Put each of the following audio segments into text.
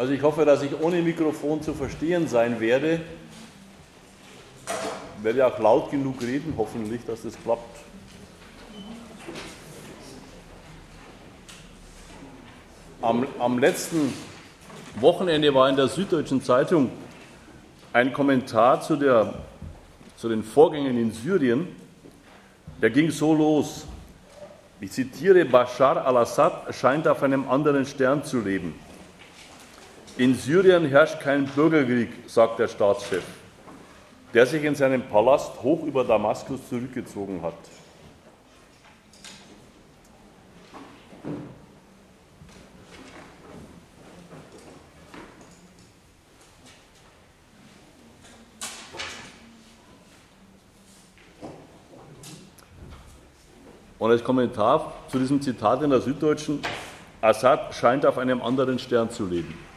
Also ich hoffe, dass ich ohne Mikrofon zu verstehen sein werde. Ich werde auch laut genug reden, hoffentlich, dass das klappt. Am, am letzten Wochenende war in der Süddeutschen Zeitung ein Kommentar zu, der, zu den Vorgängen in Syrien. Der ging so los. Ich zitiere, Bashar al-Assad scheint auf einem anderen Stern zu leben. In Syrien herrscht kein Bürgerkrieg, sagt der Staatschef, der sich in seinem Palast hoch über Damaskus zurückgezogen hat. Und als Kommentar zu diesem Zitat in der Süddeutschen, Assad scheint auf einem anderen Stern zu leben.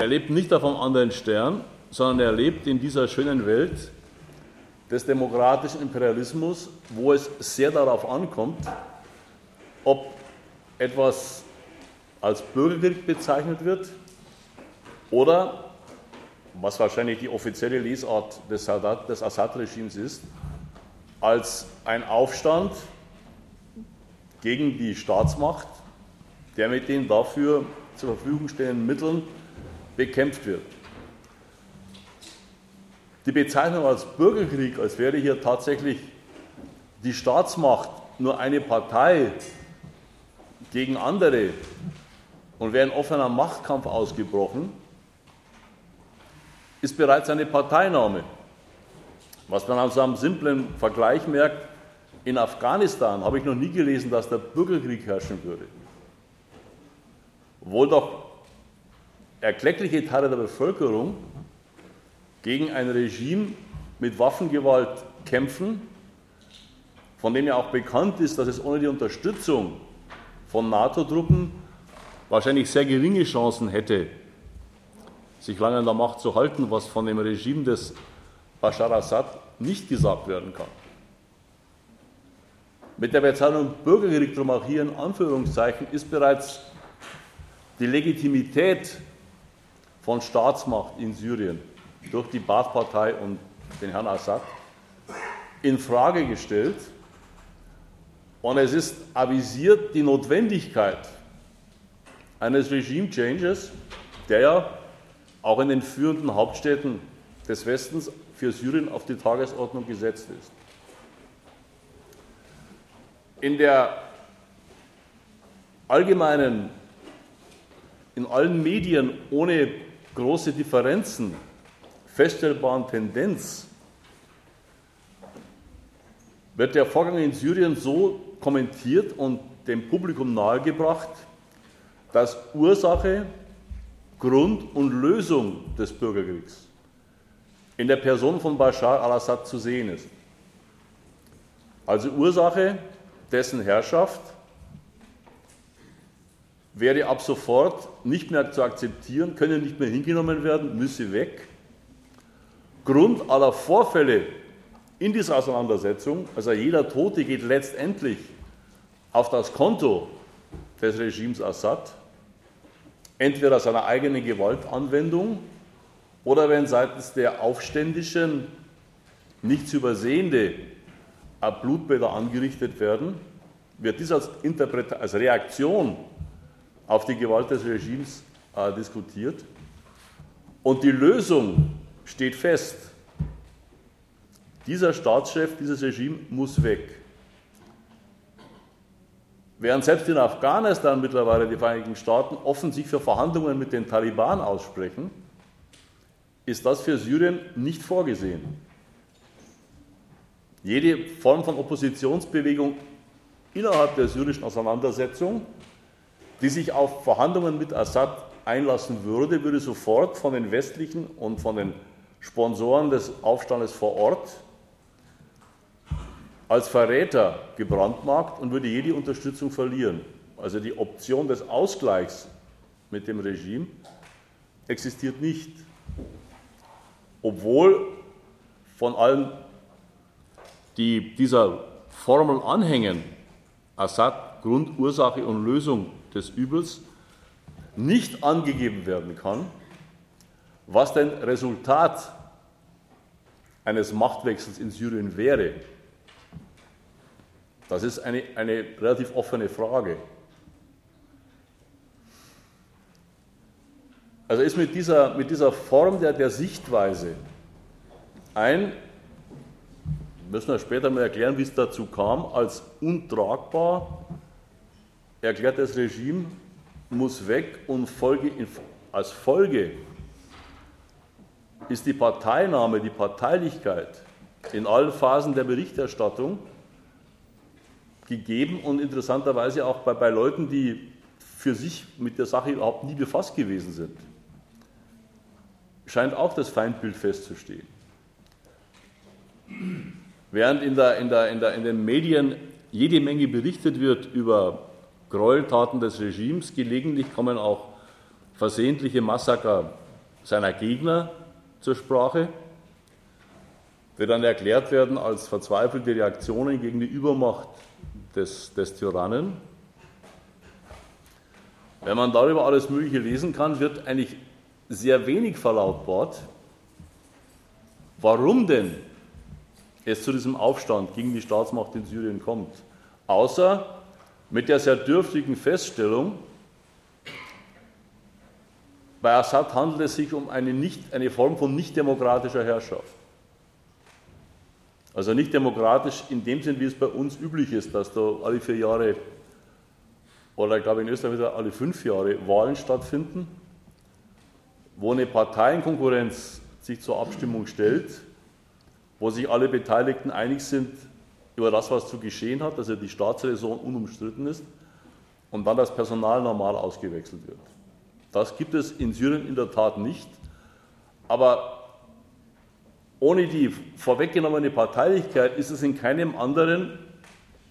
Er lebt nicht auf einem anderen Stern, sondern er lebt in dieser schönen Welt des demokratischen Imperialismus, wo es sehr darauf ankommt, ob etwas als Bürgerkrieg bezeichnet wird oder, was wahrscheinlich die offizielle Lesart des, Assad-Regimes ist, als ein Aufstand gegen die Staatsmacht, der mit den dafür zur Verfügung stehenden Mitteln bekämpft wird. Die Bezeichnung als Bürgerkrieg, als wäre hier tatsächlich die Staatsmacht nur eine Partei gegen andere und wäre ein offener Machtkampf ausgebrochen, ist bereits eine Parteinahme. Was man aus einem simplen Vergleich merkt, in Afghanistan habe ich noch nie gelesen, dass der Bürgerkrieg herrschen würde. Obwohl doch erkleckliche Teile der Bevölkerung gegen ein Regime mit Waffengewalt kämpfen, von dem ja auch bekannt ist, dass es ohne die Unterstützung von NATO-Truppen wahrscheinlich sehr geringe Chancen hätte, sich lange an der Macht zu halten, was von dem Regime des Bashar Assad nicht gesagt werden kann. Mit der Bezeichnung Bürgerkrieg, darum auch hier in Anführungszeichen, ist bereits die Legitimität von Staatsmacht in Syrien durch die Baath-Partei und den Herrn Assad in Frage gestellt. Und es ist avisiert die Notwendigkeit eines Regime-Changes, der ja auch in den führenden Hauptstädten des Westens für Syrien auf die Tagesordnung gesetzt ist. In der allgemeinen, in allen Medien ohne große Differenzen feststellbaren Tendenz wird der Vorgang in Syrien so kommentiert und dem Publikum nahegebracht, dass Ursache, Grund und Lösung des Bürgerkriegs in der Person von Bashar al-Assad zu sehen ist. Also Ursache dessen Herrschaft wäre ab sofort nicht mehr zu akzeptieren, könne nicht mehr hingenommen werden, müsse weg. Grund aller Vorfälle in dieser Auseinandersetzung, also jeder Tote geht letztendlich auf das Konto des Regimes Assad, entweder seiner eigenen Gewaltanwendung oder wenn seitens der Aufständischen nicht zu übersehende Blutbäder angerichtet werden, wird dies als, als Reaktion auf die Gewalt des Regimes äh, diskutiert. Und die Lösung steht fest. Dieser Staatschef, dieses Regime muss weg. Während selbst in Afghanistan mittlerweile die Vereinigten Staaten offen sich für Verhandlungen mit den Taliban aussprechen, ist das für Syrien nicht vorgesehen. Jede Form von Oppositionsbewegung innerhalb der syrischen Auseinandersetzung, die sich auf Verhandlungen mit Assad einlassen würde, würde sofort von den westlichen und von den Sponsoren des Aufstandes vor Ort als Verräter gebrandmarkt und würde jede Unterstützung verlieren. Also die Option des Ausgleichs mit dem Regime existiert nicht obwohl von allen, die dieser Formel anhängen, Assad Grund, Ursache und Lösung des Übels, nicht angegeben werden kann, was denn Resultat eines Machtwechsels in Syrien wäre. Das ist eine, eine relativ offene Frage. Also ist mit dieser, mit dieser Form der, der Sichtweise ein, müssen wir später mal erklären, wie es dazu kam, als untragbar erklärtes Regime muss weg und Folge, als Folge ist die Parteinahme, die Parteilichkeit in allen Phasen der Berichterstattung gegeben und interessanterweise auch bei, bei Leuten, die für sich mit der Sache überhaupt nie befasst gewesen sind. Scheint auch das Feindbild festzustehen. Während in, der, in, der, in, der, in den Medien jede Menge berichtet wird über Gräueltaten des Regimes, gelegentlich kommen auch versehentliche Massaker seiner Gegner zur Sprache, die dann erklärt werden als verzweifelte Reaktionen gegen die Übermacht des, des Tyrannen. Wenn man darüber alles Mögliche lesen kann, wird eigentlich sehr wenig verlautbart, warum denn es zu diesem Aufstand gegen die Staatsmacht in Syrien kommt. Außer mit der sehr dürftigen Feststellung, bei Assad handelt es sich um eine, nicht, eine Form von nichtdemokratischer Herrschaft. Also nicht demokratisch in dem Sinn, wie es bei uns üblich ist, dass da alle vier Jahre oder ich glaube in Österreich wieder alle fünf Jahre Wahlen stattfinden, wo eine Parteienkonkurrenz sich zur Abstimmung stellt, wo sich alle Beteiligten einig sind über das, was zu geschehen hat, dass ja die Staatsräson unumstritten ist und dann das Personal normal ausgewechselt wird. Das gibt es in Syrien in der Tat nicht. Aber ohne die vorweggenommene Parteilichkeit ist es in keinem anderen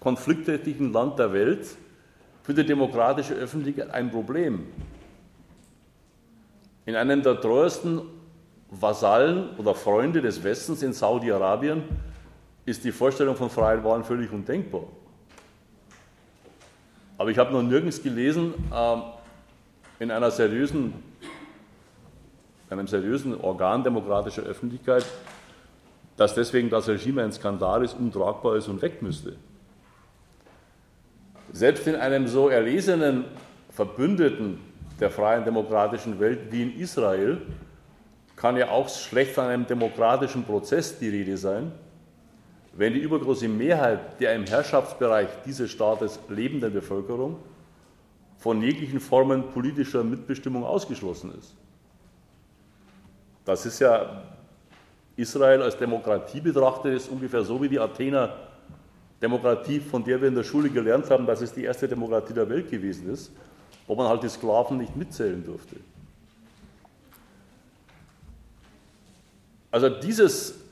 konflikttätigen Land der Welt für die demokratische Öffentlichkeit ein Problem. In einem der treuesten Vasallen oder Freunde des Westens in Saudi-Arabien ist die Vorstellung von freien Wahlen völlig undenkbar. Aber ich habe noch nirgends gelesen, ähm, in einer seriösen, einem seriösen Organ demokratischer Öffentlichkeit, dass deswegen das Regime ein Skandal ist, untragbar ist und weg müsste. Selbst in einem so erlesenen Verbündeten der freien demokratischen Welt wie in Israel kann ja auch schlecht von einem demokratischen Prozess die Rede sein, wenn die übergroße Mehrheit der im Herrschaftsbereich dieses Staates lebenden Bevölkerung von jeglichen Formen politischer Mitbestimmung ausgeschlossen ist. Das ist ja Israel als Demokratie betrachtet, ist ungefähr so wie die Athener Demokratie, von der wir in der Schule gelernt haben, dass es die erste Demokratie der Welt gewesen ist, wo man halt die Sklaven nicht mitzählen durfte. Also dieses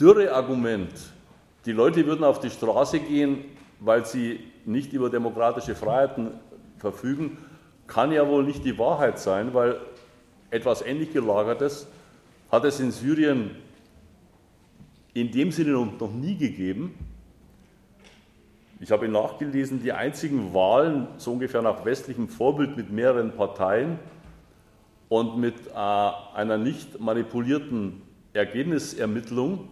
dürre Argument, die Leute würden auf die Straße gehen, weil sie nicht über demokratische Freiheiten verfügen, kann ja wohl nicht die Wahrheit sein, weil etwas ähnlich gelagertes hat es in Syrien in dem Sinne noch nie gegeben. Ich habe nachgelesen, die einzigen Wahlen, so ungefähr nach westlichem Vorbild mit mehreren Parteien und mit äh, einer nicht manipulierten Ergebnisermittlung,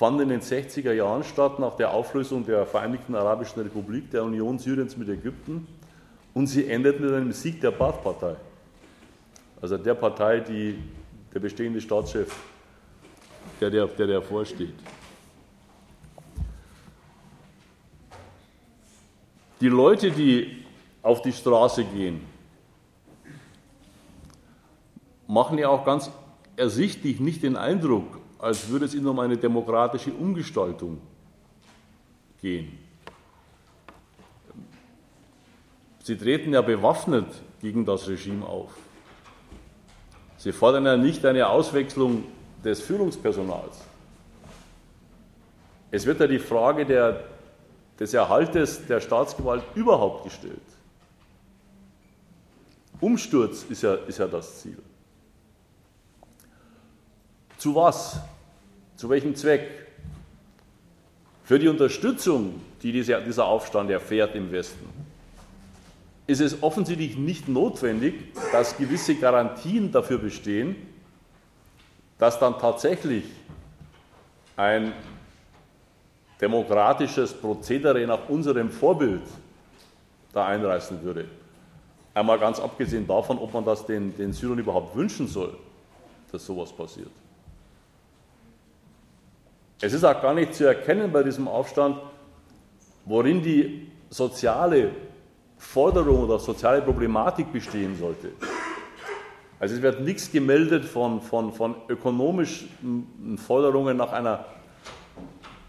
fand in den 60er Jahren statt, nach der Auflösung der Vereinigten Arabischen Republik, der Union Syriens mit Ägypten, und sie endet mit einem Sieg der Baath-Partei. Also der Partei, die der bestehende Staatschef, der, der, der davor steht. Die Leute, die auf die Straße gehen, machen ja auch ganz ersichtlich nicht den Eindruck, als würde es ihnen um eine demokratische Umgestaltung gehen. Sie treten ja bewaffnet gegen das Regime auf. Sie fordern ja nicht eine Auswechslung des Führungspersonals. Es wird ja die Frage der, des Erhaltes der Staatsgewalt überhaupt gestellt. Umsturz ist ja, ist ja das Ziel. Zu was? Zu welchem Zweck? Für die Unterstützung, die dieser Aufstand erfährt im Westen, ist es offensichtlich nicht notwendig, dass gewisse Garantien dafür bestehen, dass dann tatsächlich ein demokratisches Prozedere nach unserem Vorbild da einreißen würde. Einmal ganz abgesehen davon, ob man das den, den Syrern überhaupt wünschen soll, dass sowas passiert. Es ist auch gar nicht zu erkennen bei diesem Aufstand, worin die soziale Forderung oder soziale Problematik bestehen sollte. Also es wird nichts gemeldet von, von, von ökonomischen Forderungen nach einer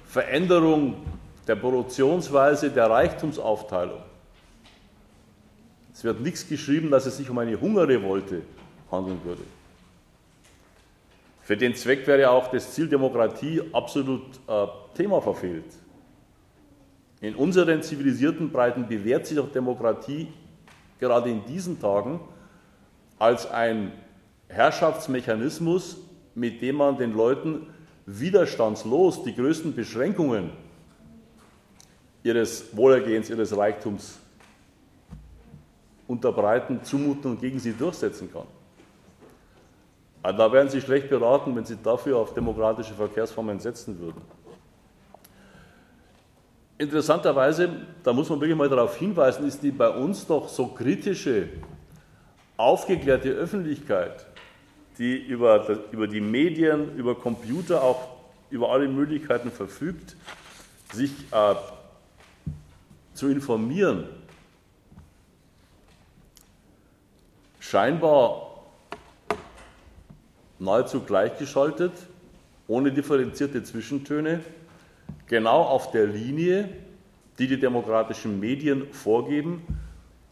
Veränderung der Produktionsweise, der Reichtumsaufteilung. Es wird nichts geschrieben, dass es sich um eine Hungerrevolte handeln würde. Für den Zweck wäre auch das Ziel Demokratie absolut äh, Thema verfehlt. In unseren zivilisierten Breiten bewährt sich auch Demokratie gerade in diesen Tagen als ein Herrschaftsmechanismus, mit dem man den Leuten widerstandslos die größten Beschränkungen ihres Wohlergehens, ihres Reichtums unterbreiten, zumuten und gegen sie durchsetzen kann. Da wären Sie schlecht beraten, wenn Sie dafür auf demokratische Verkehrsformen setzen würden. Interessanterweise, da muss man wirklich mal darauf hinweisen, ist die bei uns doch so kritische, aufgeklärte Öffentlichkeit, die über, über die Medien, über Computer, auch über alle Möglichkeiten verfügt, sich äh, zu informieren, scheinbar nahezu gleichgeschaltet, ohne differenzierte Zwischentöne genau auf der Linie, die die demokratischen Medien vorgeben,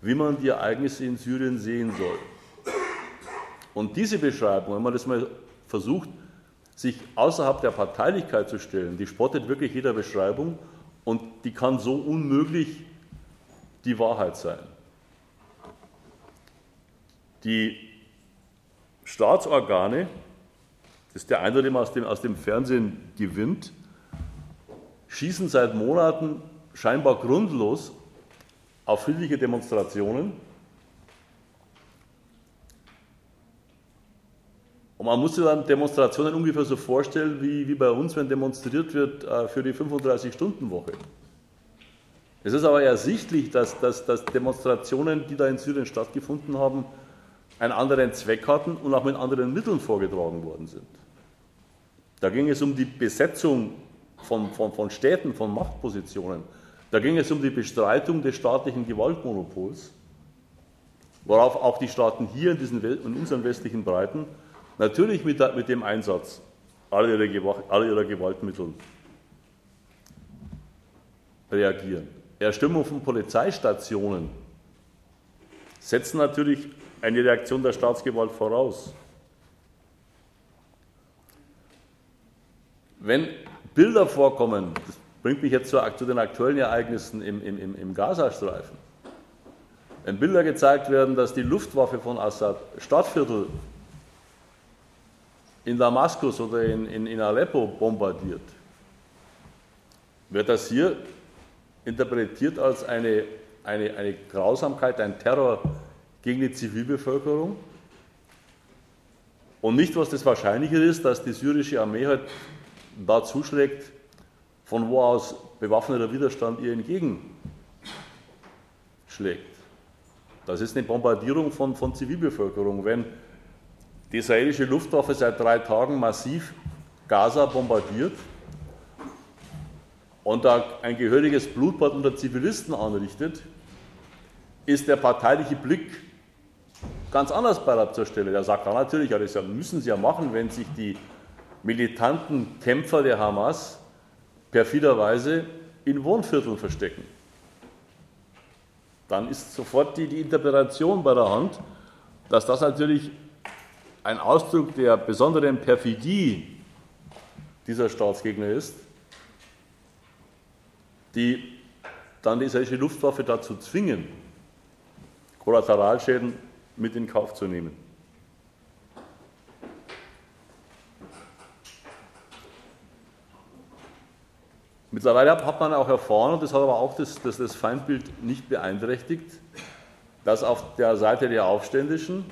wie man die Ereignisse in Syrien sehen soll. Und diese Beschreibung, wenn man das mal versucht, sich außerhalb der Parteilichkeit zu stellen, die spottet wirklich jeder Beschreibung und die kann so unmöglich die Wahrheit sein. Die Staatsorgane, das ist der Eindruck, den man aus dem, aus dem Fernsehen gewinnt, schießen seit Monaten scheinbar grundlos auf friedliche Demonstrationen. Und man muss sich dann Demonstrationen ungefähr so vorstellen, wie, wie bei uns, wenn demonstriert wird äh, für die 35-Stunden-Woche. Es ist aber ersichtlich, dass, dass, dass Demonstrationen, die da in Syrien stattgefunden haben, einen anderen Zweck hatten und auch mit anderen Mitteln vorgetragen worden sind. Da ging es um die Besetzung von, von, von Städten, von Machtpositionen. Da ging es um die Bestreitung des staatlichen Gewaltmonopols, worauf auch die Staaten hier in, diesen, in unseren westlichen Breiten natürlich mit, mit dem Einsatz aller ihrer, aller ihrer Gewaltmittel reagieren. Erstimmung von Polizeistationen setzen natürlich eine Reaktion der Staatsgewalt voraus. Wenn Bilder vorkommen, das bringt mich jetzt zu, den aktuellen Ereignissen im, im, im Gazastreifen. Wenn Bilder gezeigt werden, dass die Luftwaffe von Assad Stadtviertel in Damaskus oder in, in, in Aleppo bombardiert, wird das hier interpretiert als eine, eine, eine Grausamkeit, ein Terror gegen die Zivilbevölkerung und nicht, was das Wahrscheinliche ist, dass die syrische Armee halt da zuschlägt, von wo aus bewaffneter Widerstand ihr entgegenschlägt. Das ist eine Bombardierung von, von Zivilbevölkerung. Wenn die israelische Luftwaffe seit drei Tagen massiv Gaza bombardiert und da ein gehöriges Blutbad unter Zivilisten anrichtet, ist der parteiliche Blick ganz anders bei der zur Stelle. Der sagt dann natürlich, ja, das müssen sie ja machen, wenn sich die militanten Kämpfer der Hamas perfiderweise in Wohnvierteln verstecken. Dann ist sofort die, die Interpretation bei der Hand, dass das natürlich ein Ausdruck der besonderen Perfidie dieser Staatsgegner ist, die dann die israelische Luftwaffe dazu zwingen, Kollateralschäden mit in Kauf zu nehmen. Mittlerweile hat man auch erfahren, und das hat aber auch das, das, das Feindbild nicht beeinträchtigt, dass auf der Seite der Aufständischen,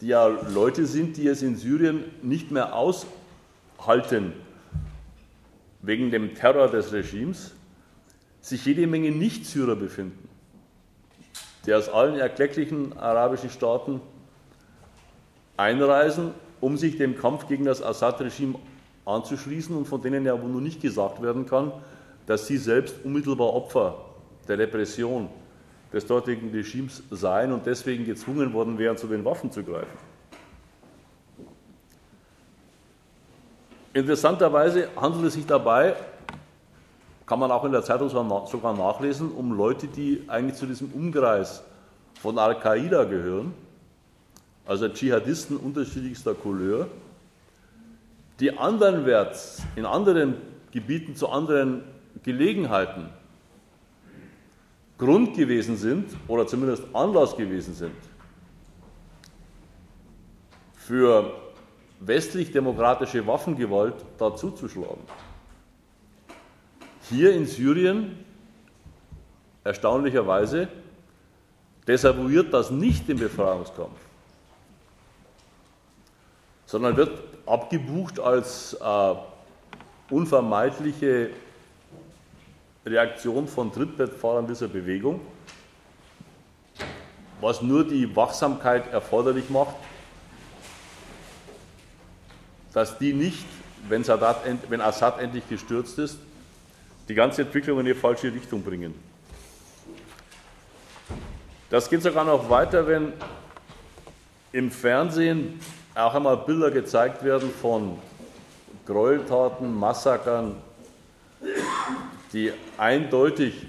die ja Leute sind, die es in Syrien nicht mehr aushalten wegen dem Terror des Regimes, sich jede Menge Nicht-Syrer befinden, die aus allen erklecklichen arabischen Staaten einreisen, um sich dem Kampf gegen das Assad-Regime anzuschließen und von denen ja wohl nur nicht gesagt werden kann, dass sie selbst unmittelbar Opfer der Repression des dortigen Regimes seien und deswegen gezwungen worden wären, zu den Waffen zu greifen. Interessanterweise handelt es sich dabei, kann man auch in der Zeitung sogar nachlesen, um Leute, die eigentlich zu diesem Umkreis von Al-Qaida gehören, also Dschihadisten unterschiedlichster Couleur, die anderenwärts in anderen Gebieten zu anderen Gelegenheiten Grund gewesen sind oder zumindest Anlass gewesen sind für westlich-demokratische Waffengewalt da zuzuschlagen. Hier in Syrien, erstaunlicherweise, desavouiert das nicht den Befreiungskampf, sondern wird abgebucht als äh, unvermeidliche Reaktion von Trittbrettfahrern dieser Bewegung, was nur die Wachsamkeit erforderlich macht, dass die nicht, wenn, Sadat, wenn Assad endlich gestürzt ist, die ganze Entwicklung in die falsche Richtung bringen. Das geht sogar noch weiter, wenn im Fernsehen auch einmal Bilder gezeigt werden von Gräueltaten, Massakern, die eindeutig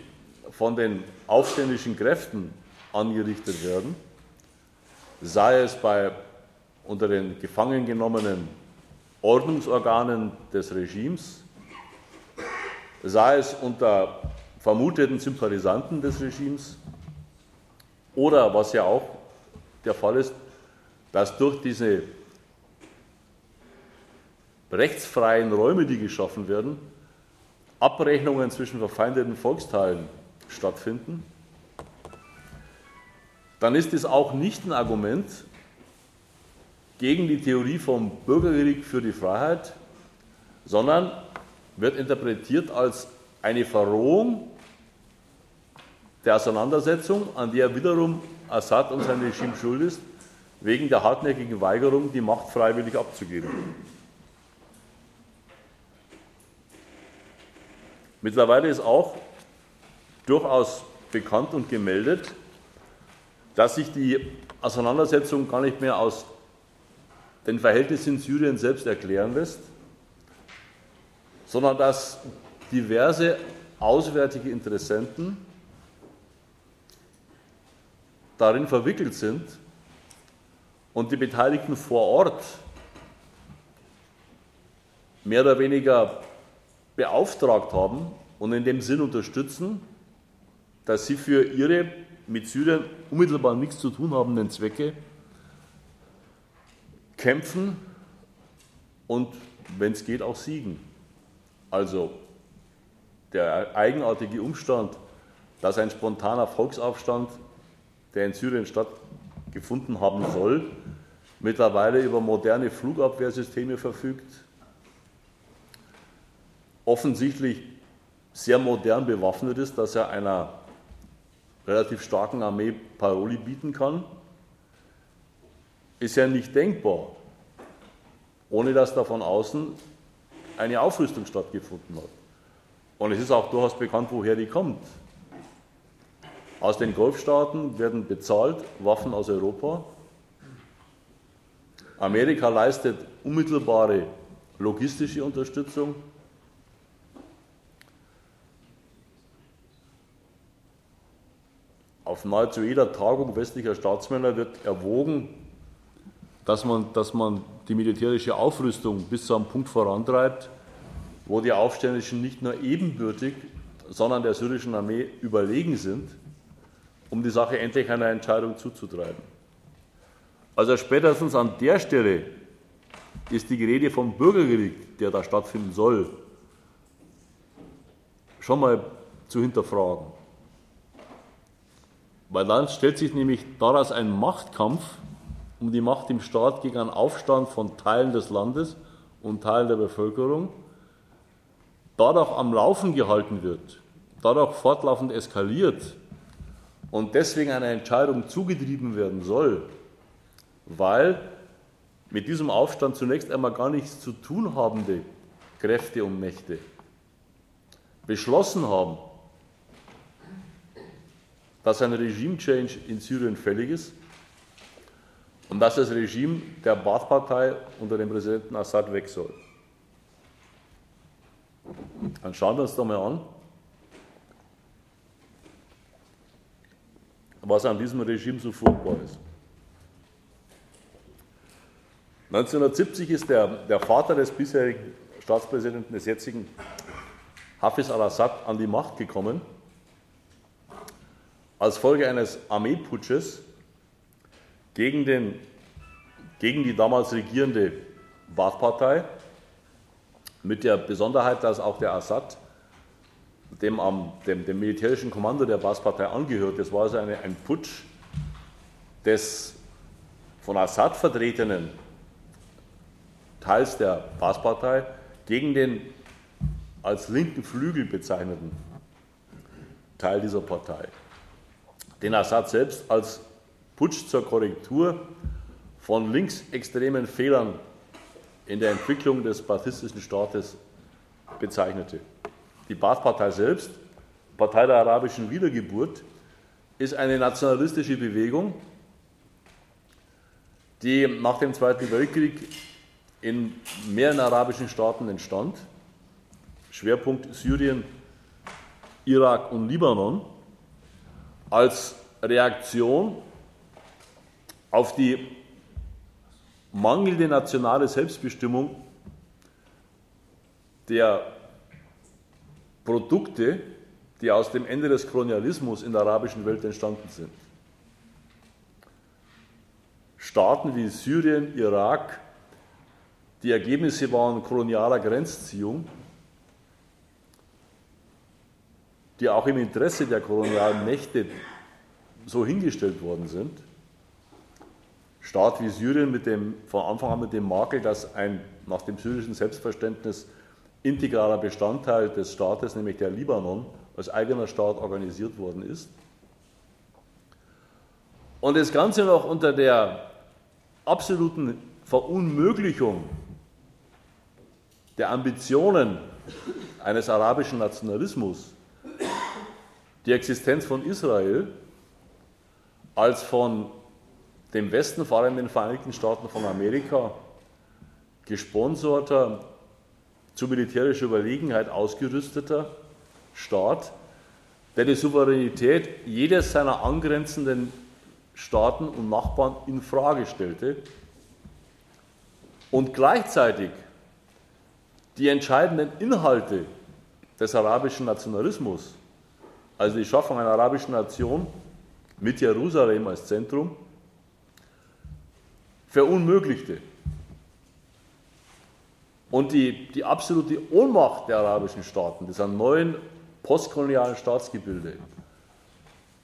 von den aufständischen Kräften angerichtet werden, sei es bei unter den gefangen genommenen Ordnungsorganen des Regimes, sei es unter vermuteten Sympathisanten des Regimes oder was ja auch der Fall ist, dass durch diese rechtsfreien Räume, die geschaffen werden, Abrechnungen zwischen verfeindeten Volksteilen stattfinden, dann ist es auch nicht ein Argument gegen die Theorie vom Bürgerkrieg für die Freiheit, sondern wird interpretiert als eine Verrohung der Auseinandersetzung, an der wiederum Assad und sein Regime schuld ist, wegen der hartnäckigen Weigerung, die Macht freiwillig abzugeben. Mittlerweile ist auch durchaus bekannt und gemeldet, dass sich die Auseinandersetzung gar nicht mehr aus den Verhältnissen in Syrien selbst erklären lässt, sondern dass diverse auswärtige Interessenten darin verwickelt sind und die Beteiligten vor Ort mehr oder weniger beauftragt haben und in dem Sinn unterstützen, dass sie für ihre mit Syrien unmittelbar nichts zu tun habenden Zwecke kämpfen und, wenn es geht, auch siegen. Also der eigenartige Umstand, dass ein spontaner Volksaufstand, der in Syrien stattgefunden haben soll, mittlerweile über moderne Flugabwehrsysteme verfügt, offensichtlich sehr modern bewaffnet ist, dass er einer relativ starken Armee Paroli bieten kann, ist ja nicht denkbar, ohne dass da von außen eine Aufrüstung stattgefunden hat. Und es ist auch durchaus bekannt, woher die kommt. Aus den Golfstaaten werden bezahlt Waffen aus Europa. Amerika leistet unmittelbare logistische Unterstützung. Auf nahezu jeder Tagung westlicher Staatsmänner wird erwogen, dass man, dass man die militärische Aufrüstung bis zu einem Punkt vorantreibt, wo die Aufständischen nicht nur ebenbürtig, sondern der syrischen Armee überlegen sind, um die Sache endlich einer Entscheidung zuzutreiben. Also spätestens an der Stelle ist die Rede vom Bürgerkrieg, der da stattfinden soll, schon mal zu hinterfragen. Weil dann stellt sich nämlich daraus ein Machtkampf um die Macht im Staat gegen einen Aufstand von Teilen des Landes und Teilen der Bevölkerung dadurch am Laufen gehalten wird, dadurch fortlaufend eskaliert und deswegen eine Entscheidung zugetrieben werden soll, weil mit diesem Aufstand zunächst einmal gar nichts zu tun habende Kräfte und Mächte beschlossen haben, dass ein Regime-Change in Syrien fällig ist und dass das Regime der Baath-Partei unter dem Präsidenten Assad weg soll. Dann schauen wir uns doch mal an, was an diesem Regime so furchtbar ist. 1970 ist der, der Vater des bisherigen Staatspräsidenten, des jetzigen Hafiz al-Assad, an die Macht gekommen, als Folge eines Armeeputsches gegen, den, gegen die damals regierende Baath-Partei, mit der Besonderheit, dass auch der Assad dem, dem, dem militärischen Kommando der Baath-Partei angehört. Das war also eine, ein Putsch des von Assad vertretenen Teils der Baath-Partei gegen den als linken Flügel bezeichneten Teil dieser Partei. Den Assad selbst als Putsch zur Korrektur von linksextremen Fehlern in der Entwicklung des baathistischen Staates bezeichnete. Die Baath-Partei selbst, Partei der arabischen Wiedergeburt, ist eine nationalistische Bewegung, die nach dem Zweiten Weltkrieg in mehreren arabischen Staaten entstand. Schwerpunkt Syrien, Irak und Libanon, als Reaktion auf die mangelnde nationale Selbstbestimmung der Produkte, die aus dem Ende des Kolonialismus in der arabischen Welt entstanden sind. Staaten wie Syrien, Irak, die Ergebnisse waren kolonialer Grenzziehung, die auch im Interesse der kolonialen Mächte so hingestellt worden sind. Staat wie Syrien mit dem, von Anfang an mit dem Makel, dass ein nach dem syrischen Selbstverständnis integraler Bestandteil des Staates, nämlich der Libanon, als eigener Staat organisiert worden ist. Und das Ganze noch unter der absoluten Verunmöglichung der Ambitionen eines arabischen Nationalismus, die Existenz von Israel als von dem Westen, vor allem den Vereinigten Staaten von Amerika, gesponserter, zu militärischer Überlegenheit ausgerüsteter Staat, der die Souveränität jedes seiner angrenzenden Staaten und Nachbarn in Frage stellte und gleichzeitig die entscheidenden Inhalte des arabischen Nationalismus, also die Schaffung einer arabischen Nation mit Jerusalem als Zentrum, verunmöglichte. Und die, die absolute Ohnmacht der arabischen Staaten, dieser neuen postkolonialen Staatsgebilde,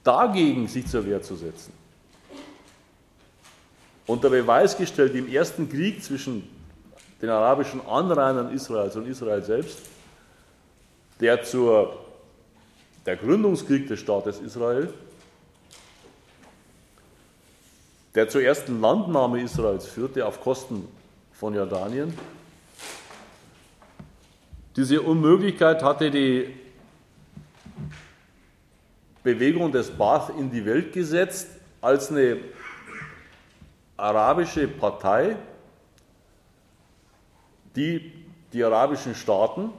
dagegen sich zur Wehr zu setzen. Unter Beweis gestellt im ersten Krieg zwischen den arabischen Anrainern Israels und Israel selbst, der zur der Gründungskrieg des Staates Israel der zur ersten Landnahme Israels führte auf Kosten von Jordanien. Diese Unmöglichkeit hatte die Bewegung des Baath in die Welt gesetzt als eine arabische Partei, die die arabischen Staaten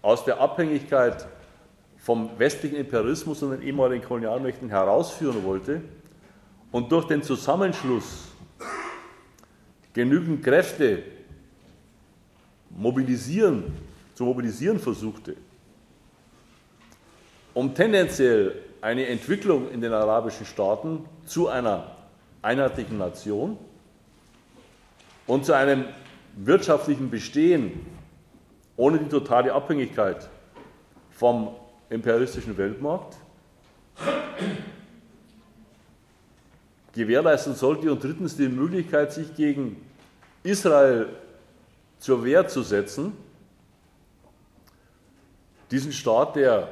aus der Abhängigkeit vom westlichen Imperialismus und den ehemaligen Kolonialmächten herausführen wollte und durch den Zusammenschluss genügend Kräfte mobilisieren, zu mobilisieren versuchte, um tendenziell eine Entwicklung in den arabischen Staaten zu einer einheitlichen Nation und zu einem wirtschaftlichen Bestehen ohne die totale Abhängigkeit vom imperialistischen Weltmarkt gewährleisten sollte und drittens die Möglichkeit, sich gegen Israel zur Wehr zu setzen. Diesen Staat, der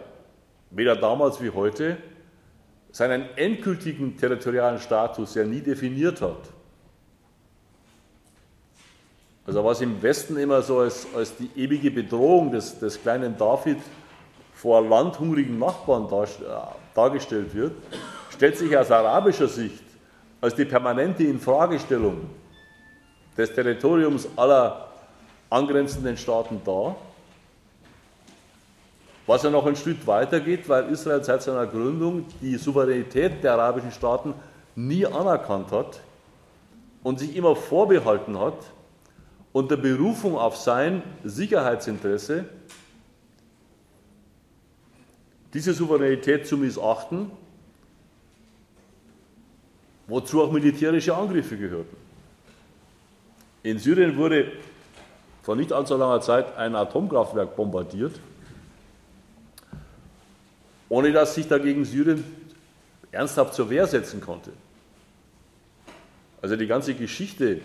weder damals wie heute seinen endgültigen territorialen Status ja nie definiert hat. Also was im Westen immer so als, als die ewige Bedrohung des, des kleinen David vor landhungrigen Nachbarn äh, dargestellt wird, stellt sich aus arabischer Sicht als die permanente Infragestellung des Territoriums aller angrenzenden Staaten dar. Was ja noch ein Stück weiter geht, weil Israel seit seiner Gründung die Souveränität der arabischen Staaten nie anerkannt hat und sich immer vorbehalten hat, unter Berufung auf sein Sicherheitsinteresse diese Souveränität zu missachten, wozu auch militärische Angriffe gehörten. In Syrien wurde vor nicht allzu langer Zeit ein Atomkraftwerk bombardiert, ohne dass sich dagegen Syrien ernsthaft zur Wehr setzen konnte. Also die ganze Geschichte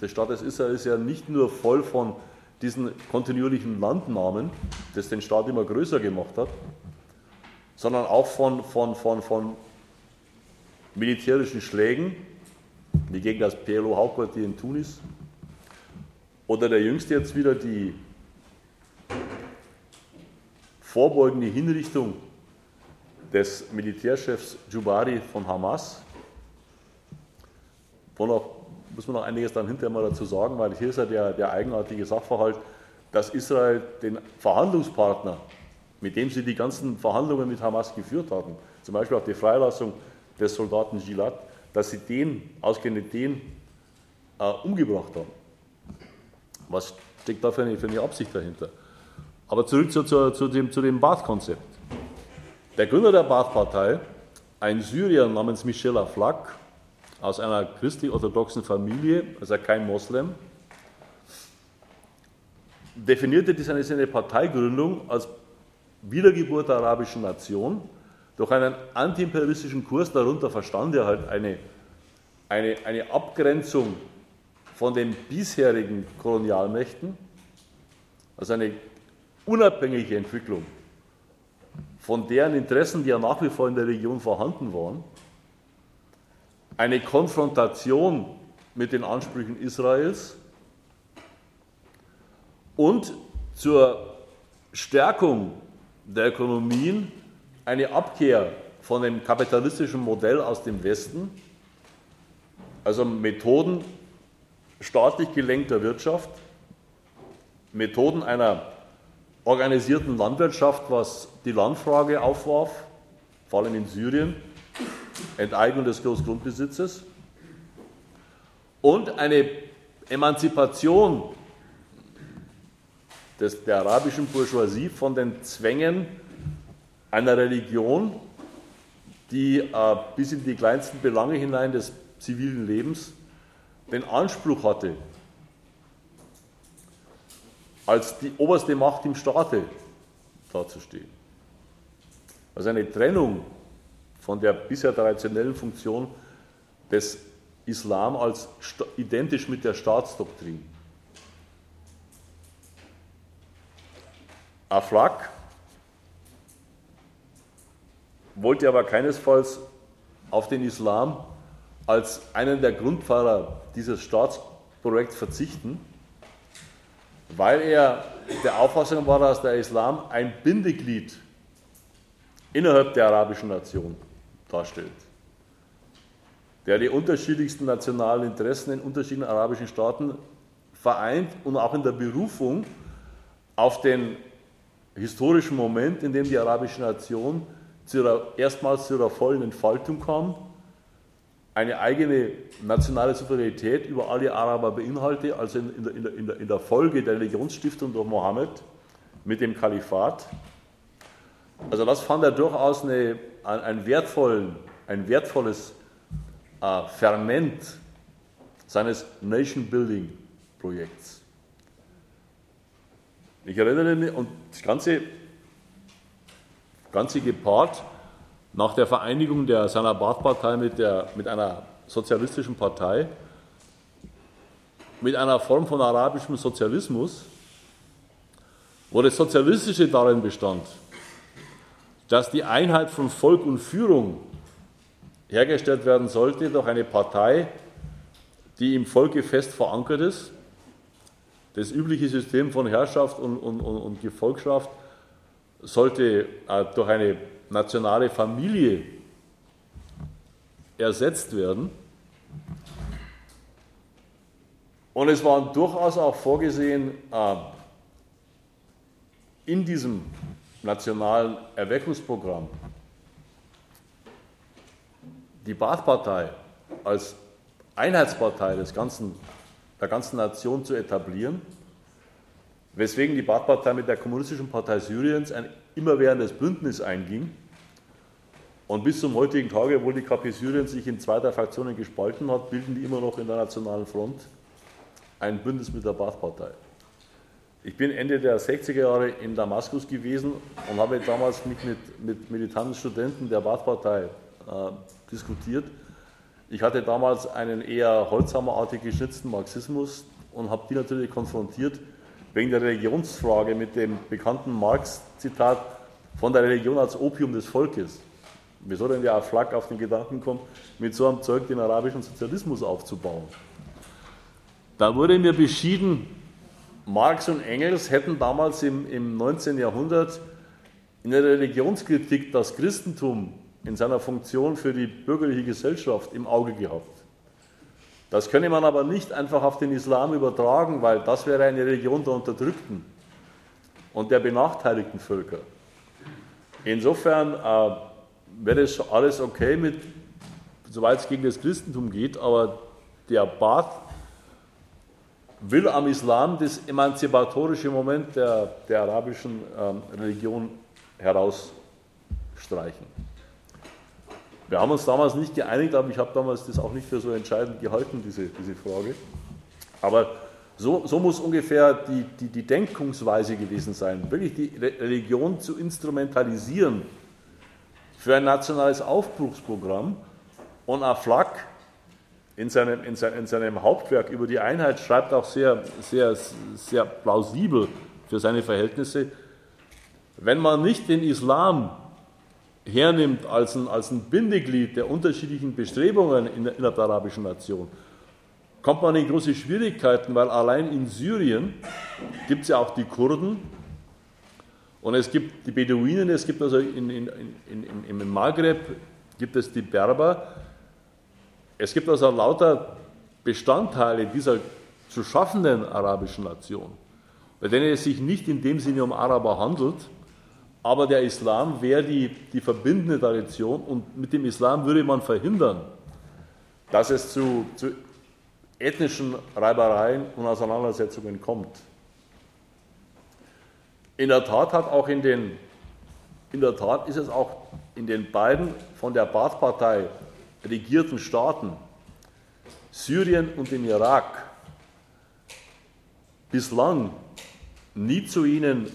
des Staates Israel ist ja nicht nur voll von diesen kontinuierlichen Landnahmen, das den Staat immer größer gemacht hat, sondern auch von, von, von, von militärischen Schlägen, wie gegen das PLO-Hauptquartier in Tunis, oder der jüngste jetzt wieder die vorbeugende Hinrichtung des Militärchefs Jubari von Hamas, wo noch, muss man noch einiges dann hinterher mal dazu sagen, weil hier ist ja der, der eigenartige Sachverhalt, dass Israel den Verhandlungspartner, mit dem sie die ganzen Verhandlungen mit Hamas geführt hatten, zum Beispiel auch die Freilassung des Soldaten Gilad, dass sie den, ausgerechnet den, äh, umgebracht haben. Was steckt da für eine, für eine Absicht dahinter? Aber zurück zu, zu, zu dem, zu dem Baath-Konzept. Der Gründer der Baath-Partei, ein Syrier namens Michel Aflaq, aus einer christlich-orthodoxen Familie, also kein Moslem, definierte seine, seine Parteigründung als Wiedergeburt der arabischen Nation durch einen antiimperialistischen Kurs. Darunter verstand er halt eine, eine, eine Abgrenzung von den bisherigen Kolonialmächten, also eine unabhängige Entwicklung von deren Interessen, die ja nach wie vor in der Region vorhanden waren, eine Konfrontation mit den Ansprüchen Israels und zur Stärkung der Ökonomien eine Abkehr von dem kapitalistischen Modell aus dem Westen, also Methoden staatlich gelenkter Wirtschaft, Methoden einer organisierten Landwirtschaft, was die Landfrage aufwarf, vor allem in Syrien, Enteignung des Großgrundbesitzes und eine Emanzipation des, der arabischen Bourgeoisie von den Zwängen einer Religion, die äh, bis in die kleinsten Belange hinein des zivilen Lebens den Anspruch hatte, als die oberste Macht im Staate dazustehen. Also eine Trennung von der bisher traditionellen Funktion des Islam als identisch mit der Staatsdoktrin. Aflak wollte aber keinesfalls auf den Islam als einen der Grundpfeiler dieses Staatsprojekts verzichten, weil er der Auffassung war, dass der Islam ein Bindeglied innerhalb der arabischen Nation darstellt, der die unterschiedlichsten nationalen Interessen in unterschiedlichen arabischen Staaten vereint und auch in der Berufung auf den historischen Moment, in dem die arabische Nation zu ihrer, erstmals zu ihrer vollen Entfaltung kam, eine eigene nationale Souveränität über alle Araber beinhalte, also in, in, in, der, in der Folge der Religionsstiftung durch Mohammed mit dem Kalifat. Also das fand er durchaus eine, ein, wertvollen, ein wertvolles äh, Ferment seines Nation-Building-Projekts. Ich erinnere mich, und das Ganze, Ganze gepaart nach der Vereinigung der seiner Baath-Partei mit, mit einer sozialistischen Partei, mit einer Form von arabischem Sozialismus, wo das Sozialistische darin bestand, dass die Einheit von Volk und Führung hergestellt werden sollte durch eine Partei, die im Volke fest verankert ist. Das übliche System von Herrschaft und, und, und Gefolgschaft sollte äh, durch eine nationale Familie ersetzt werden. Und es war durchaus auch vorgesehen, äh, in diesem nationalen Erweckungsprogramm die Baath-Partei als Einheitspartei des ganzen, der ganzen Nation zu etablieren, weswegen die Baath-Partei mit der Kommunistischen Partei Syriens ein immerwährendes Bündnis einging. Und bis zum heutigen Tage, obwohl die KP Syrien sich in zwei der Fraktionen gespalten hat, bilden die immer noch in der Nationalen Front ein Bündnis mit der Baath-Partei. Ich bin Ende der 60er Jahre in Damaskus gewesen und habe damals mich mit, mit militanten Studenten der Baath-Partei äh, diskutiert. Ich hatte damals einen eher holzhammerartig geschnitzten Marxismus und habe die natürlich konfrontiert wegen der Religionsfrage mit dem bekannten Marx-Zitat von der Religion als Opium des Volkes. Wieso denn der Flak auf den Gedanken kommt, mit so einem Zeug den arabischen Sozialismus aufzubauen? Da wurde mir beschieden, Marx und Engels hätten damals im, im 19. Jahrhundert in der Religionskritik das Christentum in seiner Funktion für die bürgerliche Gesellschaft im Auge gehabt. Das könne man aber nicht einfach auf den Islam übertragen, weil das wäre eine Religion der Unterdrückten und der benachteiligten Völker. Insofern äh, wäre es alles okay, mit, soweit es gegen das Christentum geht, aber der Baath will am Islam das emanzipatorische Moment der, der arabischen ähm, Religion herausstreichen. Wir haben uns damals nicht geeinigt, aber ich habe damals das auch nicht für so entscheidend gehalten, diese, diese Frage. Aber so, so muss ungefähr die, die, die, Denkungsweise gewesen sein, wirklich die Religion zu instrumentalisieren für ein nationales Aufbruchsprogramm. Und Aflak in seinem, in, seinem, in seinem Hauptwerk über die Einheit schreibt auch sehr, sehr, sehr plausibel für seine Verhältnisse, wenn man nicht den Islam hernimmt als ein, als ein Bindeglied der unterschiedlichen Bestrebungen in der, innerhalb der arabischen Nation, kommt man in große Schwierigkeiten, weil allein in Syrien gibt es ja auch die Kurden und es gibt die Beduinen, es gibt also in, in, in, im Maghreb gibt es die Berber. Es gibt also lauter Bestandteile dieser zu schaffenden arabischen Nation, bei denen es sich nicht in dem Sinne um Araber handelt, aber der Islam wäre die, die verbindende Tradition und mit dem Islam würde man verhindern, dass es zu, zu ethnischen Reibereien und Auseinandersetzungen kommt. In der Tat hat auch in den, in der Tat ist es auch in den beiden von der Baath-Partei regierten Staaten, Syrien und dem Irak, bislang nie zu ihnen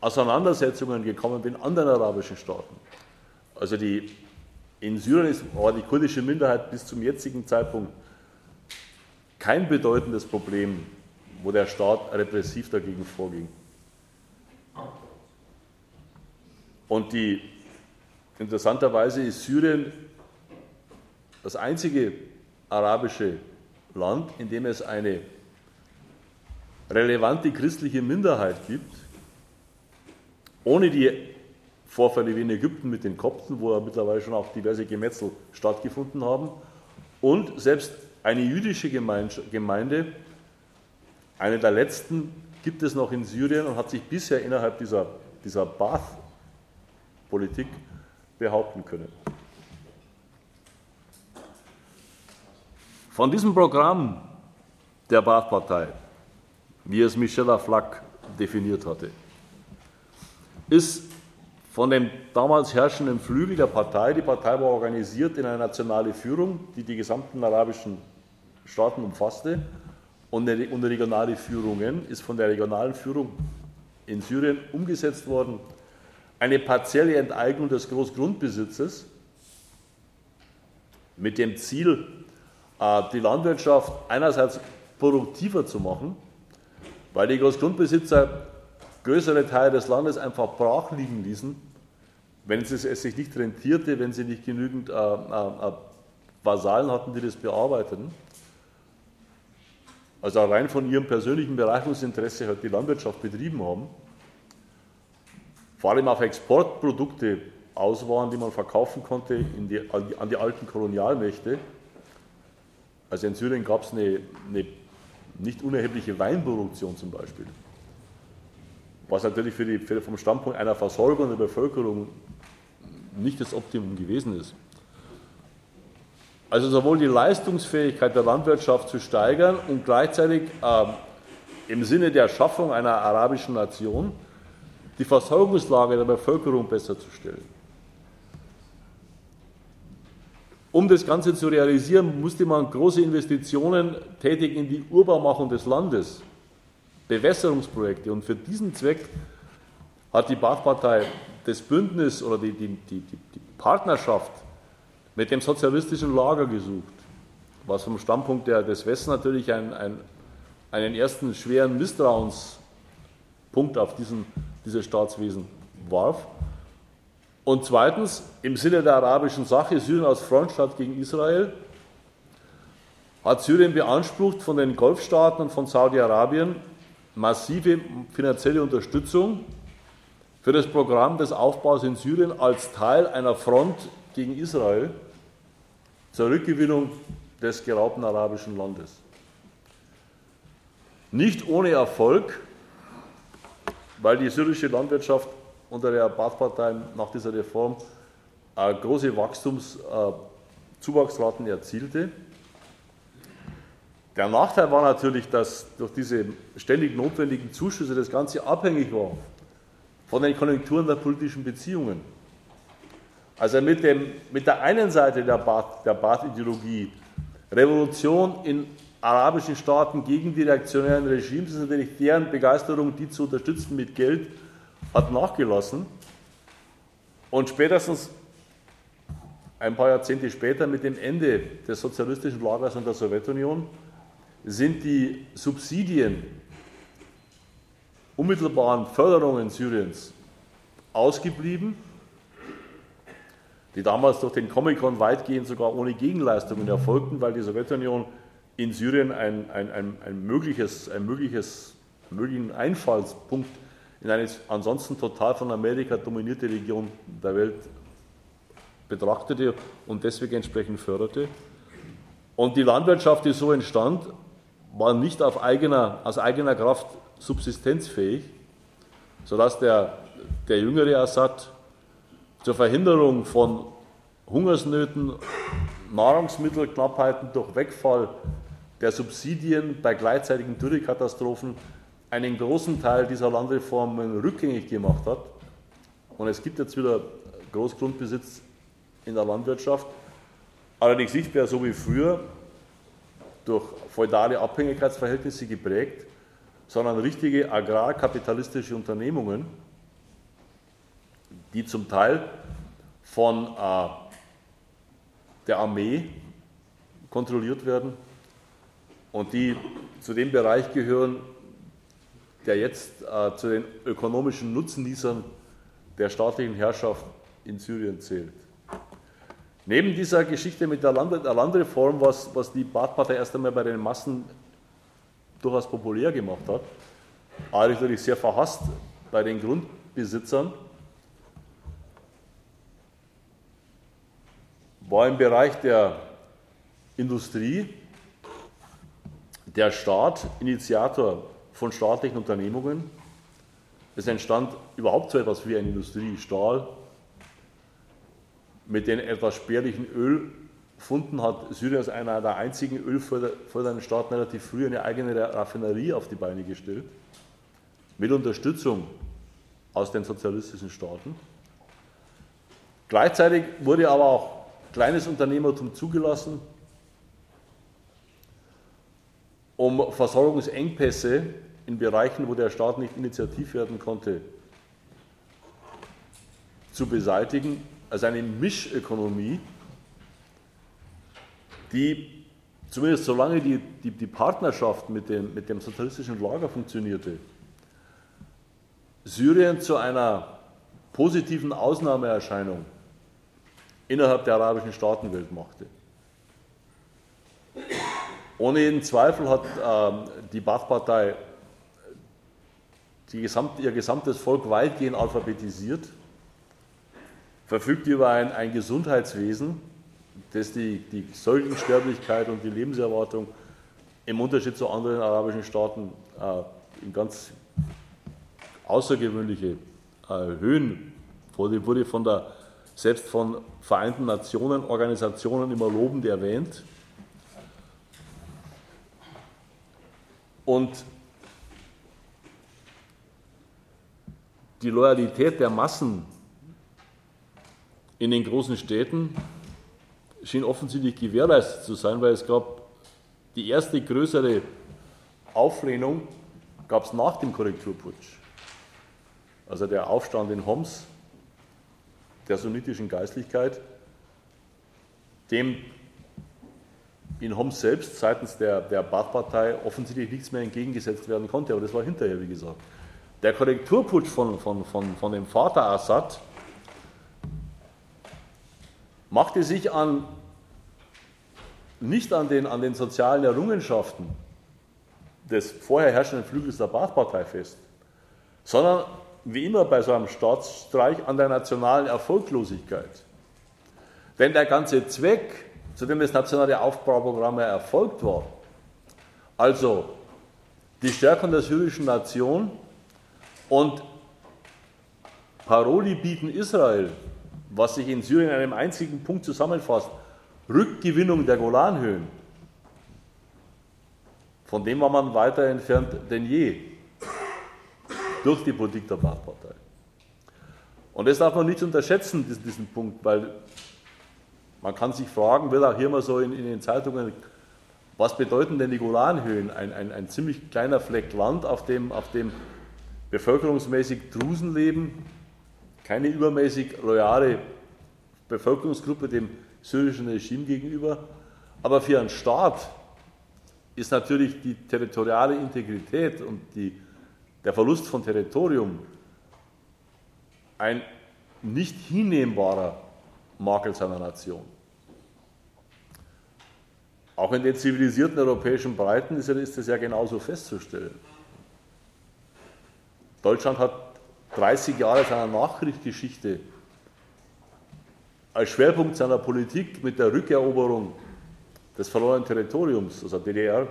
Auseinandersetzungen gekommen bin, anderen arabischen Staaten. Also die, in Syrien ist, war die kurdische Minderheit bis zum jetzigen Zeitpunkt kein bedeutendes Problem, wo der Staat repressiv dagegen vorging. Und die, interessanterweise ist Syrien das einzige arabische Land, in dem es eine relevante christliche Minderheit gibt, ohne die Vorfälle wie in Ägypten mit den Kopten, wo ja mittlerweile schon auch diverse Gemetzel stattgefunden haben, und selbst eine jüdische Gemeinde, eine der letzten, gibt es noch in Syrien und hat sich bisher innerhalb dieser, dieser Baath-Politik behaupten können. Von diesem Programm der Baath-Partei, wie es Michel Aflaq definiert hatte, ist von dem damals herrschenden Flügel der Partei, die Partei war organisiert in eine nationale Führung, die die gesamten arabischen Staaten umfasste, und eine regionale Führungen ist von der regionalen Führung in Syrien umgesetzt worden. Eine partielle Enteignung des Großgrundbesitzes mit dem Ziel, äh, die Landwirtschaft einerseits produktiver zu machen, weil die Großgrundbesitzer größere Teile des Landes einfach brach liegen ließen, wenn es sich nicht rentierte, wenn sie nicht genügend äh, äh, Vasallen hatten, die das bearbeiteten. Also rein von ihrem persönlichen Bereicherungsinteresse halt die Landwirtschaft betrieben haben. Vor allem auf Exportprodukte aus waren, die man verkaufen konnte die, an, die, an, die, alten Kolonialmächte. Also in Syrien gab es eine, eine nicht unerhebliche Weinproduktion zum Beispiel. Was natürlich für die, für vom Standpunkt einer Versorgung der Bevölkerung nicht das Optimum gewesen ist. Also sowohl die Leistungsfähigkeit der Landwirtschaft zu steigern und gleichzeitig äh, im Sinne der Schaffung einer arabischen Nation die Versorgungslage der Bevölkerung besser zu stellen. Um das Ganze zu realisieren, musste man große Investitionen tätigen in die Urbaumachung des Landes, Bewässerungsprojekte. Und für diesen Zweck hat die Bachpartei das Bündnis oder die, die, die, die Partnerschaft mit dem sozialistischen Lager gesucht, was vom Standpunkt der, des Westens natürlich ein, ein, einen ersten schweren Misstrauenspunkt auf diesen, dieses Staatswesen warf. Und zweitens, im Sinne der arabischen Sache, Syrien als Frontstaat gegen Israel, hat Syrien beansprucht von den Golfstaaten und von Saudi-Arabien massive finanzielle Unterstützung für das Programm des Aufbaus in Syrien als Teil einer Front gegen Israel zur Rückgewinnung des geraubten arabischen Landes. Nicht ohne Erfolg, weil die syrische Landwirtschaft unter der Baath-Partei nach dieser Reform äh, große Wachstumszuwachsraten äh, erzielte. Der Nachteil war natürlich, dass durch diese ständig notwendigen Zuschüsse das Ganze abhängig war von den Konjunkturen der politischen Beziehungen. Also mit, dem, mit der einen Seite der Baath-Ideologie, Revolution in arabischen Staaten gegen die reaktionären Regimes, ist natürlich deren Begeisterung, die zu unterstützen mit Geld, hat nachgelassen. Und spätestens ein paar Jahrzehnte später, mit dem Ende des sozialistischen Lagers und der Sowjetunion, sind die Subsidien unmittelbaren Förderungen Syriens ausgeblieben, die damals durch den Comic-Con weitgehend sogar ohne Gegenleistungen erfolgten, weil die Sowjetunion in Syrien ein, ein, ein, ein mögliches, ein mögliches, möglichen Einfallspunkt in eine ansonsten total von Amerika dominierte Region der Welt betrachtete und deswegen entsprechend förderte. Und die Landwirtschaft, die so entstand, war nicht auf eigener, aus eigener Kraft subsistenzfähig, sodass der, der jüngere Assad zur Verhinderung von Hungersnöten, Nahrungsmittelknappheiten durch Wegfall der Subsidien bei gleichzeitigen Dürrekatastrophen einen großen Teil dieser Landreformen rückgängig gemacht hat. Und es gibt jetzt wieder Großgrundbesitz in der Landwirtschaft, allerdings nicht mehr so wie früher durch feudale Abhängigkeitsverhältnisse geprägt, sondern richtige agrarkapitalistische Unternehmungen, die zum Teil von äh, der Armee kontrolliert werden und die zu dem Bereich gehören, der jetzt äh, zu den ökonomischen Nutznießern der staatlichen Herrschaft in Syrien zählt. Neben dieser Geschichte mit der, Land der Landreform, was, was die Baath-Partei erst einmal bei den Massen durchaus populär gemacht hat, aber natürlich sehr verhasst bei den Grundbesitzern, war im Bereich der Industrie der Staat Initiator von staatlichen Unternehmungen. Es entstand überhaupt so etwas wie eine Industrie, Stahl. Mit den etwas spärlichen Öl gefunden hat Syrien als einer der einzigen ölfördernden Staaten relativ früh eine eigene Raffinerie auf die Beine gestellt, mit Unterstützung aus den sozialistischen Staaten. Gleichzeitig wurde aber auch kleines Unternehmertum zugelassen, um Versorgungsengpässe in Bereichen, wo der Staat nicht initiativ werden konnte, zu beseitigen, also eine Mischökonomie die, zumindest solange die, die, die Partnerschaft mit dem, mit dem sozialistischen Lager funktionierte, Syrien zu einer positiven Ausnahmeerscheinung innerhalb der arabischen Staatenwelt machte. Ohne jeden Zweifel hat äh, die Baath-Partei gesamt, ihr gesamtes Volk weitgehend alphabetisiert, verfügt über ein, ein Gesundheitswesen, das die, die Säuglingssterblichkeit und die Lebenserwartung im Unterschied zu anderen arabischen Staaten äh, in ganz außergewöhnliche äh, Höhen wurde, wurde von der, selbst von Vereinten Nationen, Organisationen immer lobend erwähnt. Und die Loyalität der Massen in den großen Städten schien offensichtlich gewährleistet zu sein, weil es gab die erste größere Auflehnung gab es nach dem Korrekturputsch. Also der Aufstand in Homs der sunnitischen Geistlichkeit, dem in Homs selbst seitens der, der Baath-Partei offensichtlich nichts mehr entgegengesetzt werden konnte, aber das war hinterher, wie gesagt. Der Korrekturputsch von, von, von, von dem Vater Assad machte sich an, nicht an den, an den sozialen Errungenschaften des vorher herrschenden Flügels der Baath-Partei fest, sondern wie immer bei so einem Staatsstreich an der nationalen Erfolglosigkeit. Denn der ganze Zweck, zu dem das nationale Aufbauprogramm erfolgt war, also die Stärkung der syrischen Nation und Paroli bieten Israel, was sich in Syrien in einem einzigen Punkt zusammenfasst, Rückgewinnung der Golanhöhen. Von dem war man weiter entfernt denn je durch die Politik der Baath-Partei. Und das darf man nicht unterschätzen, diesen, diesen, Punkt, weil man kann sich fragen, wird auch hier mal so in, in den Zeitungen, was bedeuten denn die Golanhöhen? Ein, ein, ein ziemlich kleiner Fleck Land, auf dem, auf dem bevölkerungsmäßig Drusen leben, keine übermäßig loyale Bevölkerungsgruppe dem syrischen Regime gegenüber. Aber für einen Staat ist natürlich die territoriale Integrität und die, der Verlust von Territorium ein nicht hinnehmbarer Makel seiner Nation. Auch in den zivilisierten europäischen Breiten ist das ja genauso festzustellen. Deutschland hat 30 Jahre seiner Nachkriegsgeschichte als Schwerpunkt seiner Politik mit der Rückeroberung des verlorenen Territoriums, also DDR,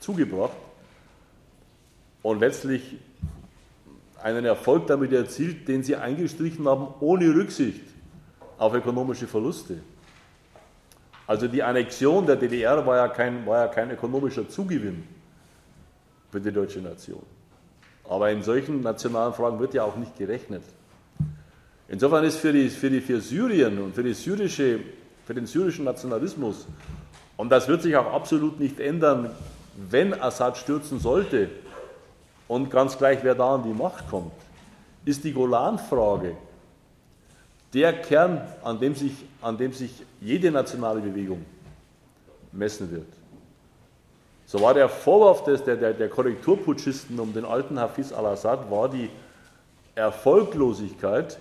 zugebracht und letztlich einen Erfolg damit erzielt, den sie eingestrichen haben, ohne Rücksicht auf ökonomische Verluste. Also die Annexion der DDR war ja kein, war ja kein ökonomischer Zugewinn für die deutsche Nation. Aber in solchen nationalen Fragen wird ja auch nicht gerechnet. Insofern ist für, die, für, die, für Syrien und für, die syrische, für den syrischen Nationalismus, und das wird sich auch absolut nicht ändern, wenn Assad stürzen sollte und ganz gleich, wer da an die Macht kommt, ist die Golan-Frage der Kern, an dem, sich, an dem sich jede nationale Bewegung messen wird. So war der Vorwurf des, der, der, der Korrekturputschisten um den alten Hafiz al-Assad war die Erfolglosigkeit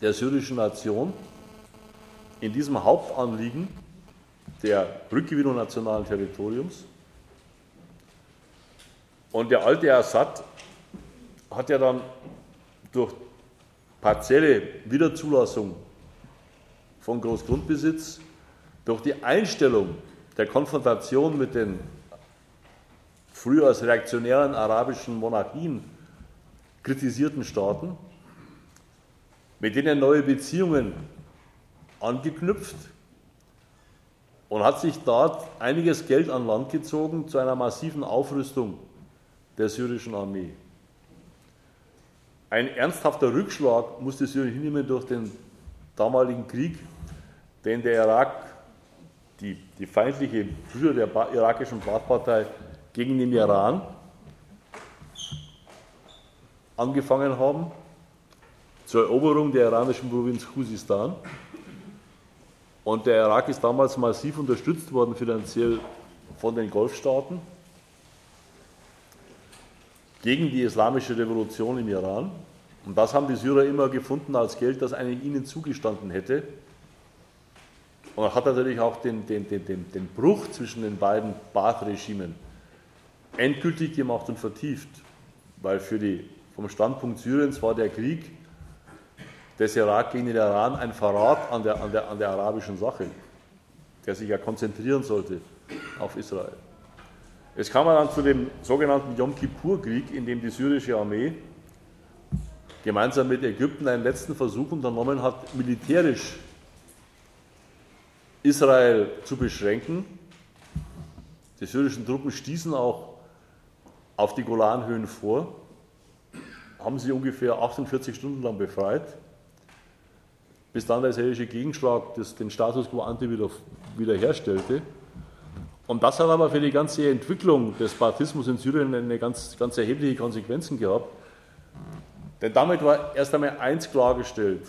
der syrischen Nation in diesem Hauptanliegen der Rückgewinnung nationalen Territoriums. Und der alte Assad hat ja dann durch partielle Wiederzulassung von Großgrundbesitz, durch die Einstellung der Konfrontation mit den früher als reaktionären arabischen Monarchien kritisierten Staaten, mit denen neue Beziehungen angeknüpft und hat sich dort einiges Geld an Land gezogen zu einer massiven Aufrüstung der syrischen Armee. Ein ernsthafter Rückschlag musste Syrien hinnehmen durch den damaligen Krieg, den der Irak die, die feindliche Führer der ba irakischen Baath-Partei gegen den Iran angefangen haben, zur Eroberung der iranischen Provinz Khuzistan. Und der Irak ist damals massiv unterstützt worden finanziell von den Golfstaaten gegen die islamische Revolution im Iran. Und das haben die Syrer immer gefunden als Geld, das eigentlich ihnen zugestanden hätte. Und er hat natürlich auch den, den, den, den Bruch zwischen den beiden Baath-Regimen endgültig gemacht und vertieft, weil für die, vom Standpunkt Syriens war der Krieg des Irak gegen den Iran ein Verrat an der, an, der, an der arabischen Sache, der sich ja konzentrieren sollte auf Israel. Es kam dann zu dem sogenannten Yom Kippur-Krieg, in dem die syrische Armee gemeinsam mit Ägypten einen letzten Versuch unternommen hat, militärisch Israel zu beschränken. Die syrischen Truppen stießen auch auf die Golanhöhen vor, haben sie ungefähr 48 Stunden lang befreit, bis dann der israelische Gegenschlag das, den Status quo ante wieder, wiederherstellte. Und das hat aber für die ganze Entwicklung des Baatismus in Syrien eine ganz, ganz erhebliche Konsequenzen gehabt. Denn damit war erst einmal eins klargestellt,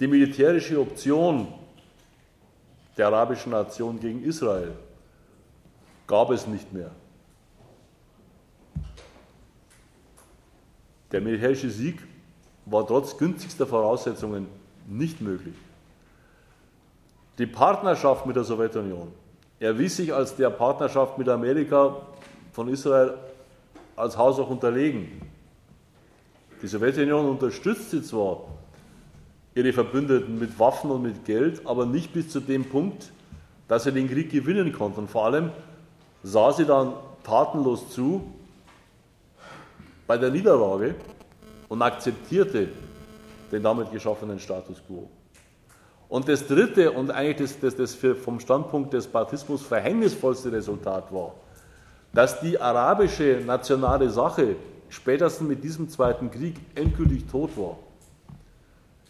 die militärische Option der arabischen Nation gegen Israel gab es nicht mehr. Der militärische Sieg war trotz günstigster Voraussetzungen nicht möglich. Die Partnerschaft mit der Sowjetunion erwies sich als der Partnerschaft mit Amerika von Israel als Haus auch unterlegen. Die Sowjetunion unterstützte zwar ihre Verbündeten mit Waffen und mit Geld, aber nicht bis zu dem Punkt, dass sie den Krieg gewinnen konnten. Vor allem sah sie dann tatenlos zu bei der Niederlage und akzeptierte den damit geschaffenen Status quo. Und das dritte und eigentlich das, das, das vom Standpunkt des Baatismus verhängnisvollste Resultat war, dass die arabische nationale Sache spätestens mit diesem Zweiten Krieg endgültig tot war.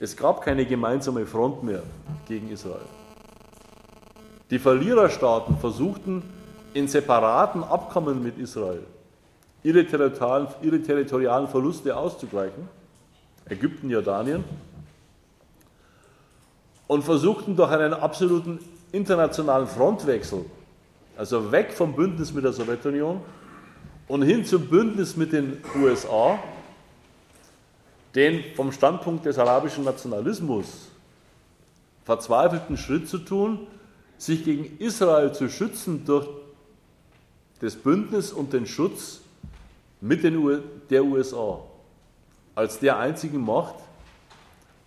Es gab keine gemeinsame Front mehr gegen Israel. Die Verliererstaaten versuchten in separaten Abkommen mit Israel ihre territorialen, ihre territorialen Verluste auszugleichen, Ägypten, Jordanien, und versuchten durch einen absoluten internationalen Frontwechsel, also weg vom Bündnis mit der Sowjetunion und hin zum Bündnis mit den USA, den vom Standpunkt des arabischen Nationalismus verzweifelten Schritt zu tun, sich gegen Israel zu schützen durch das Bündnis und den Schutz mit den der USA als der einzigen Macht,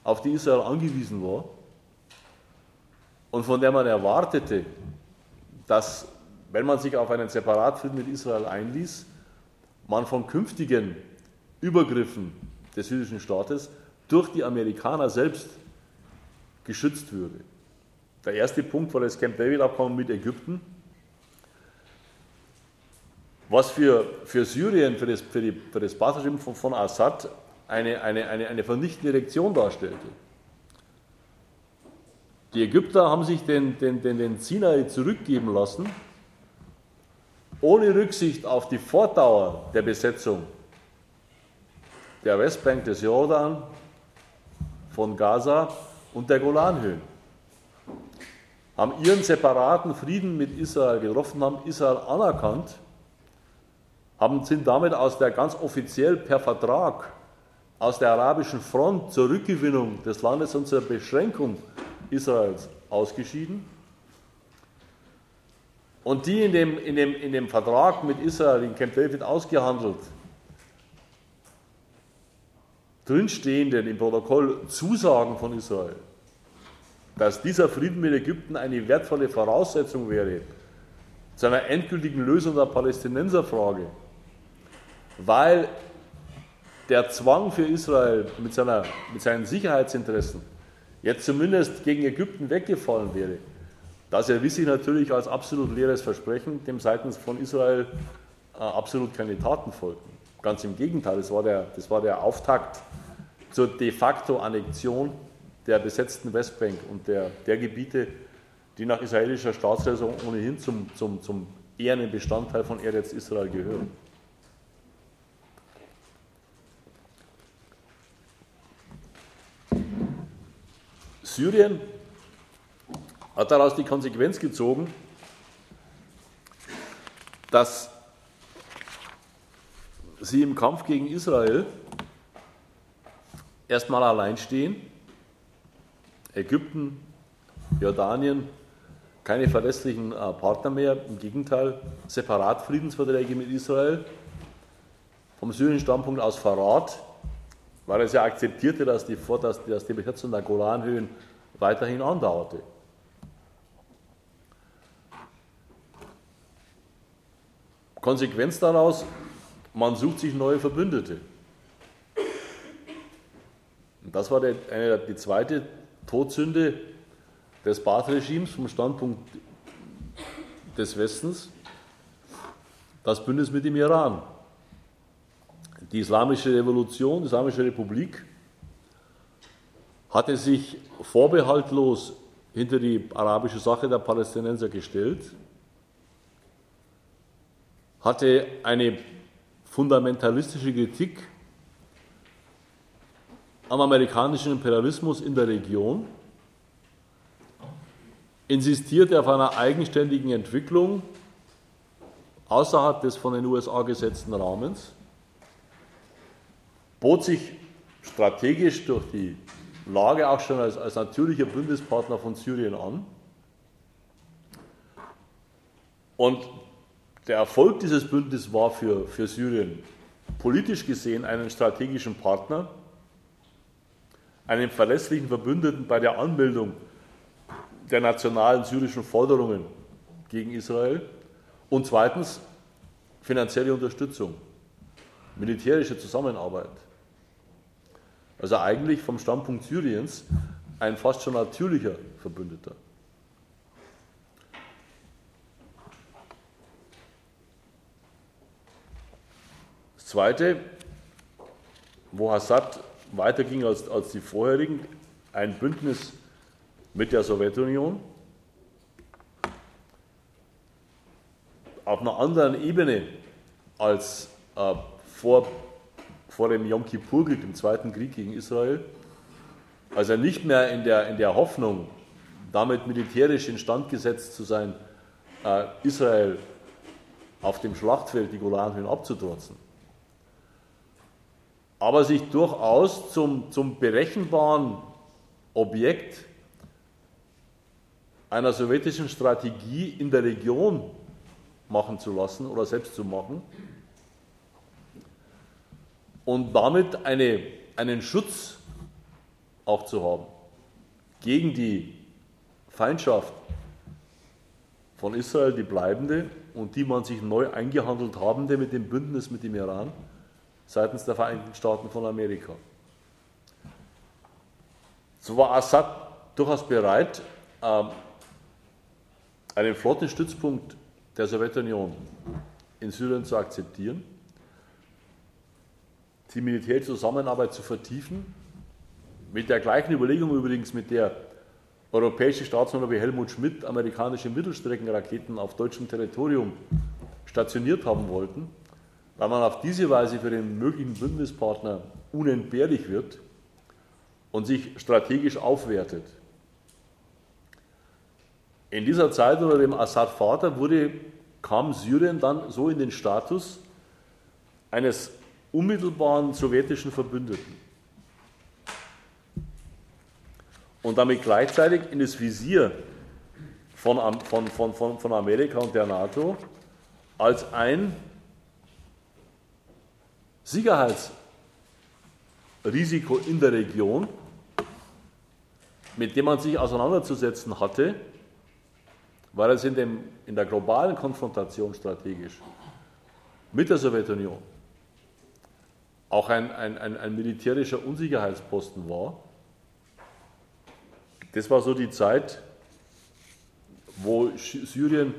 auf die Israel angewiesen war und von der man erwartete, dass, wenn man sich auf einen Separatfrieden mit Israel einließ, man von künftigen Übergriffen des jüdischen Staates durch die Amerikaner selbst geschützt würde. Der erste Punkt war das Camp David-Abkommen mit Ägypten, was für, für Syrien, für das, für für das Baath-Regime von, von Assad eine, eine, eine, eine vernichtende Reaktion darstellte. Die Ägypter haben sich den, den, den, den Sinai zurückgeben lassen, ohne Rücksicht auf die Fortdauer der Besetzung der Westbank des Jordan, von Gaza und der Golanhöhen. Haben ihren separaten Frieden mit Israel getroffen, haben Israel anerkannt, haben, sind damit aus der ganz offiziell per Vertrag aus der arabischen Front zur Rückgewinnung des Landes und zur Beschränkung Israels ausgeschieden. Und die in dem, in, dem, in dem Vertrag mit Israel in Camp David ausgehandelt drinstehenden im Protokoll Zusagen von Israel, dass dieser Frieden mit Ägypten eine wertvolle Voraussetzung wäre zu einer endgültigen Lösung der Palästinenserfrage, weil der Zwang für Israel mit, seiner, mit seinen Sicherheitsinteressen jetzt zumindest gegen Ägypten weggefallen wäre, das erwies sich natürlich als absolut leeres Versprechen, dem seitens von Israel äh, absolut keine Taten folgten. Ganz im Gegenteil, das war der, das war der Auftakt zur de facto Annexion der besetzten Westbank und der, der Gebiete, die nach israelischer Staatsräson ohnehin zum, zum, zum ehernen Bestandteil von Eretz Israel gehören. Syrien hat daraus die Konsequenz gezogen, dass sie im Kampf gegen Israel erstmal allein stehen. Ägypten, Jordanien, keine verlässlichen äh, Partner mehr, im Gegenteil, separat Friedensverträge mit Israel. Vom syrischen Standpunkt aus Verrat, weil es ja akzeptierte, dass die, dass, dass die Besetzung der Golanhöhen weiterhin andauerte. Konsequenz daraus, man sucht sich neue Verbündete. Und das war der, eine, die zweite Todsünde des Baath-Regimes vom Standpunkt des Westens, das Bündnis mit dem Iran. Die Islamische Revolution, die Islamische Republik hatte sich vorbehaltlos hinter die arabische Sache der Palästinenser gestellt hatte eine fundamentalistische Kritik am amerikanischen Imperialismus in der Region, insistierte auf einer eigenständigen Entwicklung außerhalb des von den USA gesetzten Rahmens, bot sich strategisch durch die Lage auch schon als, als natürlicher Bündnispartner von Syrien an. Und der Erfolg dieses Bündnisses war für, für Syrien politisch gesehen einen strategischen Partner, einen verlässlichen Verbündeten bei der Anmeldung der nationalen syrischen Forderungen gegen Israel und zweitens finanzielle Unterstützung, militärische Zusammenarbeit. Also eigentlich vom Standpunkt Syriens ein fast schon natürlicher Verbündeter. Zweite, wo Assad weiterging als, als die vorherigen, ein Bündnis mit der Sowjetunion auf einer anderen Ebene als äh, vor, vor dem Yom Kippur-Krieg, dem Zweiten Krieg gegen Israel. Also nicht mehr in der, in der Hoffnung, damit militärisch instand gesetzt zu sein, äh, Israel auf dem Schlachtfeld die Golanhöhen abzutrotzen aber sich durchaus zum, zum berechenbaren Objekt einer sowjetischen Strategie in der Region machen zu lassen oder selbst zu machen und damit eine, einen Schutz auch zu haben gegen die Feindschaft von Israel, die bleibende und die man sich neu eingehandelt habende mit dem Bündnis mit dem Iran seitens der Vereinigten Staaten von Amerika. So war Assad durchaus bereit, ähm, einen Flottenstützpunkt der Sowjetunion in Syrien zu akzeptieren, die militärische Zusammenarbeit zu vertiefen, mit der gleichen Überlegung übrigens, mit der europäische Staatsmänner wie Helmut Schmidt amerikanische Mittelstreckenraketen auf deutschem Territorium stationiert haben wollten weil man auf diese Weise für den möglichen Bündnispartner unentbehrlich wird und sich strategisch aufwertet. In dieser Zeit unter dem Assad-Vater wurde, kam Syrien dann so in den Status eines unmittelbaren sowjetischen Verbündeten und damit gleichzeitig in das Visier von, von, von, von Amerika und der NATO als ein Sicherheitsrisiko in der Region, mit dem man sich auseinanderzusetzen hatte, weil es in, dem, in der globalen Konfrontation strategisch mit der Sowjetunion auch ein, ein, ein, ein militärischer Unsicherheitsposten war. Das war so die Zeit, wo Syrien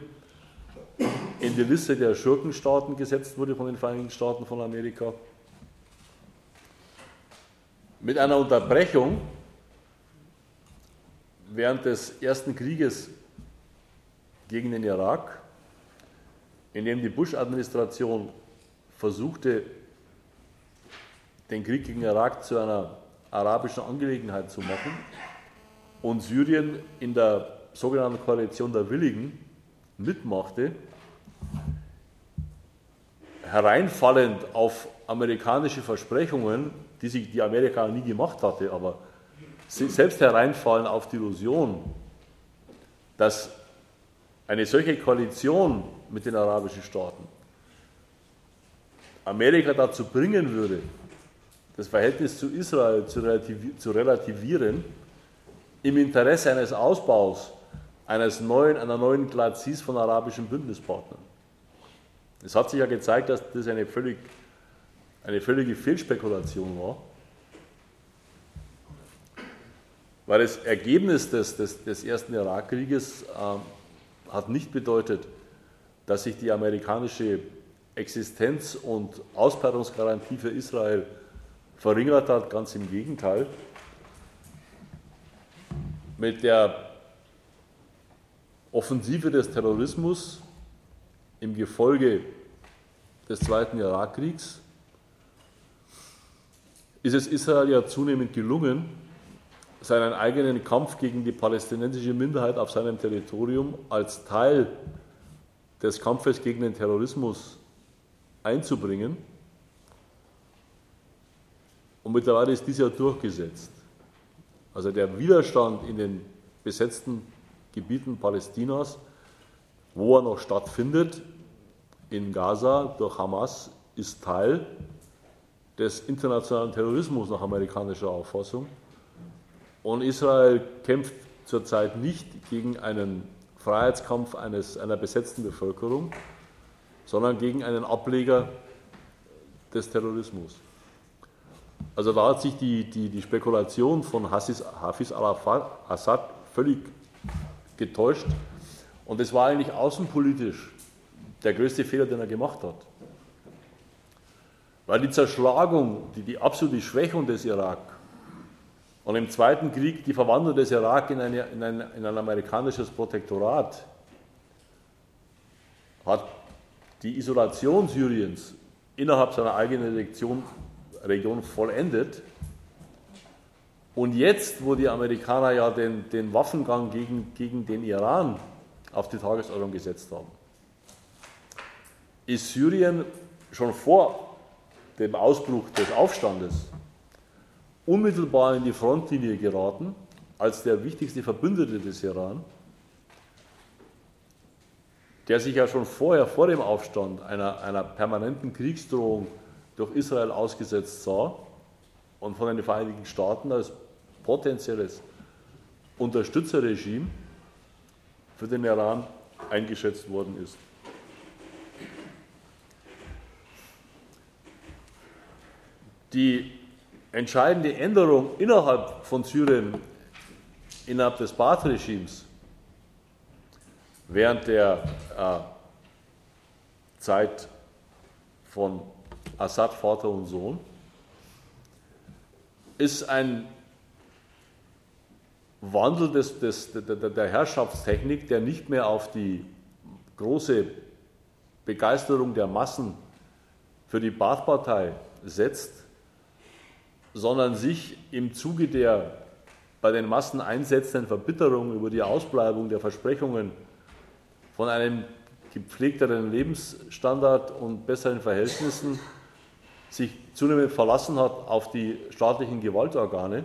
in die Liste der Schurkenstaaten gesetzt wurde von den Vereinigten Staaten von Amerika. Mit einer Unterbrechung während des ersten Krieges gegen den Irak, in dem die Bush-Administration versuchte, den Krieg gegen Irak zu einer arabischen Angelegenheit zu machen und Syrien in der sogenannten Koalition der Willigen mitmachte, hereinfallend auf amerikanische Versprechungen, die sich die Amerika nie gemacht hatte, aber selbst hereinfallen auf die Illusion, dass eine solche Koalition mit den arabischen Staaten Amerika dazu bringen würde, das Verhältnis zu Israel zu, relativieren, im Interesse eines Ausbaus eines neuen, einer neuen Glacis von arabischen Bündnispartnern. Es hat sich ja gezeigt, dass das eine, völlig, eine völlige Fehlspekulation war, weil das Ergebnis des, des, des ersten Irakkrieges äh, hat nicht bedeutet, dass sich die amerikanische Existenz und Ausbreitungsgarantie für Israel verringert hat, ganz im Gegenteil. Mit der Offensive des Terrorismus im Gefolge des Zweiten Irakkriegs ist es Israel ja zunehmend gelungen, seinen eigenen Kampf gegen die palästinensische Minderheit auf seinem Territorium als Teil des Kampfes gegen den Terrorismus einzubringen. Und mittlerweile ist dies ja durchgesetzt. Also der Widerstand in den besetzten Gebieten Palästinas, wo er noch stattfindet, in Gaza durch Hamas, ist Teil des internationalen Terrorismus nach amerikanischer Auffassung. Und Israel kämpft zurzeit nicht gegen einen Freiheitskampf eines, einer besetzten Bevölkerung, sondern gegen einen Ableger des Terrorismus. Also da hat sich die, die, die Spekulation von Hafiz, Hafiz al-Assad völlig getäuscht. Und es war eigentlich außenpolitisch der größte Fehler, den er gemacht hat. Weil die Zerschlagung, die, die absolute Schwächung des Irak und im Zweiten Krieg die Verwandlung des Irak in, eine, in, ein, in ein amerikanisches Protektorat hat die Isolation Syriens innerhalb seiner eigenen Region, Region vollendet. Und jetzt, wo die Amerikaner ja den, den Waffengang gegen, gegen den Iran auf die Tagesordnung gesetzt haben, ist Syrien schon vor dem Ausbruch des Aufstandes unmittelbar in die Frontlinie geraten als der wichtigste Verbündete des Iran der sich ja schon vorher, vor dem Aufstand, einer, einer permanenten Kriegsdrohung durch Israel ausgesetzt sah und von den Vereinigten Staaten als potenzielles Unterstützerregime für den Iran eingeschätzt worden ist. Die entscheidende Änderung innerhalb von Syrien, innerhalb des Baath-Regimes, während der äh, Zeit von Assad, Vater und Sohn, ist ein Wandel des, des, der, der Herrschaftstechnik, der nicht mehr auf die große Begeisterung der Massen für die Baath-Partei setzt, sondern sich im Zuge der bei den Massen einsetzenden Verbitterung über die Ausbleibung der Versprechungen von einem gepflegteren Lebensstandard und besseren Verhältnissen sich zunehmend verlassen hat auf die staatlichen Gewaltorgane,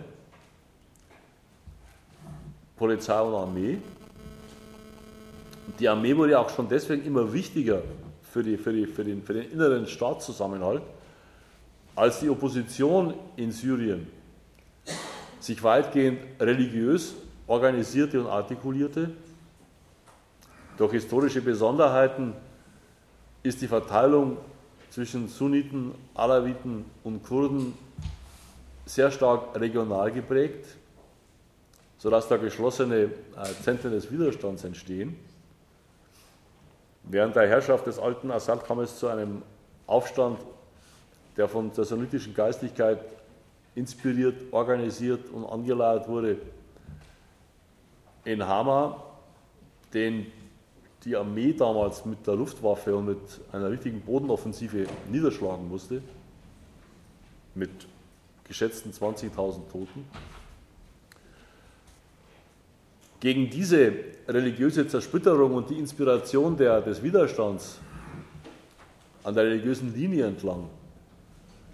Polizei und Armee. Die Armee wurde auch schon deswegen immer wichtiger für, die, für, die, für, den, für den inneren Staatszusammenhalt, als die Opposition in Syrien sich weitgehend religiös organisierte und artikulierte durch historische Besonderheiten ist die Verteilung zwischen Sunniten, Alawiten und Kurden sehr stark regional geprägt, sodass da geschlossene äh, Zentren des Widerstands entstehen. Während der Herrschaft des alten Assad kam es zu einem Aufstand, der von der sunnitischen Geistlichkeit inspiriert, organisiert und angeleiert wurde in Hama, den die Armee damals mit der Luftwaffe und mit einer richtigen Bodenoffensive niederschlagen musste, mit geschätzten 20.000 Toten. gegen diese religiöse Zersplitterung und die Inspiration der, des Widerstands an der religiösen Linie entlang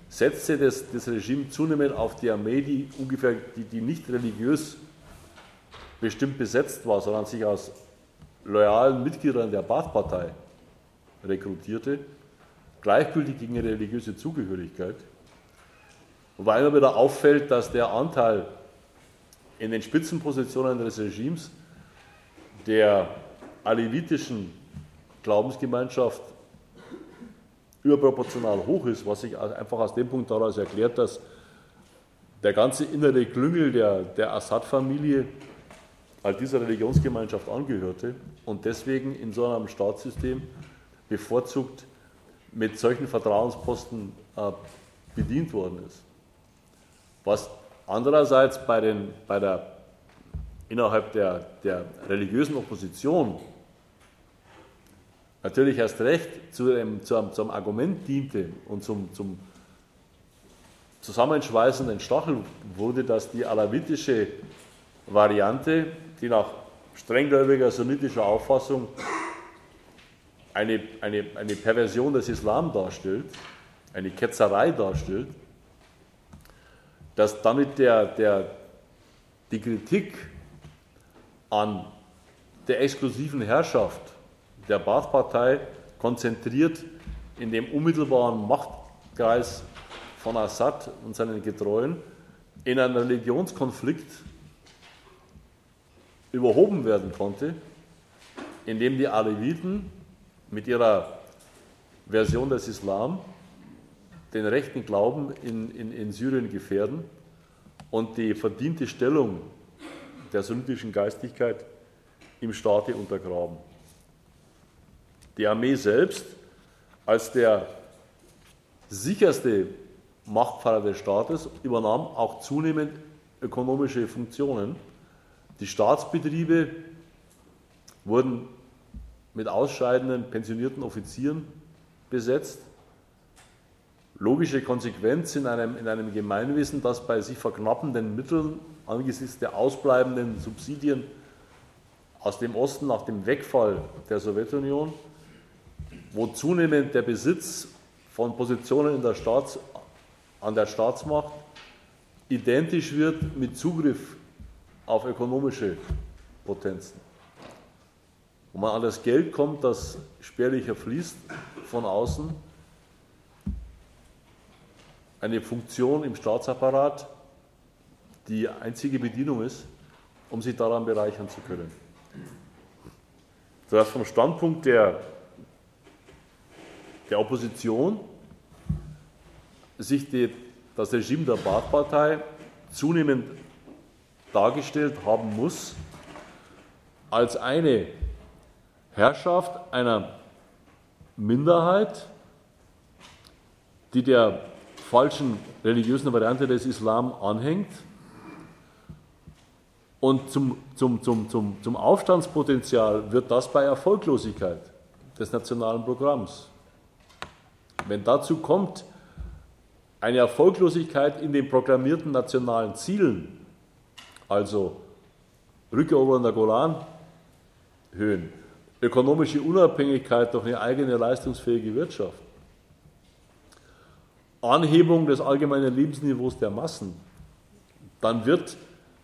setzte das, das Regime zunehmend auf die Armee, die ungefähr die, die nicht religiös bestimmt besetzt war, sondern sich aus loyalen Mitgliedern der Baath-Partei rekrutierte, gleichgültig gegen ihre religiöse Zugehörigkeit. Wobei immer wieder auffällt, dass der Anteil in den Spitzenpositionen des Regimes der alevitischen Glaubensgemeinschaft überproportional hoch ist, was sich einfach aus dem Punkt daraus erklärt, dass der ganze innere Klüngel der, der Assad-Familie all dieser Religionsgemeinschaft angehörte und deswegen in so einem Staatssystem bevorzugt mit solchen Vertrauensposten äh, bedient worden ist. Was andererseits bei, den, bei der, innerhalb der, der religiösen Opposition natürlich erst recht zu einem, zu einem, zu einem Argument diente und zum, zum zusammenschweißenden Stachel wurde, dass die alawitische Variante, die nach strenggläubiger sunnitischer Auffassung eine, eine, eine Perversion des Islam darstellt, eine Ketzerei darstellt, dass damit der, der, die Kritik an der exklusiven Herrschaft der Baath-Partei konzentriert in dem unmittelbaren Machtkreis von Assad und seinen Getreuen in einen Religionskonflikt überhoben werden konnte, indem die Aleviten mit ihrer Version des Islam den rechten Glauben in, in, in Syrien gefährden und die verdiente Stellung der sunnitischen Geistigkeit im Staate untergraben. Die Armee selbst als der sicherste Machtpfeiler des Staates übernahm auch zunehmend ökonomische Funktionen. Die Staatsbetriebe wurden mit ausscheidenden pensionierten Offizieren besetzt. Logische Konsequenz in einem, in einem Gemeinwesen, das bei sich verknappenden Mitteln angesichts der ausbleibenden Subsidien aus dem Osten nach dem Wegfall der Sowjetunion wo zunehmend der Besitz von Positionen der Staats, an der Staatsmacht identisch wird mit Zugriff auf ökonomische Potenzen. Wo man an das Geld kommt, das spärlicher fließt von außen, eine Funktion im Staatsapparat, die einzige Bedienung ist, um sich daran bereichern zu können. Sodass vom Standpunkt der der Opposition sich die, das Regime der Baath-Partei zunehmend dargestellt haben muss als eine Herrschaft einer Minderheit, die der falschen religiösen Variante des Islam anhängt und zum, zum, zum, zum, zum Aufstandspotenzial wird das bei Erfolglosigkeit des nationalen Programms. Wenn dazu kommt eine Erfolglosigkeit in den proklamierten nationalen Zielen, also Rückeroberung der Golanhöhen, ökonomische Unabhängigkeit durch eine eigene leistungsfähige Wirtschaft, Anhebung des allgemeinen Lebensniveaus der Massen, dann wird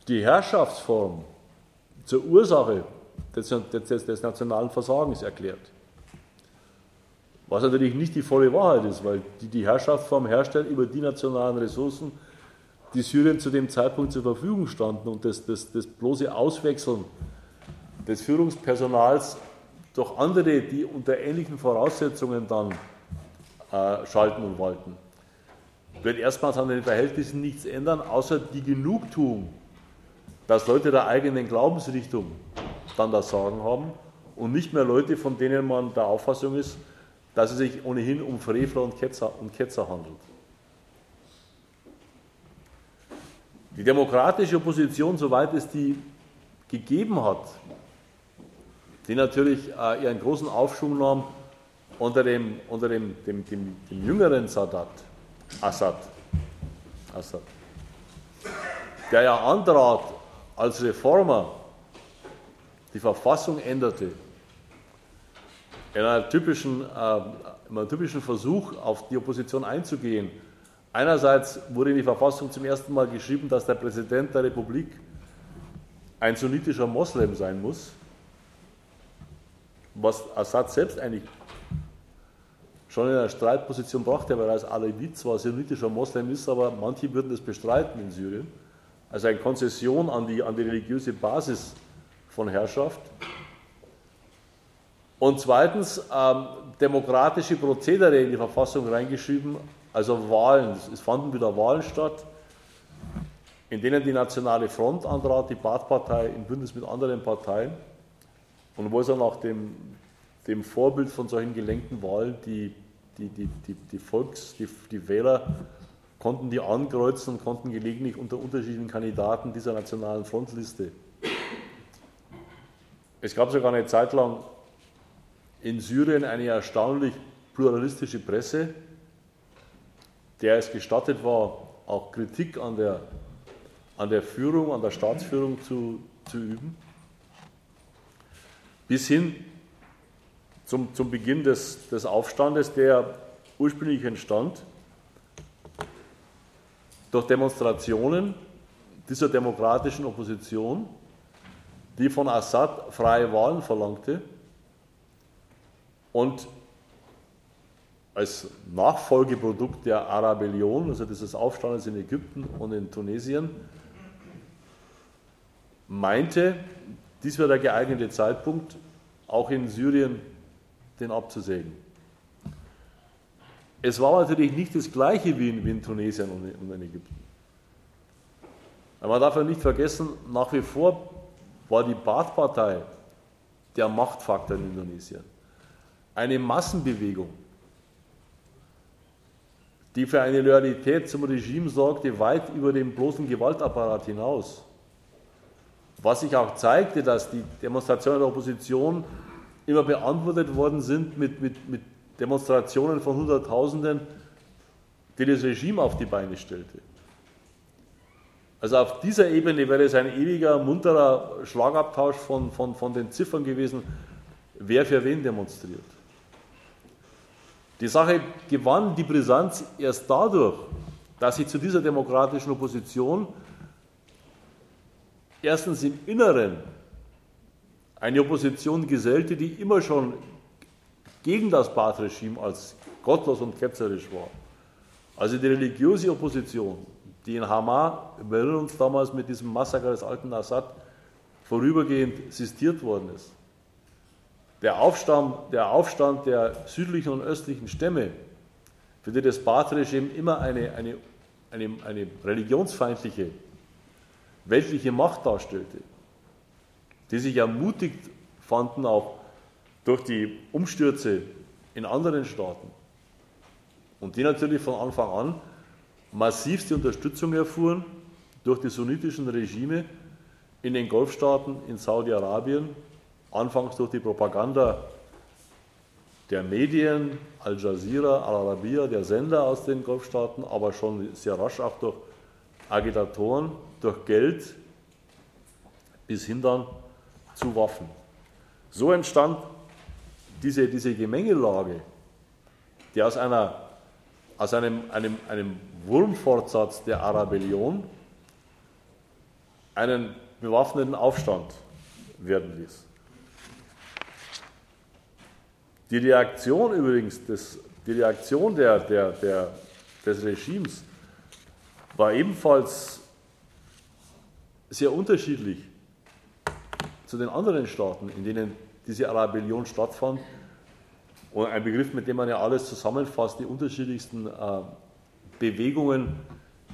die Herrschaftsform zur Ursache des, des, des nationalen Versagens erklärt. Was natürlich nicht die volle Wahrheit ist, weil die, die Herrschaftsform herstellt über die nationalen Ressourcen, die Syrien zu dem Zeitpunkt zur Verfügung standen und das, das, das bloße Auswechseln des Führungspersonals durch andere, die unter ähnlichen Voraussetzungen dann äh, schalten und walten, wird erstmals an den Verhältnissen nichts ändern, außer die Genugtuung, dass Leute der eigenen Glaubensrichtung dann das Sagen haben und nicht mehr Leute, von denen man der Auffassung ist, dass es sich ohnehin um Frevler und Ketzer, und Ketzer handelt. Die demokratische Opposition, soweit es die gegeben hat, die natürlich äh, ihren großen Aufschwung nahm unter dem, unter dem, dem, dem, dem jüngeren Sadat, Assad, Assad, der ja antrat als Reformer die Verfassung änderte, in einem typischen, äh, in einem typischen Versuch, auf die Opposition einzugehen, einerseits wurde in die Verfassung zum ersten Mal geschrieben, dass der Präsident der Republik ein sunnitischer Moslem sein muss, was Assad selbst eigentlich schon in einer Streitposition brachte, weil er als Alevit zwar sunnitischer Moslem ist, aber manche würden das bestreiten in Syrien. Also eine Konzession an die, an die religiöse Basis von Herrschaft. Und zweitens ähm, demokratische Prozedere in die Verfassung reingeschrieben, also Wahlen. Es fanden wieder Wahlen statt, in denen die Nationale Front antrat, die Baath-Partei im Bündnis mit anderen Parteien und wo es dann nach dem, dem Vorbild von solchen gelenkten Wahlen die die, die, die, die Volks-, die, die Wähler konnten die ankreuzen und konnten gelegentlich unter unterschiedlichen Kandidaten dieser nationalen Frontliste. Es gab sogar eine Zeit lang in Syrien eine erstaunlich pluralistische Presse, der es gestattet war, auch Kritik an der, an der Führung, an der Staatsführung zu, zu üben, bis hin zum, zum Beginn des, des Aufstandes, der ursprünglich entstand. Durch Demonstrationen dieser demokratischen Opposition, die von Assad freie Wahlen verlangte und als Nachfolgeprodukt der Arabellion, also dieses Aufstandes in Ägypten und in Tunesien, meinte, dies wäre der geeignete Zeitpunkt, auch in Syrien den abzusägen. Es war natürlich nicht das gleiche wie in, wie in Tunesien und in Ägypten. Aber man darf ja nicht vergessen, nach wie vor war die Baath-Partei der Machtfaktor in Indonesien. Eine Massenbewegung, die für eine Loyalität zum Regime sorgte, weit über den bloßen Gewaltapparat hinaus. Was sich auch zeigte, dass die Demonstrationen der Opposition immer beantwortet worden sind mit, mit, mit Demonstrationen von Hunderttausenden, die das Regime auf die Beine stellte. Also auf dieser Ebene wäre es ein ewiger, munterer Schlagabtausch von, von, von den Ziffern gewesen, wer für wen demonstriert. Die Sache gewann die Brisanz erst dadurch, dass sich zu dieser demokratischen Opposition erstens im Inneren eine Opposition gesellte, die immer schon gegen das Baath-Regime als gottlos und ketzerisch war. Also die religiöse Opposition, die in Hama, wir erinnern uns damals mit diesem Massaker des alten Assad, vorübergehend sistiert worden ist. Der Aufstand, der Aufstand der südlichen und östlichen Stämme, für die das Baath-Regime immer eine, eine, eine, eine religionsfeindliche, weltliche Macht darstellte, die sich ermutigt fanden, auch durch die Umstürze in anderen Staaten. Und die natürlich von Anfang an massivste Unterstützung erfuhren durch die sunnitischen Regime in den Golfstaaten, in Saudi-Arabien, anfangs durch die Propaganda der Medien, Al Jazeera, Al Arabiya, der Sender aus den Golfstaaten, aber schon sehr rasch auch durch Agitatoren, durch Geld, bis hin dann zu Waffen. So entstand diese, diese Gemengelage, die aus, einer, aus einem, einem, einem Wurmfortsatz der Arabellion einen bewaffneten Aufstand werden ließ. Die Reaktion übrigens, des, die Reaktion der, der, der, des Regimes war ebenfalls sehr unterschiedlich zu den anderen Staaten, in denen diese Arabellion stattfand. Und ein Begriff, mit dem man ja alles zusammenfasst, die unterschiedlichsten äh, Bewegungen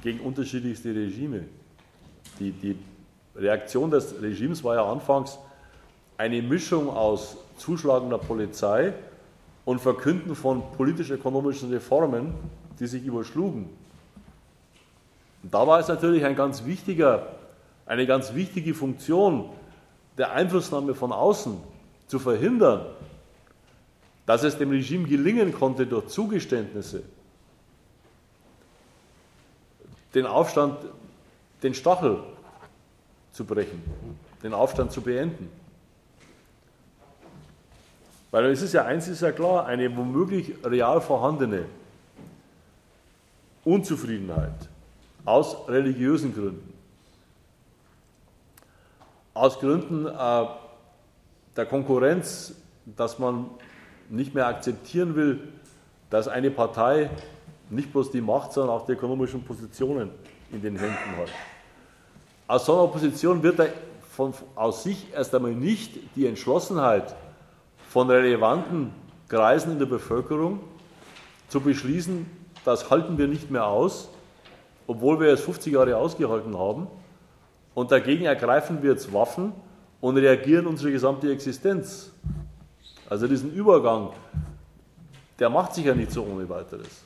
gegen unterschiedlichste Regime. Die, die Reaktion des Regimes war ja anfangs eine Mischung aus zuschlagender Polizei und Verkünden von politisch-ökonomischen Reformen, die sich überschlugen. Und da war es natürlich ein ganz eine ganz wichtige Funktion der Einflussnahme von außen zu verhindern, dass es dem Regime gelingen konnte, durch Zugeständnisse den Aufstand, den Stachel zu brechen, den Aufstand zu beenden. Weil es ist ja eins ist ja klar, eine womöglich real vorhandene Unzufriedenheit aus religiösen Gründen, aus Gründen äh, der Konkurrenz, dass man nicht mehr akzeptieren will, dass eine Partei nicht bloß die Macht, sondern auch die ökonomischen Positionen in den Händen hat. Aus so einer Position wird er von, aus sich erst einmal nicht die Entschlossenheit von relevanten Kreisen in der Bevölkerung zu beschließen, das halten wir nicht mehr aus, obwohl wir es 50 Jahre ausgehalten haben, und dagegen ergreifen wir jetzt Waffen und reagieren unsere gesamte Existenz. Also diesen Übergang, der macht sich ja nicht so ohne weiteres.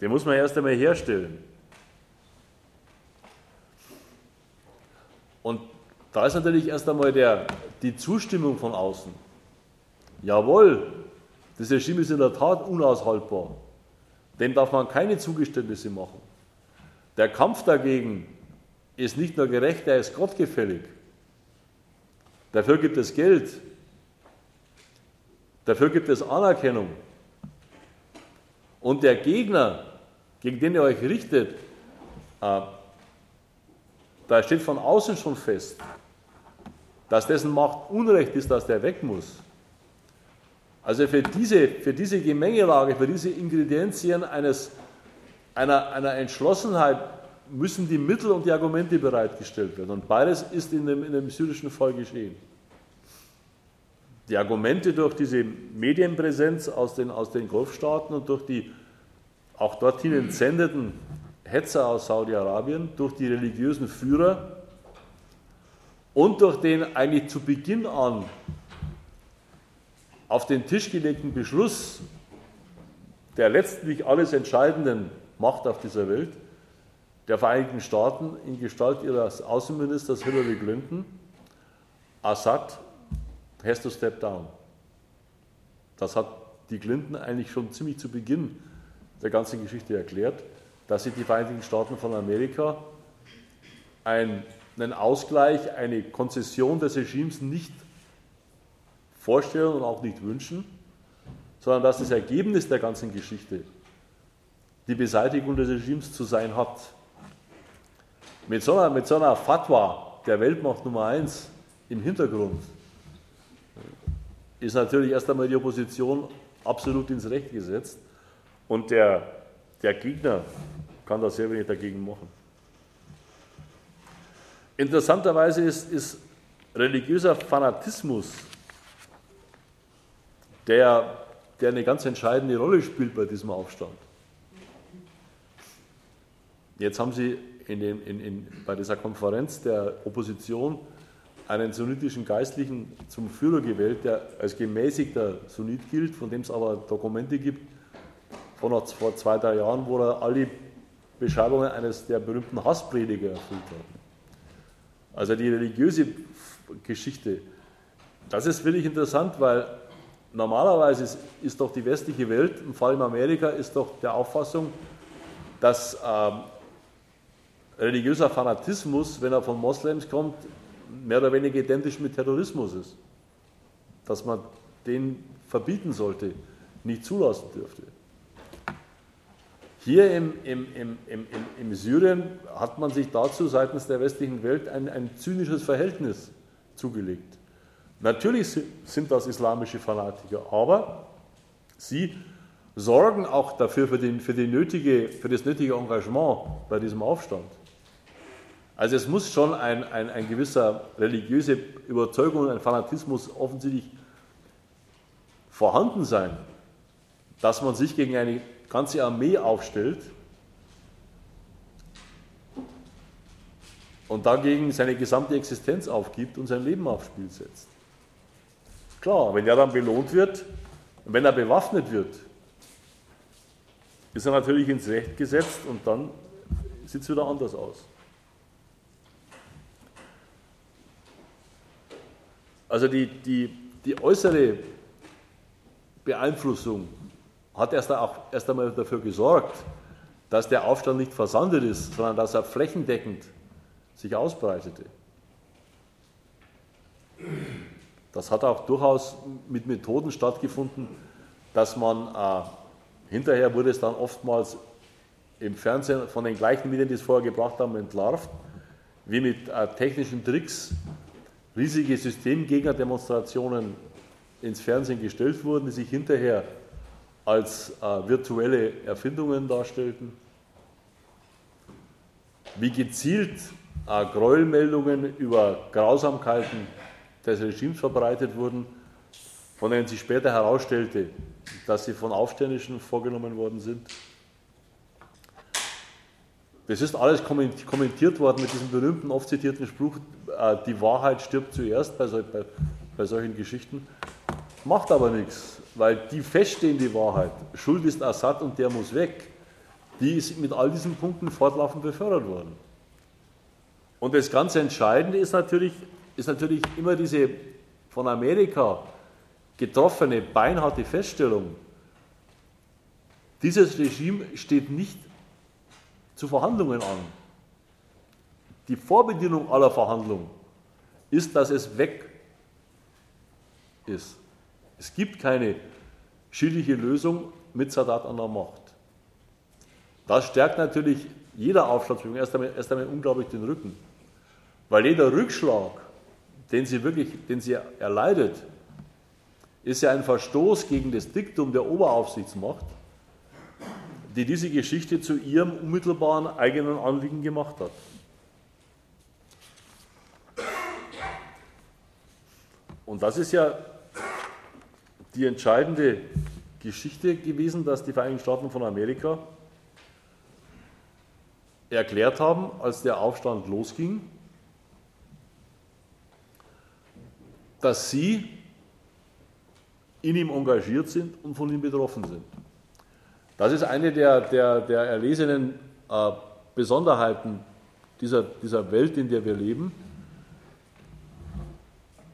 Den muss man erst einmal herstellen. Und da ist natürlich erst einmal der, die Zustimmung von außen. Jawohl, das Regime ist in der Tat unaushaltbar. Dem darf man keine Zugeständnisse machen. Der Kampf dagegen ist nicht nur gerecht, er ist gottgefällig. Dafür gibt es Geld. Dafür gibt es Anerkennung. Und der Gegner, gegen den ihr euch richtet, äh, da steht von außen schon fest, dass dessen Macht Unrecht ist, dass der weg muss. Also für diese, für diese Gemengelage, für diese Ingredienzien eines, einer, einer Entschlossenheit müssen die Mittel und die Argumente bereitgestellt werden. Und beides ist in dem, in dem syrischen Fall geschehen. Die Argumente durch diese Medienpräsenz aus den, aus den Golfstaaten und durch die auch dorthin entsendeten Hetzer aus Saudi-Arabien, durch die religiösen Führer und durch den eigentlich zu Beginn an auf den Tisch gelegten Beschluss der letztlich alles entscheidenden Macht auf dieser Welt, der Vereinigten Staaten in Gestalt ihres Außenministers Hillary Clinton, Assad has to step down. Das hat die Clinton eigentlich schon ziemlich zu Beginn der ganzen Geschichte erklärt, dass sich die Vereinigten Staaten von Amerika einen Ausgleich, eine Konzession des Regimes nicht vorstellen und auch nicht wünschen, sondern dass das Ergebnis der ganzen Geschichte die Beseitigung des Regimes zu sein hat. Mit so einer, mit so einer Fatwa der Weltmacht Nummer eins im Hintergrund ist natürlich erst einmal die Opposition absolut ins Recht gesetzt und der, der Gegner kann da sehr wenig dagegen machen. Interessanterweise ist, ist religiöser Fanatismus, der, der eine ganz entscheidende Rolle spielt bei diesem Aufstand. Jetzt haben Sie in dem, in, in, bei dieser Konferenz der Opposition einen sunnitischen Geistlichen zum Führer gewählt, der als gemäßigter Sunnit gilt, von dem es aber Dokumente gibt, von vor zwei, drei Jahren, wo er alle Beschreibungen eines der berühmten Hassprediger erfüllt hat. Also die religiöse Geschichte, das ist wirklich interessant, weil normalerweise ist, ist doch die westliche Welt, vor allem Amerika, ist doch der Auffassung, dass ähm, religiöser Fanatismus, wenn er von Moslems kommt, mehr oder weniger identisch mit Terrorismus ist. Dass man den verbieten sollte, nicht zulassen dürfte. Hier im, im, im, im, im Syrien hat man sich dazu seitens der westlichen Welt ein, ein zynisches Verhältnis zugelegt. Natürlich sind das islamische Fanatiker, aber sie sorgen auch dafür, für, den, für, die nötige, für das nötige Engagement bei diesem Aufstand. Also es muss schon ein, ein, ein gewisser religiöse Überzeugung, ein Fanatismus offensichtlich vorhanden sein, dass man sich gegen eine ganze Armee aufstellt und dagegen seine gesamte Existenz aufgibt und sein Leben aufs Spiel setzt. Klar, wenn er dann belohnt wird, wenn er bewaffnet wird, ist er natürlich ins Recht gesetzt und dann sieht es wieder anders aus. Also die, die, die äußere Beeinflussung hat erst, auch, erst einmal dafür gesorgt, dass der Aufstand nicht versandet ist, sondern dass er flächendeckend sich ausbreitete. Das hat auch durchaus mit Methoden stattgefunden, dass man äh, hinterher wurde es dann oftmals im Fernsehen von den gleichen Medien, die es vorher gebracht haben, entlarvt, wie mit äh, technischen Tricks riesige Systemgegnerdemonstrationen ins Fernsehen gestellt wurden, die sich hinterher als äh, virtuelle Erfindungen darstellten, wie gezielt äh, Gräuelmeldungen über Grausamkeiten des Regimes verbreitet wurden, von denen sich später herausstellte, dass sie von Aufständischen vorgenommen worden sind. Das ist alles kommentiert worden mit diesem berühmten, oft zitierten Spruch, äh, die Wahrheit stirbt zuerst bei, bei, bei solchen Geschichten. Macht aber nichts, weil die feststehende Wahrheit, Schuld ist Assad und der muss weg, die ist mit all diesen Punkten fortlaufend befördert worden. Und das ganz Entscheidende ist natürlich, ist natürlich immer diese von Amerika getroffene, beinharte Feststellung, dieses Regime steht nicht zu Verhandlungen an. Die Vorbedingung aller Verhandlungen ist, dass es weg ist. Es gibt keine schiedliche Lösung mit Sadat an der Macht. Das stärkt natürlich jeder Aufstandsbewegung erst erst einmal unglaublich den Rücken. Weil jeder Rückschlag, den sie wirklich, den sie erleidet, ist ja ein Verstoß gegen das Diktum der Oberaufsichtsmacht die diese Geschichte zu ihrem unmittelbaren eigenen Anliegen gemacht hat. Und das ist ja die entscheidende Geschichte gewesen, dass die Vereinigten Staaten von Amerika erklärt haben, als der Aufstand losging, dass sie in ihm engagiert sind und von ihm betroffen sind. Das ist eine der, der, der erlesenen äh, Besonderheiten dieser, dieser Welt, in der wir leben,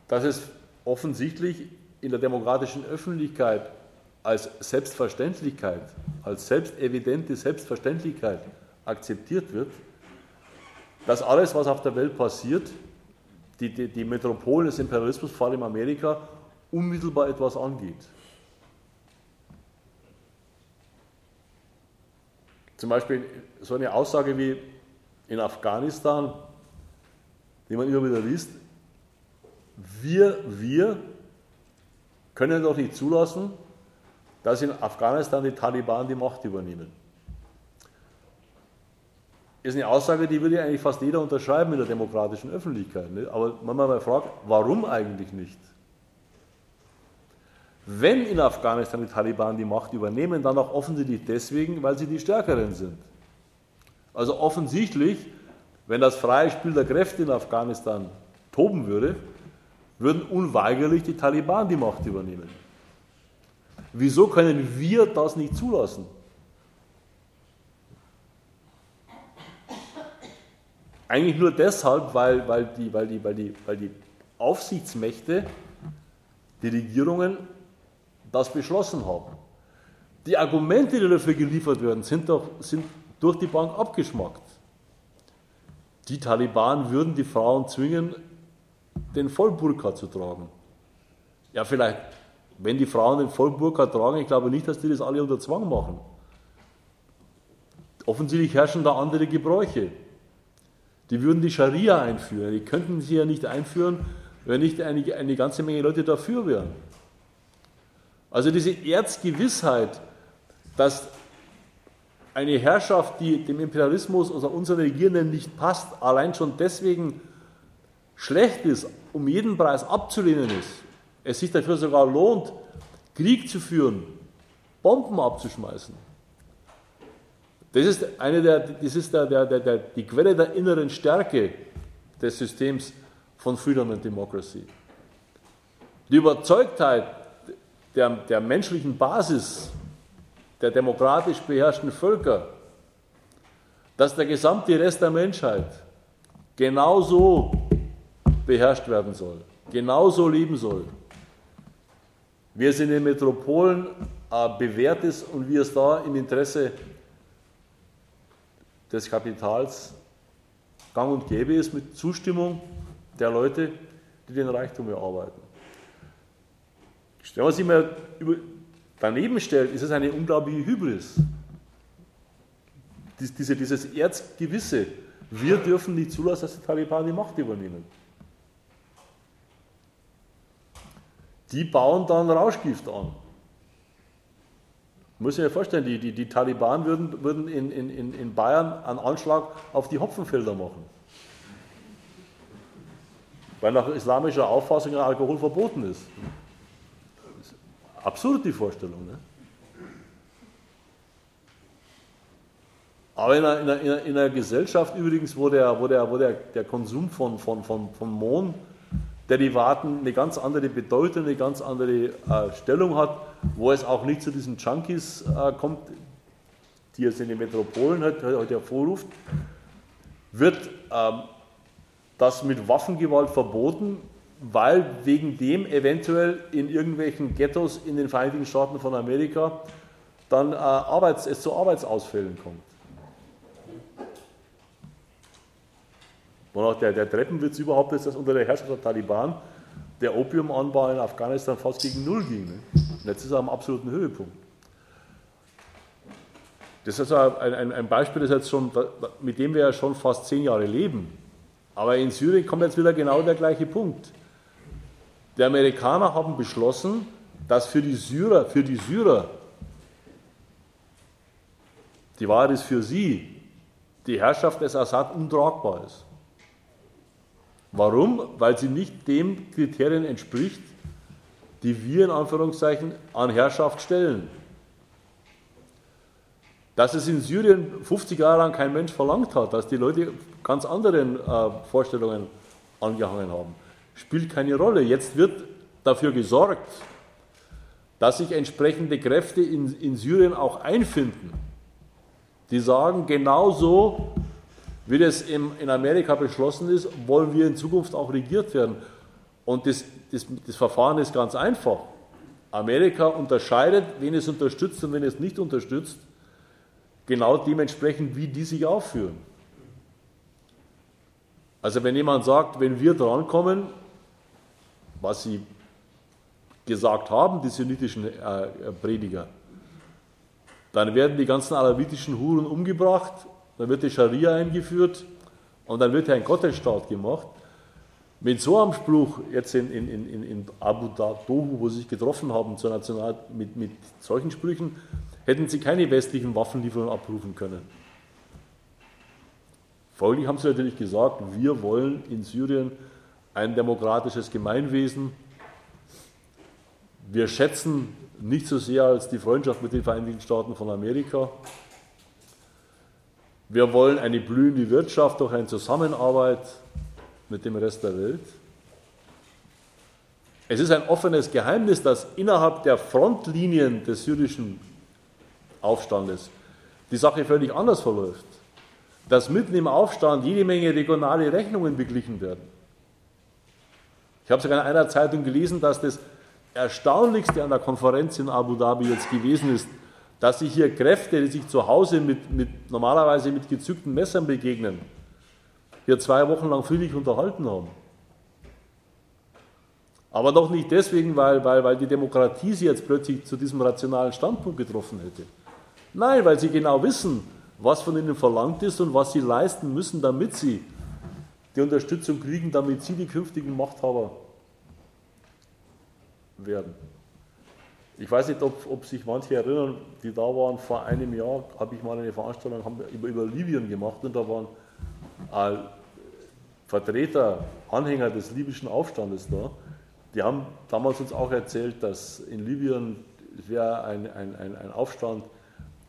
dass es offensichtlich in der demokratischen Öffentlichkeit als Selbstverständlichkeit, als selbstevidente Selbstverständlichkeit akzeptiert wird, dass alles, was auf der Welt passiert, die, die, die Metropolen des Imperialismus, vor allem Amerika, unmittelbar etwas angeht. Zum Beispiel so eine Aussage wie in Afghanistan, die man immer wieder liest, wir, wir können doch nicht zulassen, dass in Afghanistan die Taliban die Macht übernehmen. Ist eine Aussage, die würde eigentlich fast jeder unterschreiben in der demokratischen Öffentlichkeit. Ne? Aber wenn man mal fragt, warum eigentlich nicht? wenn in Afghanistan die Taliban die Macht übernehmen, dann auch offensichtlich deswegen, weil sie die Stärkeren sind. Also offensichtlich, wenn das freie Spiel der Kräfte in Afghanistan toben würde, würden unweigerlich die Taliban die Macht übernehmen. Wieso können wir das nicht zulassen? Eigentlich nur deshalb, weil, weil, die, weil, die, weil, die, weil die Aufsichtsmächte, die Regierungen das beschlossen haben. Die Argumente, die dafür geliefert werden, sind, doch, sind durch die Bank abgeschmackt. Die Taliban würden die Frauen zwingen, den Vollburka zu tragen. Ja, vielleicht, wenn die Frauen den Vollburka tragen, ich glaube nicht, dass die das alle unter Zwang machen. Offensichtlich herrschen da andere Gebräuche. Die würden die Scharia einführen. Die könnten sie ja nicht einführen, wenn nicht eine, eine ganze Menge Leute dafür wären. Also diese Erzgewissheit, dass eine Herrschaft, die dem Imperialismus oder unseren Regierenden nicht passt, allein schon deswegen schlecht ist, um jeden Preis abzulehnen ist, es sich dafür sogar lohnt, Krieg zu führen, Bomben abzuschmeißen. Das ist, eine der, das ist der, der, der, die Quelle der inneren Stärke des Systems von Freedom and Democracy. Die Überzeugtheit, der, der menschlichen Basis der demokratisch beherrschten Völker, dass der gesamte Rest der Menschheit genauso beherrscht werden soll, genauso leben soll, wie es in den Metropolen äh, bewährt ist und wie es da im Interesse des Kapitals gang und gäbe ist, mit Zustimmung der Leute, die den Reichtum erarbeiten. Wenn man sich mal daneben stellt, ist es eine unglaubliche Hybris. Diese, dieses Erzgewisse, wir dürfen nicht zulassen, dass die Taliban die Macht übernehmen. Die bauen dann Rauschgift an. Muss ich mir vorstellen, die, die, die Taliban würden, würden in, in, in Bayern einen Anschlag auf die Hopfenfelder machen. Weil nach islamischer Auffassung Alkohol verboten ist. ist absurd die Vorstellung. Ne? Aber in einer, in, einer, in einer, Gesellschaft übrigens, wo der, wo der, wo der, der Konsum von, von, von, von Mohn Derivaten eine ganz andere Bedeutung, eine ganz andere äh, Stellung hat, wo es auch nicht zu diesen Junkies äh, kommt, die es in den Metropolen heute, heute hervorruft, wird ähm, das mit Waffengewalt verboten, weil wegen dem eventuell in irgendwelchen Ghettos in den Vereinigten Staaten von Amerika dann äh, Arbeits-, es zu Arbeitsausfällen kommt. Wonach der, der Treppenwitz überhaupt ist, dass unter der Herrschaft der Taliban der Opiumanbau in Afghanistan fast gegen Null ging. Ne? Und jetzt ist er am absoluten Höhepunkt. Das ist ein, ein, ein Beispiel, das jetzt schon, mit dem wir ja schon fast zehn Jahre leben. Aber in Syrien kommt jetzt wieder genau der gleiche Punkt. Die Amerikaner haben beschlossen, dass für die Syrer, für die Syrer, die Wahrheit ist für sie, die Herrschaft des Assad untragbar ist. Warum? Weil sie nicht den Kriterien entspricht, die wir in Anführungszeichen an Herrschaft stellen. Dass es in Syrien 50 Jahre lang kein Mensch verlangt hat, dass die Leute ganz anderen äh, Vorstellungen angehangen haben, spielt keine Rolle. Jetzt wird dafür gesorgt, dass sich entsprechende Kräfte in, in Syrien auch einfinden, die sagen, genau so wie das in Amerika beschlossen ist, wollen wir in Zukunft auch regiert werden. Und das, das, das Verfahren ist ganz einfach. Amerika unterscheidet, wen es unterstützt und wen es nicht unterstützt, genau dementsprechend, wie die sich aufführen. Also wenn jemand sagt, wenn wir drankommen, was sie gesagt haben, die sunnitischen äh, Prediger, dann werden die ganzen alawitischen Huren umgebracht dann wird die Scharia eingeführt und dann wird ein Gottesstaat gemacht. Mit so einem Spruch jetzt in, in, in, in Abu Dhabi, wo sie sich getroffen haben zur National, mit, mit solchen Sprüchen, hätten sie keine westlichen Waffenlieferungen abrufen können. Folglich haben sie natürlich gesagt, wir wollen in Syrien ein demokratisches Gemeinwesen. Wir schätzen nicht so sehr als die Freundschaft mit den Vereinigten Staaten von Amerika, wir wollen eine blühende Wirtschaft durch eine Zusammenarbeit mit dem Rest der Welt. Es ist ein offenes Geheimnis, dass innerhalb der Frontlinien des syrischen Aufstandes die Sache völlig anders verläuft. Dass mitten im Aufstand jede Menge regionale Rechnungen beglichen werden. Ich habe sogar in einer Zeitung gelesen, dass das Erstaunlichste an der Konferenz in Abu Dhabi jetzt gewesen ist, dass sich hier Kräfte, die sich zu Hause mit, mit, normalerweise mit gezückten Messern begegnen, hier zwei Wochen lang friedlich unterhalten haben. Aber doch nicht deswegen, weil, weil, weil die Demokratie sie jetzt plötzlich zu diesem rationalen Standpunkt getroffen hätte. Nein, weil sie genau wissen, was von ihnen verlangt ist und was sie leisten müssen, damit sie die Unterstützung kriegen, damit sie die künftigen Machthaber werden. Ich weiß nicht, ob, ob, sich manche erinnern, die da waren, vor einem Jahr habe ich mal eine Veranstaltung über, über Libyen gemacht und da waren äh, Vertreter, Anhänger des libyschen Aufstandes da. Die haben damals uns auch erzählt, dass in Libyen wäre ein, ein, ein, ein Aufstand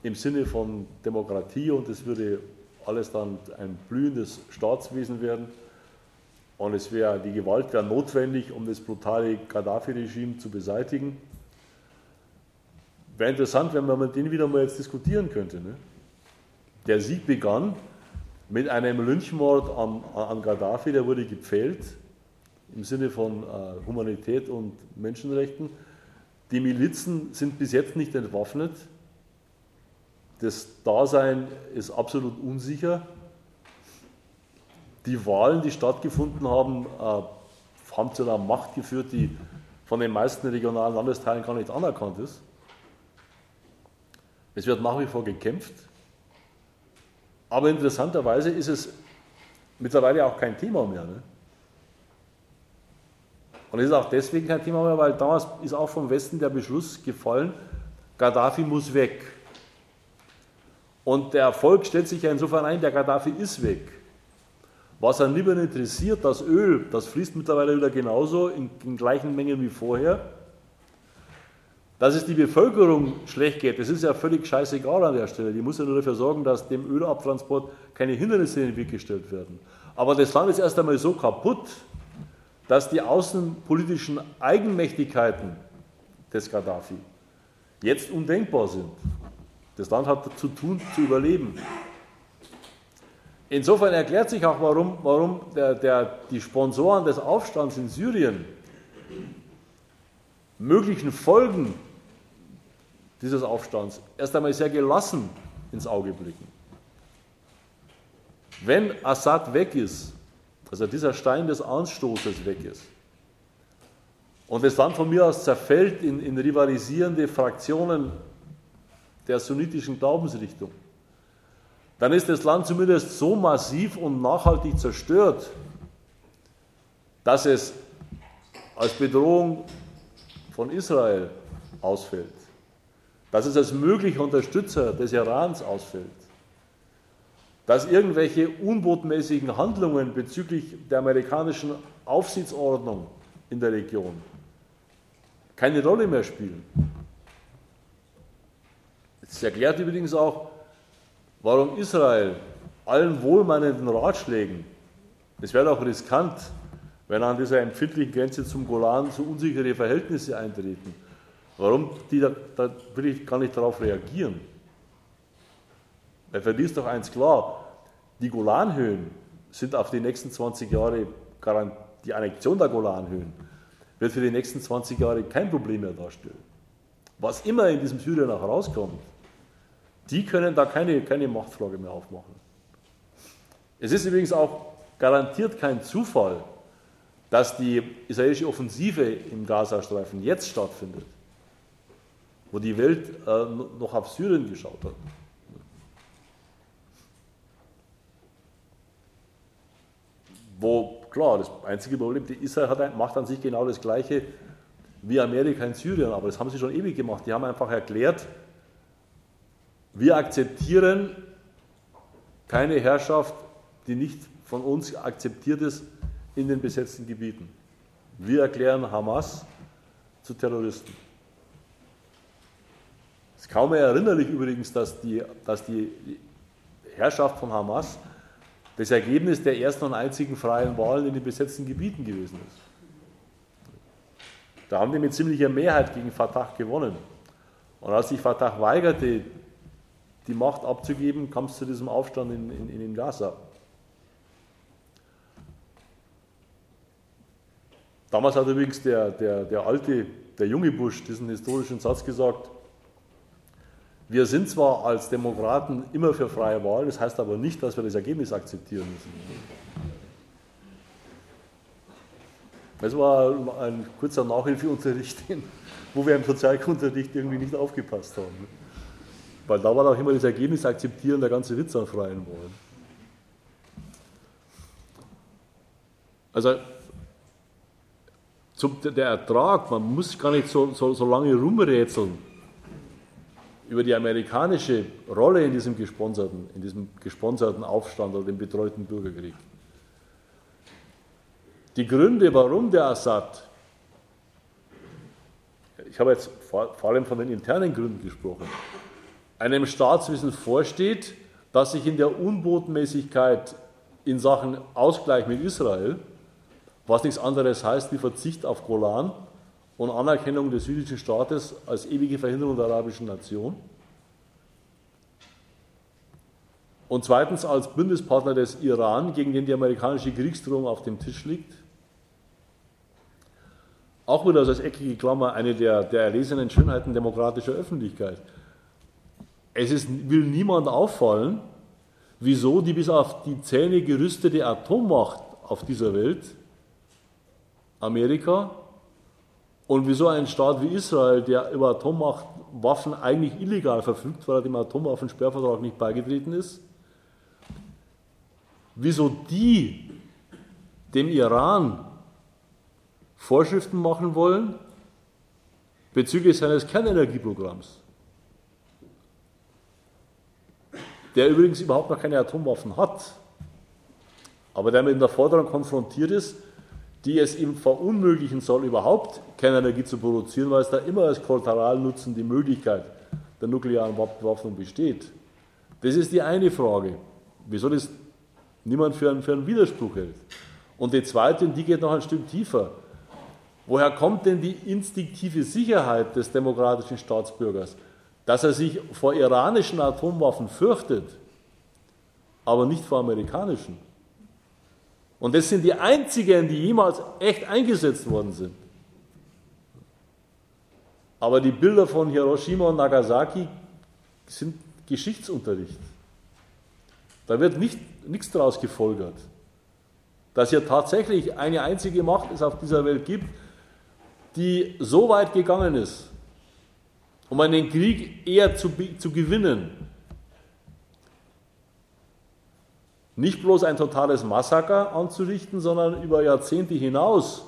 im Sinne von Demokratie und es würde alles dann ein blühendes Staatswesen werden. Und es wäre, die Gewalt wäre notwendig, um das brutale Gaddafi-Regime zu beseitigen. Wäre interessant, wenn man den wieder mal jetzt diskutieren könnte. Ne? Der Sieg begann mit einem Lynchmord an, an Gaddafi, der wurde gepfählt im Sinne von äh, Humanität und Menschenrechten. Die Milizen sind bis jetzt nicht entwaffnet. Das Dasein ist absolut unsicher. Die Wahlen, die stattgefunden haben, äh, haben zu einer Macht geführt, die von den meisten regionalen Landesteilen gar nicht anerkannt ist. Es wird nach wie vor gekämpft. Aber interessanterweise ist es mittlerweile auch kein Thema mehr. Ne? Und es ist auch deswegen kein Thema mehr, weil damals ist auch vom Westen der Beschluss gefallen, Gaddafi muss weg. Und der Erfolg stellt sich ja insofern ein, der Gaddafi ist weg. Was an Libyen interessiert, das Öl, das fließt mittlerweile wieder genauso in, in gleichen Mengen wie vorher. Dass es die Bevölkerung schlecht geht, das ist ja völlig scheißegal an der Stelle. Die muss ja nur dafür sorgen, dass dem Ölabtransport keine Hindernisse in den Weg gestellt werden. Aber das Land ist erst einmal so kaputt, dass die außenpolitischen Eigenmächtigkeiten des Gaddafi jetzt undenkbar sind. Das Land hat zu tun, zu überleben. Insofern erklärt sich auch, warum, warum der, der, die Sponsoren des Aufstands in Syrien möglichen Folgen dieses Aufstands erst einmal sehr gelassen ins Auge blicken. Wenn Assad weg ist, also dieser Stein des Anstoßes weg ist, und das Land von mir aus zerfällt in, in rivalisierende Fraktionen der sunnitischen Glaubensrichtung, dann ist das Land zumindest so massiv und nachhaltig zerstört, dass es als Bedrohung von Israel ausfällt, dass es als möglicher Unterstützer des Irans ausfällt, dass irgendwelche unbotmäßigen Handlungen bezüglich der amerikanischen Aufsichtsordnung in der Region keine Rolle mehr spielen. Das erklärt übrigens auch, warum Israel allen wohlmeinenden Ratschlägen, es wäre auch riskant, wenn an dieser empfindlichen Grenze zum Golan so unsichere Verhältnisse eintreten, warum die da, da will ich gar nicht darauf reagieren. Weil für die ist doch eins klar, die Golanhöhen sind auf die nächsten 20 Jahre, die Annexion der Golanhöhen wird für die nächsten 20 Jahre kein Problem mehr darstellen. Was immer in diesem Syrien auch rauskommt, die können da keine, keine Machtfrage mehr aufmachen. Es ist übrigens auch garantiert kein Zufall, dass die israelische Offensive im Gazastreifen jetzt stattfindet, wo die Welt äh, noch auf Syrien geschaut hat. Wo, klar, das einzige Problem, die Israel hat, macht an sich genau das Gleiche wie Amerika in Syrien, aber das haben sie schon ewig gemacht. Die haben einfach erklärt, wir akzeptieren keine Herrschaft, die nicht von uns akzeptiert ist in den besetzten Gebieten. Wir erklären Hamas zu Terroristen. Es ist kaum mehr erinnerlich übrigens, dass die, dass die Herrschaft von Hamas das Ergebnis der ersten und einzigen freien Wahlen in den besetzten Gebieten gewesen ist. Da haben die mit ziemlicher Mehrheit gegen Fatah gewonnen. Und als sich Fatah weigerte, die Macht abzugeben, kam es zu diesem Aufstand in, in, in Gaza. Damals hat übrigens der, der, der alte, der junge Bush diesen historischen Satz gesagt, wir sind zwar als Demokraten immer für freie Wahlen, das heißt aber nicht, dass wir das Ergebnis akzeptieren müssen. Das war ein kurzer Nachhilfeunterricht, wo wir im Sozialkunterricht irgendwie nicht aufgepasst haben. Weil da war auch immer das Ergebnis akzeptieren, der ganze Witz an freien Wahlen. Also zum, der Ertrag, man muss gar nicht so, so, so lange rumrätseln über die amerikanische Rolle in diesem gesponserten, in diesem gesponserten Aufstand oder dem betreuten Bürgerkrieg. Die Gründe, warum der Assad, ich habe jetzt vor, vor allem von den internen Gründen gesprochen, einem Staatswissen vorsteht, das sich in der Unbotmäßigkeit in Sachen Ausgleich mit Israel, was nichts anderes heißt wie Verzicht auf Golan und Anerkennung des jüdischen Staates als ewige Verhinderung der arabischen Nation. Und zweitens als Bündnispartner des Iran, gegen den die amerikanische Kriegsdrohung auf dem Tisch liegt. Auch wieder als eckige Klammer eine der, der erlesenen Schönheiten demokratischer Öffentlichkeit. Es ist, will niemand auffallen, wieso die bis auf die Zähne gerüstete Atommacht auf dieser Welt, Amerika, Und wieso ein Staat wie Israel, der über Atomwaffen eigentlich illegal verfügt, weil er dem Atomwaffensperrvertrag nicht beigetreten ist, wieso die dem Iran Vorschriften machen wollen bezüglich seines Kernenergieprogramms, der übrigens überhaupt noch keine Atomwaffen hat, aber der mit einer Forderung konfrontiert ist, die es ihm verunmöglichen soll, überhaupt Kernenergie zu produzieren, weil es da immer als Kollateralnutzen die Möglichkeit der nuklearen Bewaffnung besteht. Das ist die eine Frage, wieso das niemand für einen, für einen Widerspruch hält. Und die zweite, und die geht noch ein Stück tiefer. Woher kommt denn die instinktive Sicherheit des demokratischen Staatsbürgers, dass er sich vor iranischen Atomwaffen fürchtet, aber nicht vor amerikanischen? Und das sind die einzigen, die jemals echt eingesetzt worden sind. Aber die Bilder von Hiroshima und Nagasaki sind Geschichtsunterricht. Da wird nicht, nichts daraus gefolgert. Dass hier tatsächlich eine einzige Macht es auf dieser Welt gibt, die so weit gegangen ist, um einen Krieg eher zu, zu gewinnen, nicht bloß ein totales Massaker anzurichten, sondern über Jahrzehnte hinaus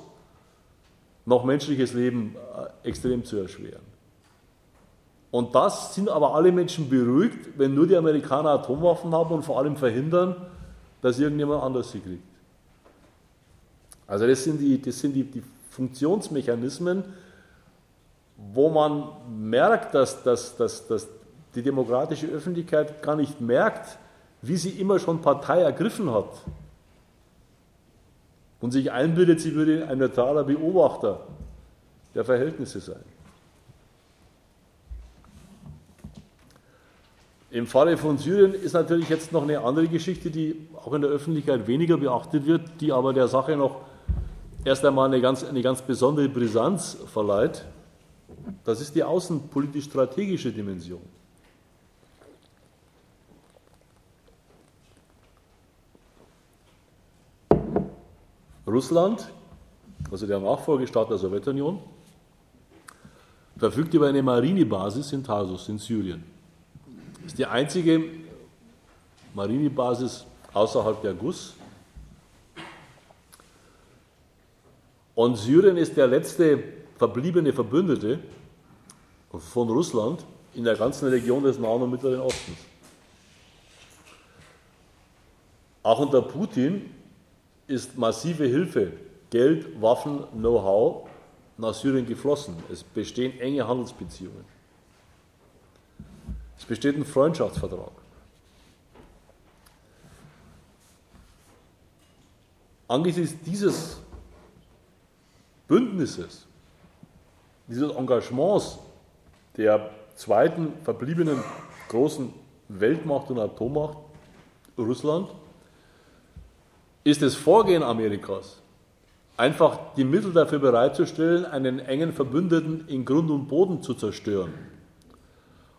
noch menschliches Leben äh, extrem zu erschweren. Und das sind aber alle Menschen beruhigt, wenn nur die Amerikaner Atomwaffen haben und vor allem verhindern, dass irgendjemand anders sie kriegt. Also das sind die, das sind die, die Funktionsmechanismen, wo man merkt, dass, dass, dass, dass die demokratische Öffentlichkeit gar nicht merkt, wie sie immer schon Partei ergriffen hat und sich einbildet, sie würde ein neutraler Beobachter der Verhältnisse sein. Im Falle von Syrien ist natürlich jetzt noch eine andere Geschichte, die auch in der Öffentlichkeit weniger beachtet wird, die aber der Sache noch erst einmal eine ganz, eine ganz besondere Brisanz verleiht. Das ist die außenpolitisch-strategische Dimension. Russland, also der Nachfolgestaat der Sowjetunion, verfügt über eine Marinebasis in Tarsus in Syrien. Das ist die einzige Marinebasis außerhalb der GUS. Und Syrien ist der letzte verbliebene Verbündete von Russland in der ganzen Region des Nahen und Mittleren Ostens. Auch unter Putin ist massive Hilfe, Geld, Waffen, Know-how nach Syrien geflossen. Es bestehen enge Handelsbeziehungen. Es besteht ein Freundschaftsvertrag. Angesichts dieses Bündnisses, dieses Engagements der zweiten verbliebenen großen Weltmacht und Atommacht, Russland, ist das Vorgehen Amerikas, einfach die Mittel dafür bereitzustellen, einen engen Verbündeten in Grund und Boden zu zerstören.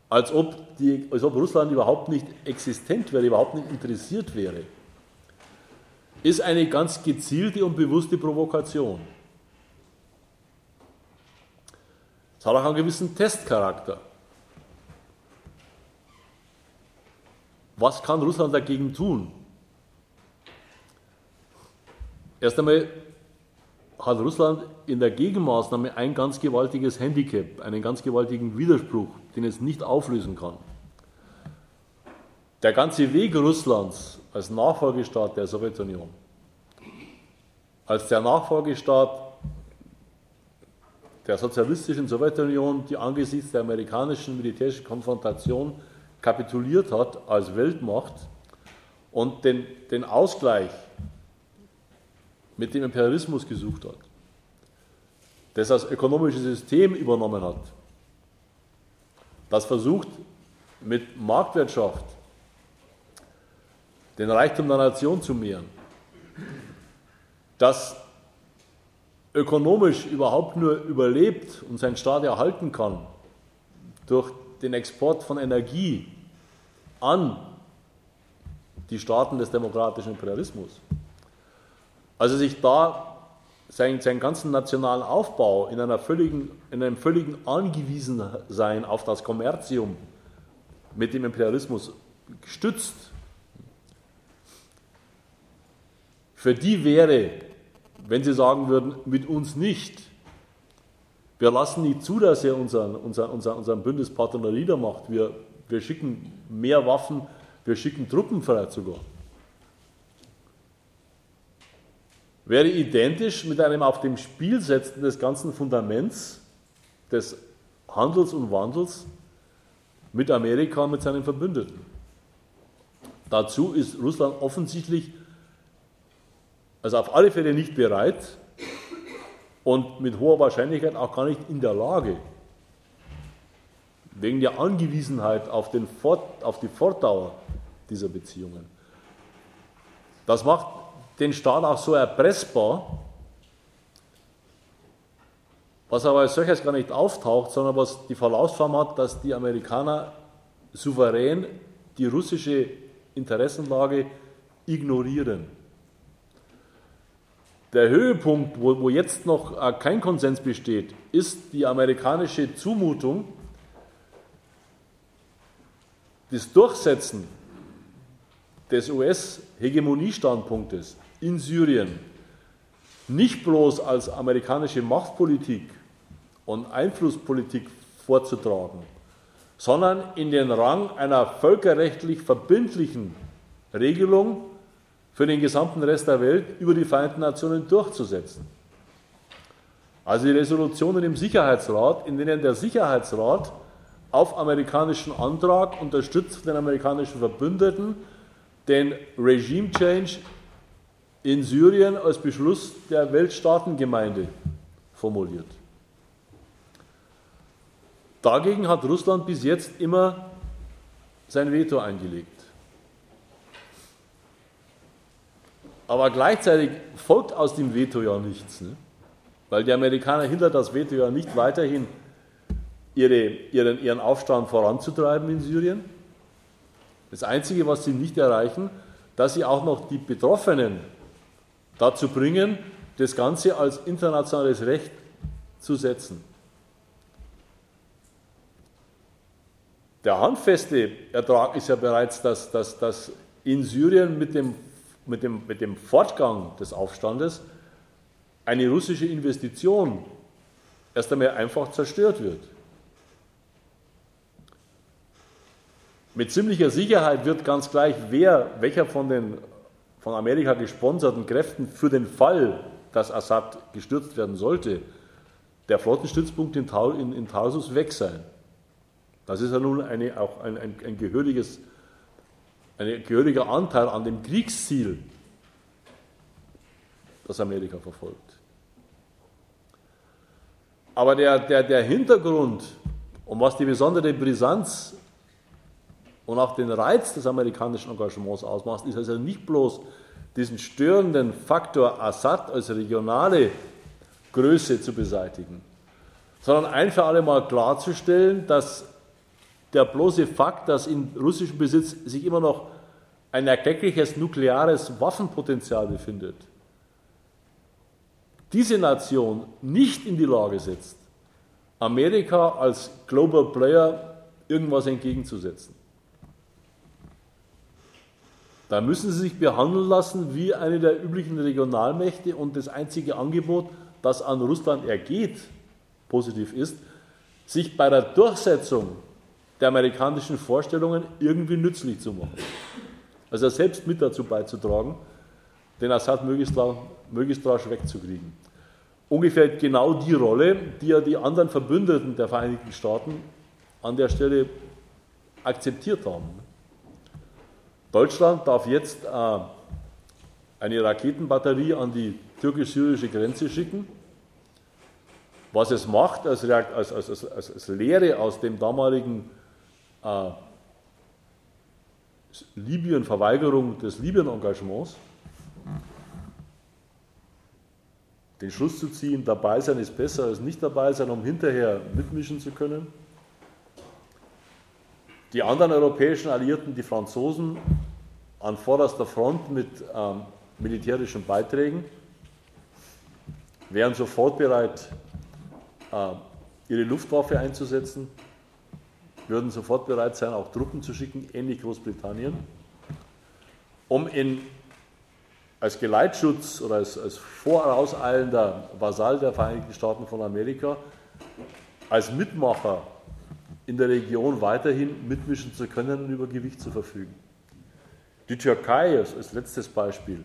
Als ob, die, als ob Russland überhaupt nicht existent wäre, überhaupt nicht interessiert wäre, ist eine ganz gezielte und bewusste Provokation. Es hat auch einen gewissen Testcharakter. Was kann Russland dagegen tun? Erst einmal hat Russland in der Gegenmaßnahme ein ganz gewaltiges Handicap, einen ganz gewaltigen Widerspruch, den es nicht auflösen kann. Der ganze Weg Russlands als Nachfolgestaat der Sowjetunion, als der Nachfolgestaat der sozialistischen Sowjetunion, die angesichts der amerikanischen militärischen Konfrontation kapituliert hat als Weltmacht und den, den Ausgleich mit dem Imperialismus gesucht hat, das als ökonomisches System übernommen hat, das versucht mit Marktwirtschaft den Reichtum der Nation zu mehren, das ökonomisch überhaupt nur überlebt und seinen Staat erhalten kann durch den Export von Energie an die Staaten des demokratischen Imperialismus. Also sich da seinen, seinen ganzen nationalen Aufbau in, einer völligen, in einem völligen Angewiesensein auf das Kommerzium mit dem Imperialismus gestützt, für die wäre, wenn sie sagen würden, mit uns nicht, wir lassen nicht zu, dass er unseren, unseren, unseren, unseren Bündnispartner niedermacht, wir, wir schicken mehr Waffen, wir schicken Truppen vielleicht sogar. Wäre identisch mit einem auf dem Spiel setzen des ganzen Fundaments des Handels und Wandels mit Amerika und mit seinen Verbündeten. Dazu ist Russland offensichtlich, also auf alle Fälle nicht bereit und mit hoher Wahrscheinlichkeit auch gar nicht in der Lage, wegen der Angewiesenheit auf, den Fort, auf die Fortdauer dieser Beziehungen. Das macht den Staat auch so erpressbar, was aber als solches gar nicht auftaucht, sondern was die Verlaufsform hat, dass die Amerikaner souverän die russische Interessenlage ignorieren. Der Höhepunkt, wo, wo jetzt noch äh, kein Konsens besteht, ist die amerikanische Zumutung, das Durchsetzen des US-Hegemoniestandpunktes in Syrien nicht bloß als amerikanische Machtpolitik und Einflusspolitik vorzutragen, sondern in den Rang einer völkerrechtlich verbindlichen Regelung für den gesamten Rest der Welt über die Vereinten Nationen durchzusetzen. Also die Resolutionen im Sicherheitsrat, in denen der Sicherheitsrat auf amerikanischen Antrag unterstützt den amerikanischen Verbündeten den Regime Change in Syrien als Beschluss der Weltstaatengemeinde formuliert. Dagegen hat Russland bis jetzt immer sein Veto eingelegt. Aber gleichzeitig folgt aus dem Veto ja nichts, ne? weil die Amerikaner hindern das Veto ja nicht weiterhin, ihre, ihren, ihren Aufstand voranzutreiben in Syrien. Das Einzige, was sie nicht erreichen, dass sie auch noch die Betroffenen dazu bringen, das Ganze als internationales Recht zu setzen. Der handfeste Ertrag ist ja bereits, dass, dass, dass in Syrien mit dem, mit, dem, mit dem Fortgang des Aufstandes eine russische Investition erst einmal einfach zerstört wird. Mit ziemlicher Sicherheit wird ganz gleich, wer, welcher von den von Amerika gesponserten Kräften für den Fall, dass Assad gestürzt werden sollte, der Flottenstützpunkt in, in, in Tarsus weg sein. Das ist ja nun eine, auch ein, ein, ein gehöriges, ein gehöriger Anteil an dem Kriegsziel, das Amerika verfolgt. Aber der, der, der Hintergrund, um was die besondere Brisanz und auch den Reiz des amerikanischen Engagements ausmacht, ist also nicht bloß diesen störenden Faktor Assad als regionale Größe zu beseitigen, sondern ein für alle Mal klarzustellen, dass der bloße Fakt, dass in russischem Besitz sich immer noch ein erkleckliches nukleares Waffenpotenzial befindet, diese Nation nicht in die Lage setzt, Amerika als Global Player irgendwas entgegenzusetzen. Da müssen sie sich behandeln lassen wie eine der üblichen Regionalmächte und das einzige Angebot, das an Russland ergeht, positiv ist, sich bei der Durchsetzung der amerikanischen Vorstellungen irgendwie nützlich zu machen. Also selbst mit dazu beizutragen, den Assad möglichst, möglichst rasch wegzukriegen. Ungefähr genau die Rolle, die ja die anderen Verbündeten der Vereinigten Staaten an der Stelle akzeptiert haben. Deutschland darf jetzt äh, eine Raketenbatterie an die türkisch-syrische Grenze schicken. Was es macht als, als, als, als Lehre aus dem damaligen äh, Libyen-Verweigerung des Libyen-Engagements, den Schluss zu ziehen, dabei sein ist besser als nicht dabei sein, um hinterher mitmischen zu können. Die anderen europäischen Alliierten, die Franzosen, an vorderster Front mit ähm, militärischen Beiträgen, wären sofort bereit, äh, ihre Luftwaffe einzusetzen, würden sofort bereit sein, auch Truppen zu schicken, ähnlich Großbritannien, um in, als Geleitschutz oder als, als vorauseilender Vasall der Vereinigten Staaten von Amerika als Mitmacher in der Region weiterhin mitmischen zu können und über Gewicht zu verfügen. Die Türkei als letztes Beispiel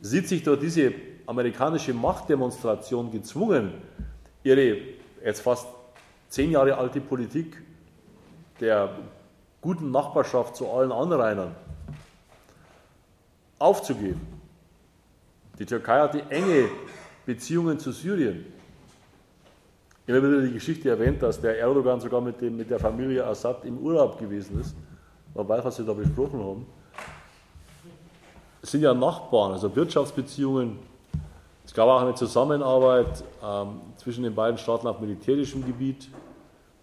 sieht sich durch diese amerikanische Machtdemonstration gezwungen, ihre jetzt fast zehn Jahre alte Politik der guten Nachbarschaft zu allen Anrainern aufzugeben. Die Türkei hatte enge Beziehungen zu Syrien. Immer wieder die Geschichte erwähnt, dass der Erdogan sogar mit, dem, mit der Familie Assad im Urlaub gewesen ist. Man weiß, was sie da besprochen haben. Es sind ja Nachbarn, also Wirtschaftsbeziehungen. Es gab auch eine Zusammenarbeit ähm, zwischen den beiden Staaten auf militärischem Gebiet.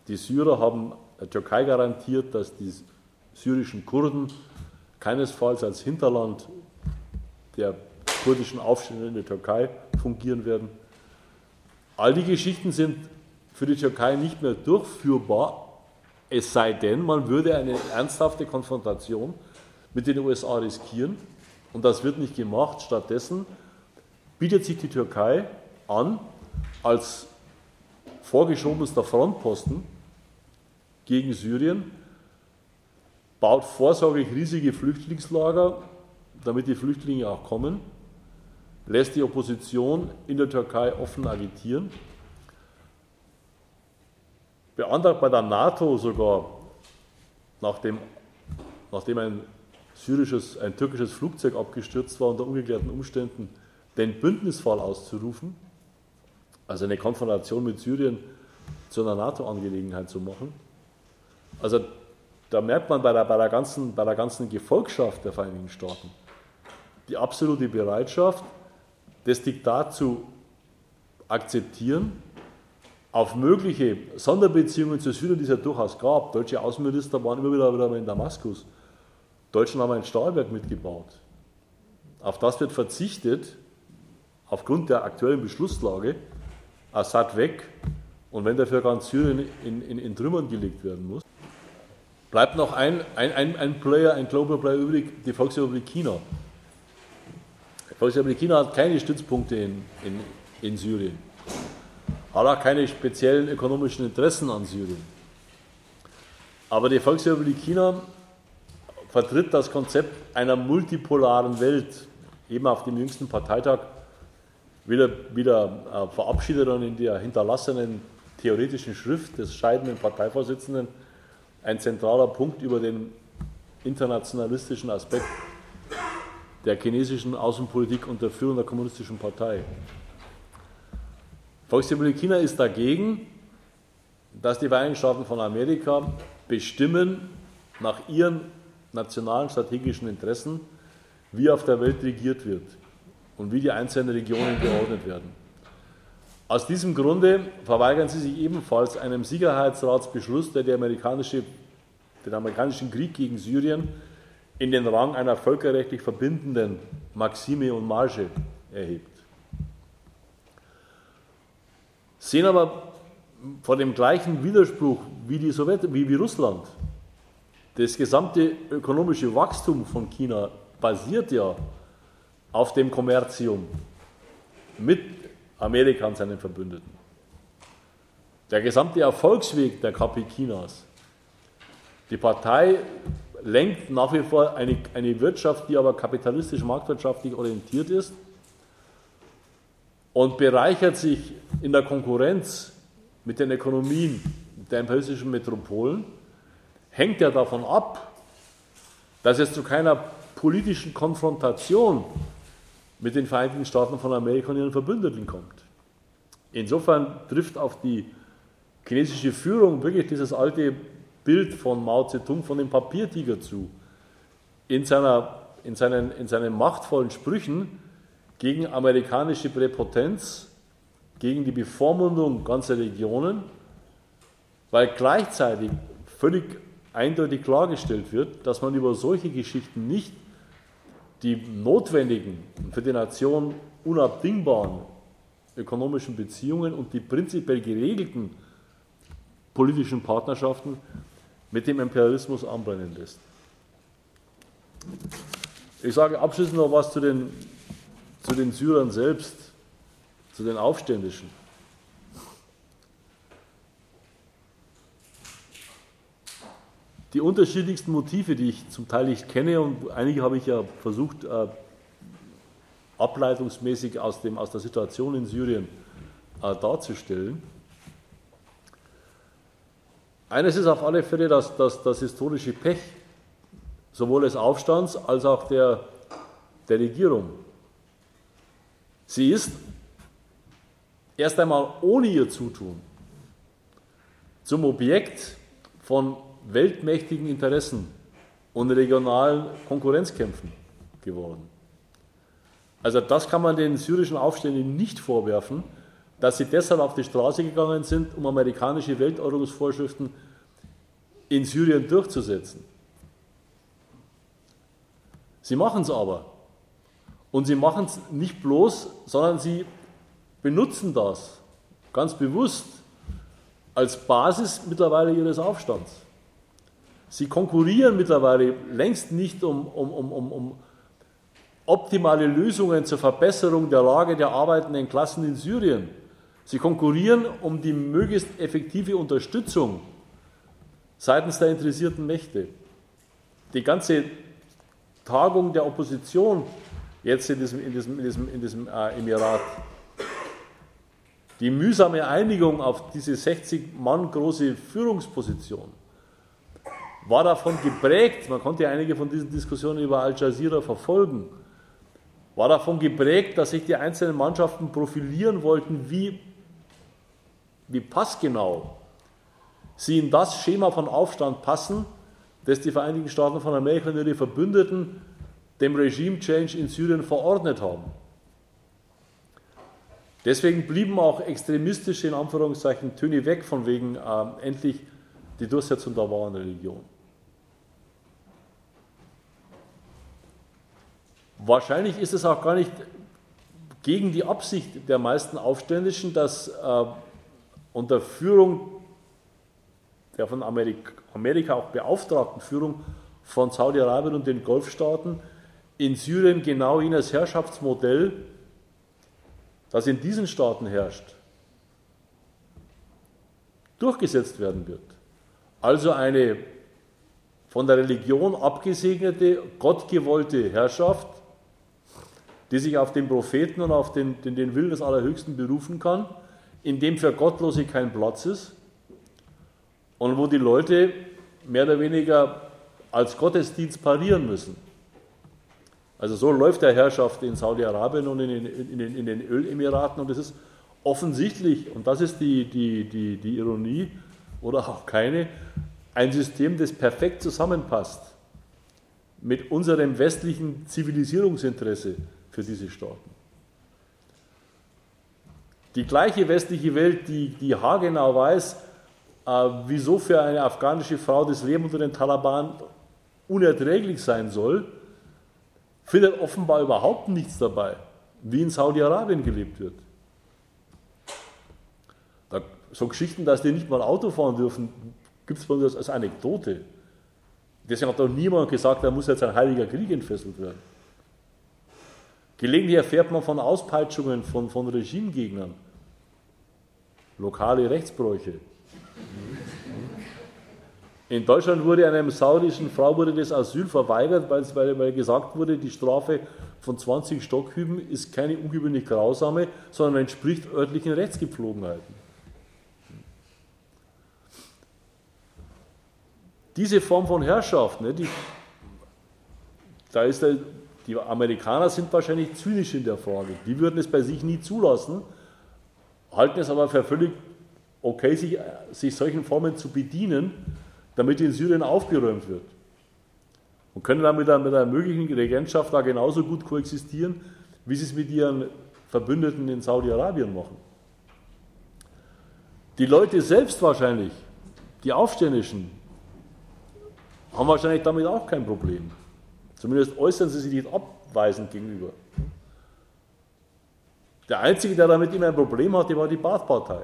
Die Syrer haben der Türkei garantiert, dass die syrischen Kurden keinesfalls als Hinterland der kurdischen Aufstände in der Türkei fungieren werden. All die Geschichten sind für die Türkei nicht mehr durchführbar, es sei denn, man würde eine ernsthafte Konfrontation mit den USA riskieren. Und das wird nicht gemacht. Stattdessen bietet sich die Türkei an, als vorgeschobenster Frontposten gegen Syrien, baut vorsorglich riesige Flüchtlingslager, damit die Flüchtlinge auch kommen, lässt die Opposition in der Türkei offen agitieren, beantragt bei der NATO sogar, nachdem, nachdem ein syrisches, ein türkisches Flugzeug abgestürzt war, unter ungeklärten Umständen den Bündnisfall auszurufen, also eine Konfrontation mit Syrien zu einer NATO-Angelegenheit zu machen. Also da merkt man bei der, bei, der ganzen, bei der ganzen Gefolgschaft der Vereinigten Staaten die absolute Bereitschaft, das Diktat zu akzeptieren, auf mögliche Sonderbeziehungen zu Syrien, die es ja durchaus gab. Deutsche Außenminister waren immer wieder, in Damaskus. Deutschland haben ein Stahlwerk mitgebaut. Auf das wird verzichtet, aufgrund der aktuellen Beschlusslage. Assad weg und wenn dafür ganz Syrien in, in, in Trümmern gelegt werden muss. Bleibt noch ein, ein, ein, ein Player, ein Global Player übrig, die Volksrepublik China. Volksrepublik China hat keine Stützpunkte in, in, in Syrien, hat auch keine speziellen ökonomischen Interessen an Syrien. Aber die Volksrepublik China vertritt das Konzept einer multipolaren Welt, eben auf dem jüngsten Parteitag wieder, wieder äh, verabschiedet und in der hinterlassenen theoretischen Schrift des scheidenden Parteivorsitzenden. Ein zentraler Punkt über den internationalistischen Aspekt der chinesischen Außenpolitik unter Führung der Kommunistischen Partei. Volksrepublik China ist dagegen, dass die Vereinigten Staaten von Amerika bestimmen nach ihren nationalen strategischen Interessen, wie auf der Welt regiert wird und wie die einzelnen Regionen geordnet werden. Aus diesem Grunde verweigern sie sich ebenfalls einem Sicherheitsratsbeschluss, der, die amerikanische, den amerikanischen Krieg gegen Syrien in den Rang einer völkerrechtlich verbindenden Maxime und Marge erhebt. Sehen aber vor dem gleichen Widerspruch wie die Sowjet, wie, wie Russland. Das gesamte ökonomische Wachstum von China basiert ja auf dem Kommerzium mit Amerika und seinen Verbündeten. Der gesamte Erfolgsweg der KP Chinas. Die Partei lenkt nach wie vor eine, eine Wirtschaft, die aber kapitalistisch marktwirtschaftlich orientiert ist und bereichert sich in der Konkurrenz mit den Ökonomien der imperialistischen Metropolen, hängt ja davon ab, dass es zu keiner politischen Konfrontation mit den Vereinigten Staaten von Amerika und ihren Verbündeten kommt. Insofern trifft auf die chinesische Führung wirklich dieses alte Bild von Mao Zedong, von dem Papiertiger zu. In, seiner, in, seinen, in seinen machtvollen Sprüchen gegen amerikanische Präpotenz, gegen die Bevormundung ganzer Regionen, weil gleichzeitig völlig eindeutig klargestellt wird, dass man über solche Geschichten nicht die notwendigen, für die Nation unabdingbaren ökonomischen Beziehungen und die prinzipiell geregelten politischen Partnerschaften mit dem Imperialismus anbrennen lässt. Ich sage abschließend noch was zu den, zu den Syrern selbst, zu den Aufständischen. Die unterschiedlichsten Motive, die ich zum Teil nicht kenne, und einige habe ich ja versucht, äh, ableitungsmäßig aus, dem, aus der Situation in Syrien äh, darzustellen. Eines ist auf alle Fälle das, das, das historische Pech, sowohl des Aufstands als auch der, der Regierung. Sie ist erst einmal ohne ihr Zutun zum Objekt von weltmächtigen Interessen und regionalen Konkurrenzkämpfen geworden. Also das kann man den syrischen Aufständen nicht vorwerfen, dass sie deshalb auf die Straße gegangen sind, um amerikanische Weltordnungsvorschriften in Syrien durchzusetzen. Sie machen es aber. Und sie machen es nicht bloß, sondern sie benutzen das ganz bewusst als Basis mittlerweile ihres Aufstands. Sie konkurrieren mittlerweile längst nicht um, um, um, um, optimale Lösungen zur Verbesserung der Lage der arbeitenden Klassen in Syrien. Sie konkurrieren um die möglichst effektive Unterstützung seitens der interessierten Mächte. Die ganze Tagung der Opposition jetzt in diesem, in diesem, in diesem, in diesem äh, Emirat, die mühsame Einigung auf diese 60 Mann große Führungsposition, war davon geprägt, man konnte einige von diesen Diskussionen über Al Jazeera verfolgen, war davon geprägt, dass sich die einzelnen Mannschaften profilieren wollten, wie, wie passgenau sie in das Schema von Aufstand passen, das die Vereinigten Staaten von Amerika und ihre Verbündeten dem Regime-Change in Syrien verordnet haben. Deswegen blieben auch extremistische, in Anführungszeichen, Töne weg, von wegen äh, endlich die Durchsetzung der wahren Religion. Wahrscheinlich ist es auch gar nicht gegen die Absicht der meisten Aufständischen, dass äh, unter Führung der von Amerika, Amerika auch beauftragten Führung von Saudi-Arabien und den Golfstaaten in Syrien genau jenes Herrschaftsmodell, das in diesen Staaten herrscht, durchgesetzt werden wird. Also eine von der Religion abgesegnete, gottgewollte Herrschaft, die sich auf den Propheten und auf den, den, den Willen des Allerhöchsten berufen kann, in dem für Gottlose kein Platz ist und wo die Leute mehr oder weniger als Gottesdienst parieren müssen. Also so läuft der Herrschaft in Saudi-Arabien und in den, in, in den, Ölemiraten und es ist offensichtlich, und das ist die, die, die, die Ironie oder auch keine, ein System, das perfekt zusammenpasst mit unserem westlichen Zivilisierungsinteresse für diese Staaten. Die gleiche westliche Welt, die, die haargenau weiß, äh, wieso für eine afghanische Frau das Leben unter den Taliban unerträglich sein soll, findet offenbar überhaupt nichts dabei, wie in Saudi-Arabien gelebt wird. Da, so Geschichten, dass die nicht mal Auto fahren dürfen, gibt es bei uns als Anekdote. Deswegen hat doch niemand gesagt, da muss jetzt ein heiliger Krieg entfesselt werden. Gelegentlich erfährt man von Auspeitschungen von, von Regimegegnern, lokale Rechtsbräuche. In Deutschland wurde einer saudischen Frau wurde das Asyl verweigert, weil, weil gesagt wurde, die Strafe von 20 Stockhüben ist keine ungewöhnlich grausame, sondern entspricht örtlichen Rechtsgepflogenheiten. Diese Form von Herrschaft, ne, die, da ist der, die Amerikaner sind wahrscheinlich zynisch in der Frage. Die würden es bei sich nie zulassen, halten es aber für völlig okay, sich, sich solchen Formen zu bedienen, damit in Syrien aufgeräumt wird. Und können dann mit einer, mit einer möglichen Regentschaft da genauso gut koexistieren, wie sie es mit ihren Verbündeten in Saudi-Arabien machen. Die Leute selbst wahrscheinlich, die Aufständischen, haben wahrscheinlich damit auch kein Problem. Zumindest äußern sie sich nicht abweisend gegenüber. Der Einzige, der damit immer ein Problem hatte, war die Baath-Partei.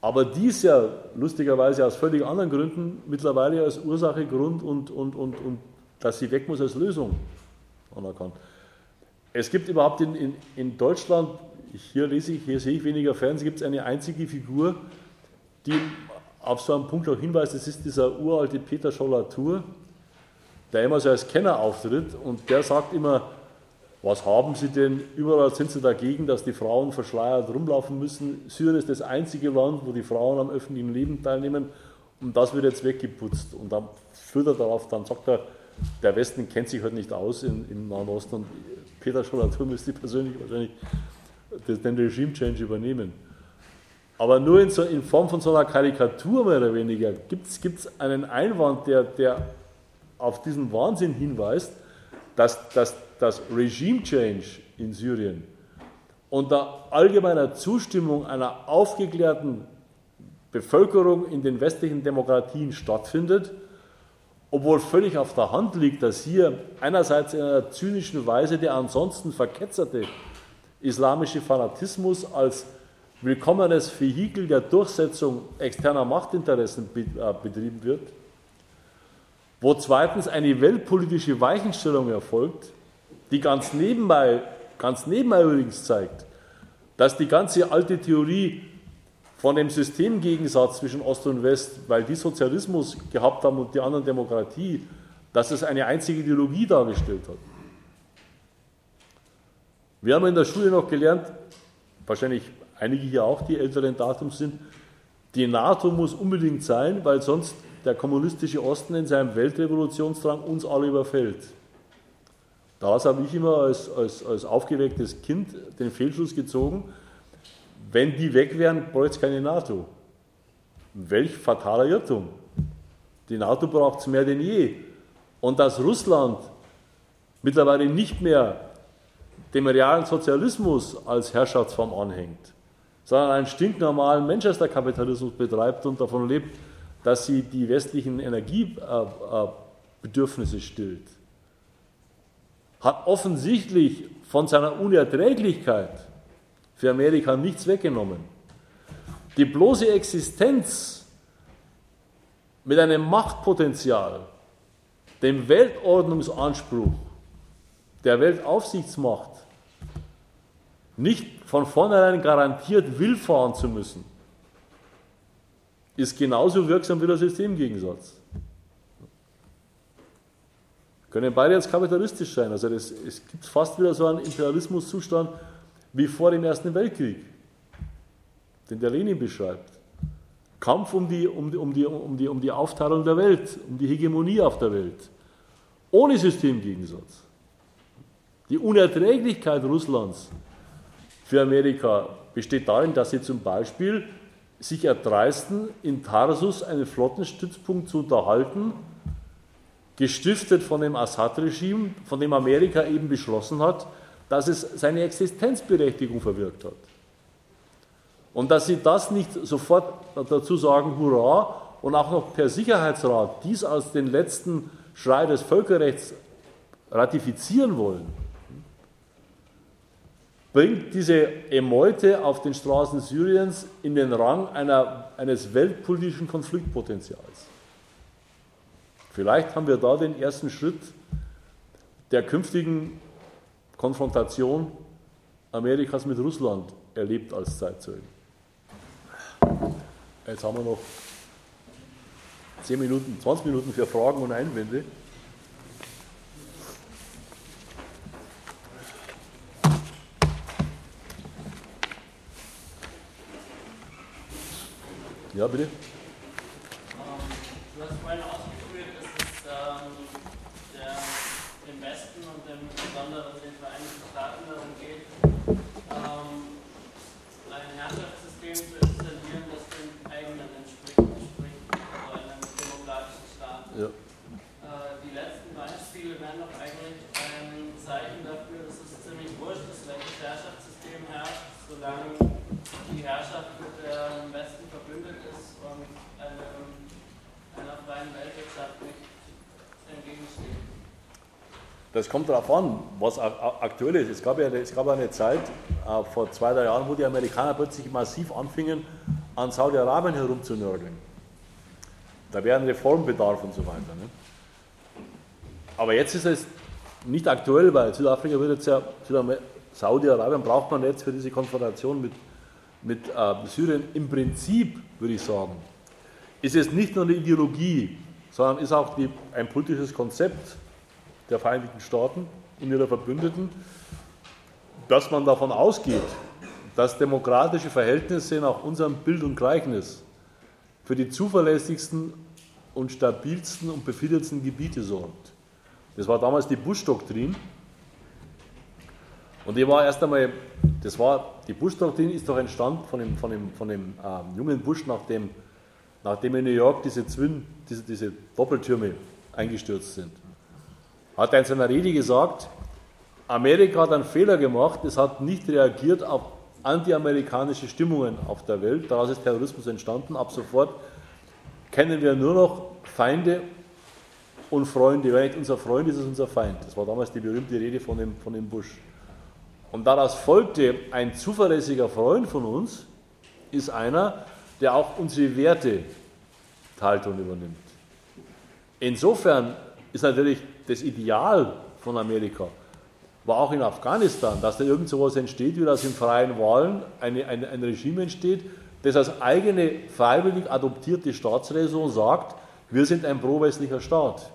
Aber die ist ja lustigerweise aus völlig anderen Gründen mittlerweile als Ursache, Grund und, und, und, und dass sie weg muss als Lösung anerkannt. Es gibt überhaupt in, in, in Deutschland, hier lese ich, hier sehe ich weniger Fernsehen, gibt es eine einzige Figur, die auf so einen Punkt auch hinweist, das ist dieser uralte Peter Scholler-Tour, der immer so als Kenner auftritt und der sagt immer, was haben Sie denn? Überall sind Sie dagegen, dass die Frauen verschleiert rumlaufen müssen. Syrien ist das einzige Land, wo die Frauen am öffentlichen Leben teilnehmen und das wird jetzt weggeputzt. Und dann führt er darauf, dann sagt er, der Westen kennt sich halt nicht aus in, im Nahen Osten und Peter Schollatur müsste persönlich wahrscheinlich den Regime-Change übernehmen. Aber nur in, so, in, Form von so einer Karikatur mehr oder weniger gibt es einen Einwand, der, der auf diesen Wahnsinn hinweist, dass, dass das Regime-Change in Syrien unter allgemeiner Zustimmung einer aufgeklärten Bevölkerung in den westlichen Demokratien stattfindet obwohl völlig auf der Hand liegt, dass hier einerseits in einer zynischen Weise der ansonsten verketzerte islamische Fanatismus als willkommenes Vehikel der Durchsetzung externer Machtinteressen äh, betrieben wird, wo zweitens eine weltpolitische Weichenstellung erfolgt, die ganz nebenbei, ganz nebenbei übrigens zeigt, dass die ganze alte Theorie von dem Systemgegensatz zwischen Ost und West, weil die Sozialismus gehabt haben und die anderen Demokratie, dass es eine einzige Ideologie dargestellt hat. Wir haben in der Schule noch gelernt, wahrscheinlich einige hier auch, die älteren Datums sind, die NATO muss unbedingt sein, weil sonst der kommunistische Osten in seinem Weltrevolutionsdrang uns alle überfällt. Daraus habe ich immer als, als, als aufgewecktes Kind den Fehlschluss gezogen, wenn die weg wären, bräuchte es keine NATO. Welch fataler Irrtum. Die NATO braucht es mehr denn je. Und dass Russland mittlerweile nicht mehr dem realen Sozialismus als Herrschaftsform anhängt, sondern einen stinknormalen Manchester-Kapitalismus betreibt und davon lebt, dass sie die westlichen Energiebedürfnisse stillt, hat offensichtlich von seiner Unerträglichkeit für Amerika nichts weggenommen. Die bloße Existenz mit einem Machtpotenzial, dem Weltordnungsanspruch der Weltaufsichtsmacht nicht von vornherein garantiert willfahren zu müssen, ist genauso wirksam wie der Systemgegensatz. Können beide jetzt kapitalistisch sein. Also das, es gibt fast wieder so einen Imperialismuszustand, wie vor dem Ersten Weltkrieg, den der Lenin beschreibt. Kampf um die, um, um, die, um, die, um die Aufteilung der Welt, um die Hegemonie auf der Welt, ohne Systemgegensatz. Die Unerträglichkeit Russlands für Amerika besteht darin, dass sie zum Beispiel sich erdreisten, in Tarsus einen Flottenstützpunkt zu unterhalten, gestiftet von dem Assad-Regime, von dem Amerika eben beschlossen hat, dass es seine Existenzberechtigung verwirkt hat. Und dass sie das nicht sofort dazu sagen, hurra, und auch noch per Sicherheitsrat dies als den letzten Schrei des Völkerrechts ratifizieren wollen, bringt diese Emeute auf den Straßen Syriens in den Rang einer, eines weltpolitischen Konfliktpotenzials. Vielleicht haben wir da den ersten Schritt der künftigen Konfrontation Amerikas mit Russland erlebt als Zeitzeugen. Jetzt haben wir noch 10 Minuten, 20 Minuten für Fragen und Einwände. Ja, bitte. du hast vorhin ausgeführt, dass es ähm, der, dem Westen und dem besonderen den Vereinigten Staaten darum geht, ähm, ein Herrschaftssystem zu installieren, das dem eigenen entspricht, sprich also einem demokratischen Staat. Ja. Kommt darauf an, was aktuell ist. Es gab ja es gab eine Zeit äh, vor zwei, drei Jahren, wo die Amerikaner plötzlich massiv anfingen, an Saudi-Arabien herumzunörgeln. Da wäre ein Reformbedarf und so weiter. Ne? Aber jetzt ist es nicht aktuell, weil Südafrika wird jetzt ja, Saudi-Arabien braucht man jetzt für diese Konfrontation mit, mit äh, Syrien im Prinzip, würde ich sagen, ist es nicht nur eine Ideologie, sondern ist auch die, ein politisches Konzept der Vereinigten Staaten und ihrer Verbündeten, dass man davon ausgeht, dass demokratische Verhältnisse nach unserem Bild und Gleichnis für die zuverlässigsten und stabilsten und befriedigsten Gebiete sorgt. Das war damals die Bush-Doktrin. Und die war erst einmal, das war, die Bush-Doktrin ist doch entstanden von dem, von dem, von dem äh, jungen Bush, nachdem, nachdem in New York diese, Zwin, diese, diese Doppeltürme eingestürzt sind hat er in seiner Rede gesagt, Amerika hat einen Fehler gemacht, es hat nicht reagiert auf antiamerikanische Stimmungen auf der Welt, daraus ist Terrorismus entstanden, ab sofort kennen wir nur noch Feinde und Freunde. Wer nicht unser Freund ist, ist unser Feind. Das war damals die berühmte Rede von dem, von dem Bush. Und daraus folgte, ein zuverlässiger Freund von uns ist einer, der auch unsere Werte Haltung übernimmt. Insofern ist natürlich das Ideal von Amerika war auch in Afghanistan, dass da irgend so etwas entsteht, wie das in freien Wahlen eine, eine, ein Regime entsteht, das als eigene freiwillig adoptierte Staatsräson sagt, wir sind ein pro-westlicher Staat.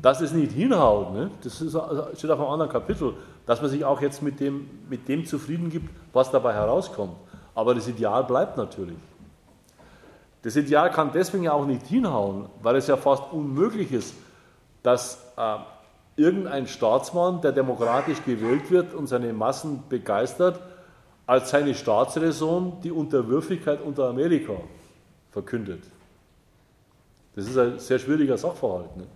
Dass es nicht hinhaut, ne, das ist, steht auf einem anderen Kapitel, dass man sich auch jetzt mit dem, mit dem zufrieden gibt, was dabei herauskommt. Aber das Ideal bleibt natürlich. Das Ideal kann deswegen auch nicht hinhauen, weil es ja fast unmöglich ist, dass äh, irgendein Staatsmann, der demokratisch gewählt wird und seine Massen begeistert, als seine Staatsräson die Unterwürfigkeit unter Amerika verkündet. Das ist ein sehr schwieriger Sachverhalt. Ne?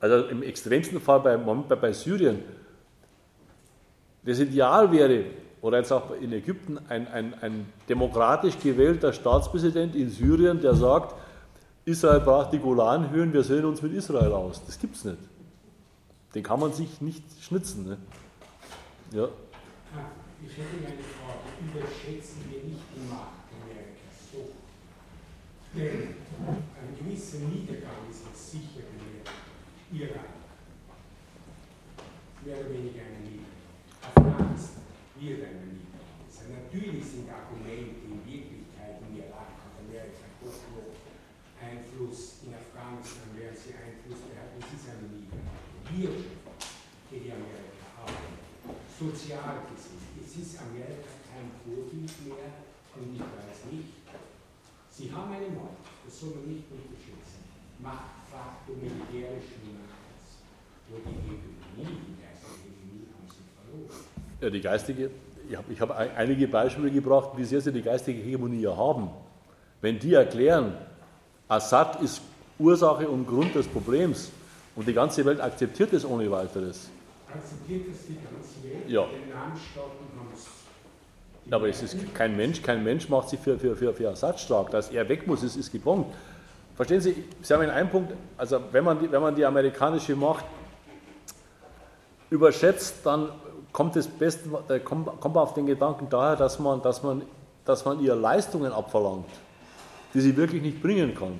Also im extremsten Fall bei, bei Syrien, das Ideal wäre, oder jetzt auch in Ägypten, ein, ein, ein demokratisch gewählter Staatspräsident in Syrien, der sagt, Israel braucht die Golanhöhen, wir sehen uns mit Israel aus. Das gibt es nicht. Den kann man sich nicht schnitzen. Ne? Ja. Ich hätte eine Frage. Überschätzen wir nicht die Macht Amerikas so? Denn ein gewisser Niedergang ist jetzt sicher gelehrt. Iran. Mehr oder weniger ein Niedergang. Afghanistan wird ein Niedergang. Natürlich sind Argumente in Wirklichkeit in Irak und Amerika hochgehoben Einfluss in Afghanistan werden sie Einfluss behalten. Es ist eine Wirtschaft, die Amerika haben. Sozial gesehen, es ist Amerika kein Vorbild mehr und ich weiß nicht. Sie haben eine Macht, das soll man nicht unterschätzen. Machtfaktor militärischen Machts. Wo die Hegemonie, die geistige Hegemonie haben sie verloren. Ja, die geistige, ich habe hab einige Beispiele gebracht, wie sehr sie die geistige Hegemonie haben. Wenn die erklären, Assad ist Ursache und Grund des Problems und die ganze Welt akzeptiert es ohne weiteres. Akzeptiert es die ganze Welt? Ja. Ja, aber es ist kein Mensch, kein Mensch macht sich für, für, für, für Assad stark. Dass er weg muss, ist, ist gewohnt. Verstehen Sie, Sie haben einen Punkt, also wenn man, die, wenn man die amerikanische Macht überschätzt, dann kommt, das Beste, kommt, kommt man auf den Gedanken daher, dass man, dass, man, dass man ihr Leistungen abverlangt die sie wirklich nicht bringen kann.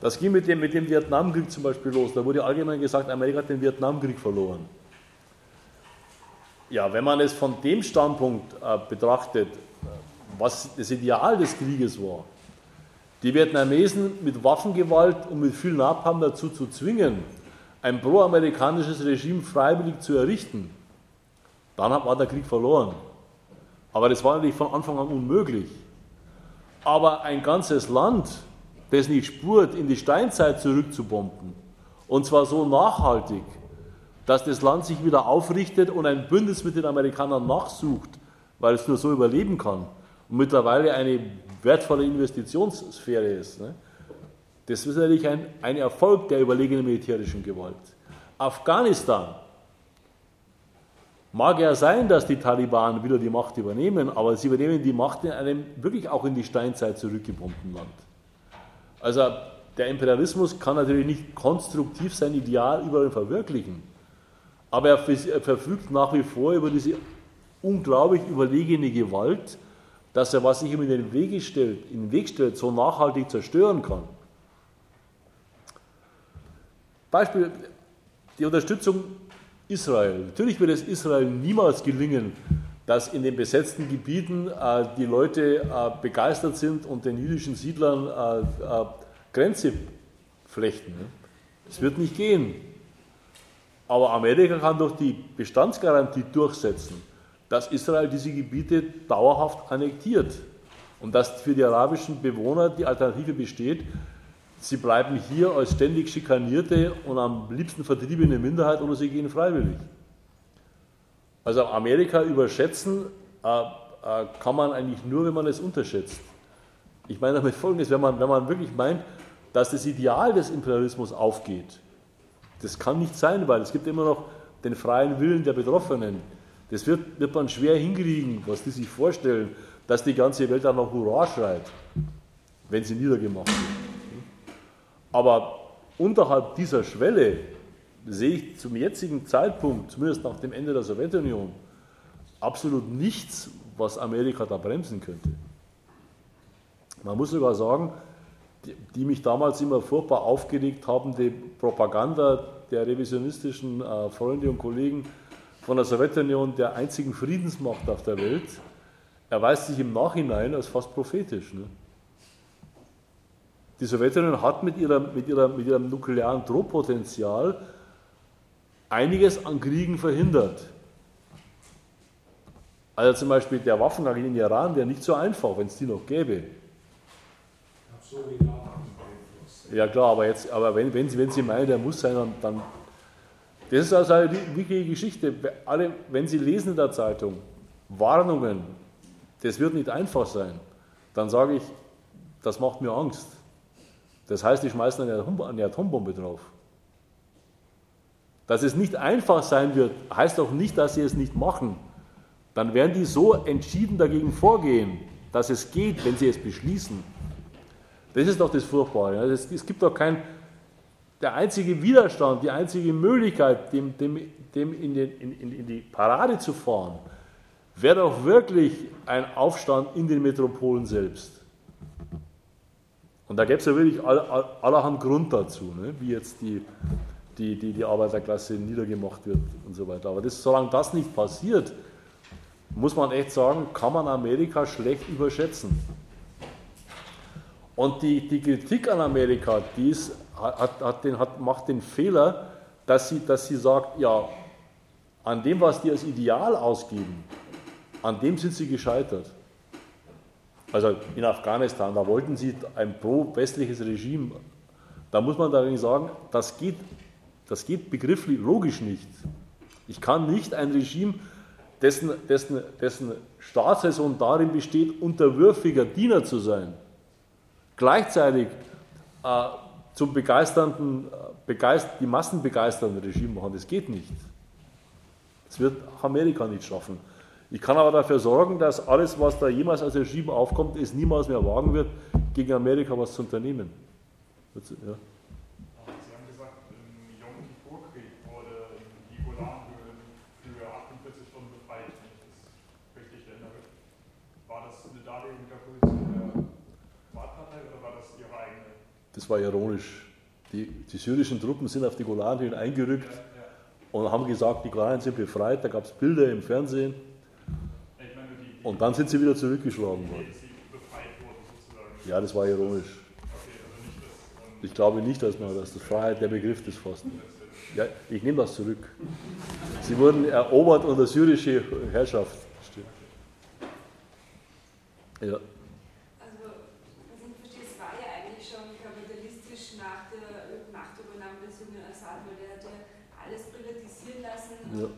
Das ging mit dem, mit dem Vietnamkrieg zum Beispiel los. Da wurde allgemein gesagt, Amerika hat den Vietnamkrieg verloren. Ja, wenn man es von dem Standpunkt äh, betrachtet, was das Ideal des Krieges war, die Vietnamesen mit Waffengewalt und mit viel Napalm dazu zu zwingen, ein pro-amerikanisches Regime freiwillig zu errichten, dann war der Krieg verloren. Aber das war natürlich von Anfang an unmöglich. Aber ein ganzes Land, das nicht spurt, in die Steinzeit zurückzubomben, und zwar so nachhaltig, dass das Land sich wieder aufrichtet und ein Bündnis mit den Amerikanern nachsucht, weil es nur so überleben kann und mittlerweile eine wertvolle Investitionssphäre ist. Ne? Das ist natürlich ein, ein Erfolg der überlegenen militärischen Gewalt. Afghanistan Mag ja sein, dass die Taliban wieder die Macht übernehmen, aber sie übernehmen die Macht in einem wirklich auch in die Steinzeit zurückgebombten Land. Also der Imperialismus kann natürlich nicht konstruktiv sein Ideal überall verwirklichen, aber er, er verfügt nach wie vor über diese unglaublich überlegene Gewalt, dass er, was sich ihm in den Weg stellt, in den Weg stellt, so nachhaltig zerstören kann. Beispiel, die Unterstützung Israel. Natürlich wird es Israel niemals gelingen, dass in den besetzten Gebieten äh, die Leute äh, begeistert sind und den jüdischen Siedlern äh, äh Grenze flechten. Es wird nicht gehen. Aber Amerika kann durch die Bestandsgarantie durchsetzen, dass Israel diese Gebiete dauerhaft annektiert und dass für die arabischen Bewohner die Alternative besteht, sie bleiben hier als ständig schikanierte und am liebsten vertriebene Minderheit oder sie gehen freiwillig. Also Amerika überschätzen äh, äh, kann man eigentlich nur, wenn man es unterschätzt. Ich meine damit folgendes, wenn man, wenn man wirklich meint, dass das Ideal des Imperialismus aufgeht, das kann nicht sein, weil es gibt immer noch den freien Willen der Betroffenen. Das wird, wird man schwer hinkriegen, was die sich vorstellen, dass die ganze Welt dann noch Hurra schreit, wenn sie niedergemacht wird. Aber unterhalb dieser Schwelle sehe ich zum jetzigen Zeitpunkt, zumindest nach dem Ende der Sowjetunion, absolut nichts, was Amerika da bremsen könnte. Man muss sogar sagen, die, die mich damals immer furchtbar aufgeregt haben, die Propaganda der revisionistischen äh, Freunde und Kollegen von der Sowjetunion, der einzigen Friedensmacht auf der Welt, erweist sich im Nachhinein als fast prophetisch. Ne? Die Sowjetunion hat mit, ihrer, mit, ihrer, mit ihrem nuklearen Drohpotenzial einiges an Kriegen verhindert. Also zum Beispiel der Waffengang in Iran wäre nicht so einfach, wenn es die noch gäbe. Ja klar, aber, jetzt, aber wenn, wenn, Sie, wenn Sie meinen, der muss sein, dann, dann das ist also eine wichtige Geschichte. Alle, wenn Sie lesen in der Zeitung Warnungen, das wird nicht einfach sein, dann sage ich, das macht mir Angst. Das heißt, die schmeißen eine Atombombe drauf. Dass es nicht einfach sein wird, heißt auch nicht, dass sie es nicht machen. Dann werden die so entschieden dagegen vorgehen, dass es geht, wenn sie es beschließen. Das ist doch das Furchtbare. Es gibt doch kein, der einzige Widerstand, die einzige Möglichkeit, dem, dem, dem in, den, in, in, die Parade zu fahren, wäre doch wirklich ein Aufstand in den Metropolen selbst. Und da gäbe es ja wirklich all, all, allerhand Grund dazu, ne? wie jetzt die, die, die, die Arbeiterklasse niedergemacht wird und so weiter. Aber das, solange das nicht passiert, muss man echt sagen, kann man Amerika schlecht überschätzen. Und die, die Kritik an Amerika, die ist, hat, hat den, hat, macht den Fehler, dass sie, dass sie sagt, ja, an dem, was die als Ideal ausgeben, an dem sind sie gescheitert. Also in Afghanistan, da wollten sie ein pro-westliches Regime. Da muss man dagegen sagen, das geht, das geht begrifflich logisch nicht. Ich kann nicht ein Regime, dessen, dessen, dessen Staatsräson darin besteht, unterwürfiger Diener zu sein, gleichzeitig äh, zum begeisternden, begeist, die Massen begeisternden Regime machen. Das geht nicht. Das wird Amerika nicht schaffen. Ich kann aber dafür sorgen, dass alles, was da jemals als Regime aufkommt, es niemals mehr wagen wird, gegen Amerika was zu unternehmen. Ja. Sie haben gesagt, im Yom Kippur-Krieg wurde die Golanhöhen für 48 Stunden befreit, wenn ich das richtig erinnere. War das eine Darlegung der Position der Baath-Partei oder war das Ihre eigene? Das war ironisch. Die, die syrischen Truppen sind auf die Golanhöhen eingerückt ja, ja. und haben gesagt, die Golanhöhen sind befreit. Da gab es Bilder im Fernsehen und dann sind sie wieder zurückgeschlagen worden. Ja, das war ironisch. Ich glaube nicht, dass man das, das Freiheit der Begriff des fast. Ja, ich nehme das zurück. Sie wurden erobert unter syrische Herrschaft. Ja. Also, ja eigentlich schon kapitalistisch nach der Machtübernahme des jungen Assad, weil der hat ja alles privatisieren lassen. Ja.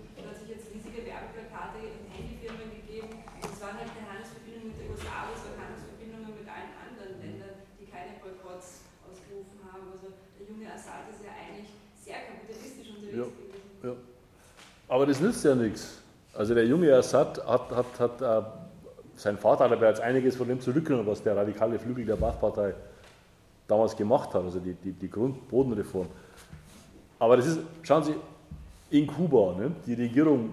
Aber das nützt ja nichts. Also der junge Assad hat, hat, hat äh, sein Vater hat bereits einiges von dem zurückgenommen, was der radikale Flügel der Baath-Partei damals gemacht hat, also die, die, die Grundbodenreform. Aber das ist, schauen Sie, in Kuba, ne, die Regierung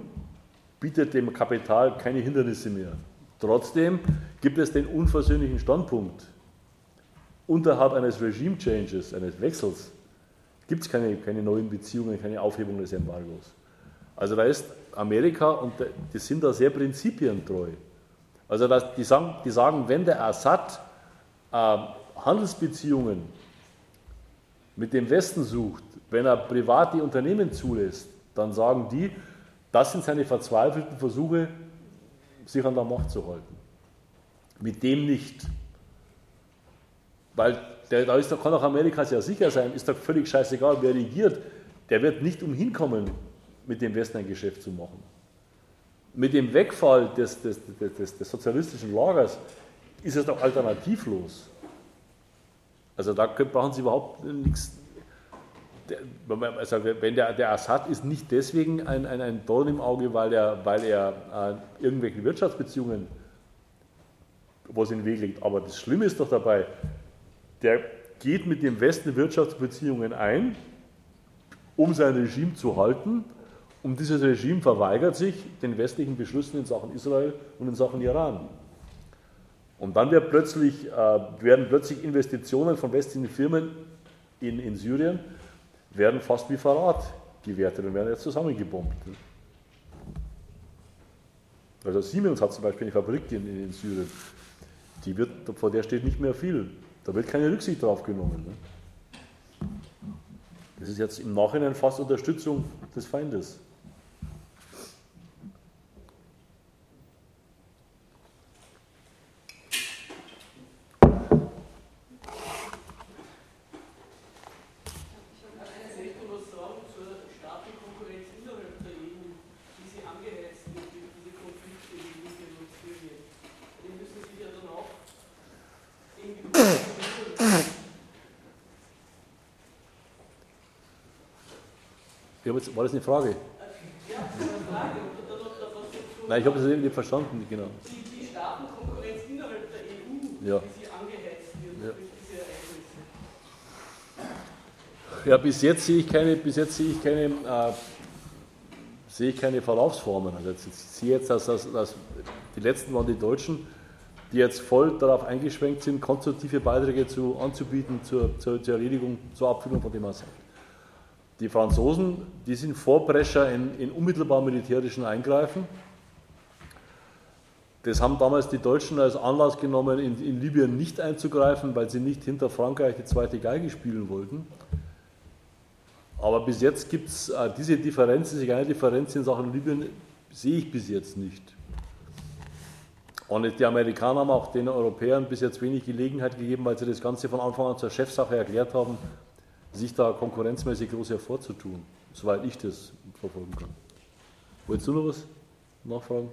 bietet dem Kapital keine Hindernisse mehr. Trotzdem gibt es den unversöhnlichen Standpunkt. Unterhalb eines Regime-Changes, eines Wechsels, gibt es keine, keine neuen Beziehungen, keine Aufhebung des Embargos. Also da ist Amerika und die sind da sehr prinzipientreu. Also die, sagen, die sagen, wenn der Assad äh, Handelsbeziehungen mit dem Westen sucht, wenn er private Unternehmen zulässt, dann sagen die, das sind seine verzweifelten Versuche, sich an der Macht zu halten. Mit dem nicht. Weil der, da, ist, kann auch Amerika sehr sicher sein, ist doch völlig scheißegal, wer regiert. Der wird nicht umhin kommen, mit dem Westen ein Geschäft zu machen. Mit dem Wegfall des, des, des, des sozialistischen Lagers ist es doch alternativlos. Also da brauchen Sie überhaupt nichts. Also wenn der, der Assad ist nicht deswegen ein, ein, ein Dorn im Auge, weil er, weil er äh, irgendwelche Wirtschaftsbeziehungen was in den Weg liegt. Aber das Schlimme ist doch dabei, der geht mit dem Westen Wirtschaftsbeziehungen ein, um sein Regime zu halten. Und dieses Regime verweigert sich den westlichen Beschlüssen in Sachen Israel und in Sachen Iran. Und dann wird plötzlich, äh, werden plötzlich Investitionen von westlichen Firmen in, in Syrien werden fast wie Verrat gewertet und werden jetzt zusammengebombt. Also Siemens hat zum Beispiel eine Fabrik in, in Syrien. Die wird, vor der steht nicht mehr viel. Da wird keine Rücksicht drauf genommen. Ne? Das ist jetzt im Nachhinein fast Unterstützung des Feindes. Jetzt, war das eine Frage? Ja, eine Frage. Nein, ich habe das nicht verstanden, genau. Die, die Staatenkonkurrenz innerhalb der EU, ja. sie angeheizt wird ja. Ja, bis jetzt sehe ich keine, bis jetzt sehe ich keine, äh, sehe ich keine Verlaufsformen. Also jetzt, ich sehe jetzt, dass, dass, dass die letzten waren die Deutschen, die jetzt voll darauf eingeschränkt sind, konstruktive Beiträge zu, anzubieten zur, zur, zur Erledigung, zur Abführung von dem Assad. Die Franzosen, die sind Vorprescher in, in unmittelbar militärischen Eingreifen. Das haben damals die Deutschen als Anlass genommen, in, in, Libyen nicht einzugreifen, weil sie nicht hinter Frankreich die zweite Geige spielen wollten. Aber bis jetzt gibt es äh, diese Differenz, diese kleine Differenz in Sachen Libyen, sehe ich bis jetzt nicht. Und die Amerikaner haben auch den Europäern bis jetzt wenig Gelegenheit gegeben, weil sie das Ganze von Anfang an zur Chefsache erklärt haben, sich da konkurrenzmäßig groß hervorzutun, soweit ich das verfolgen kann. Wolltest du noch was nachfragen?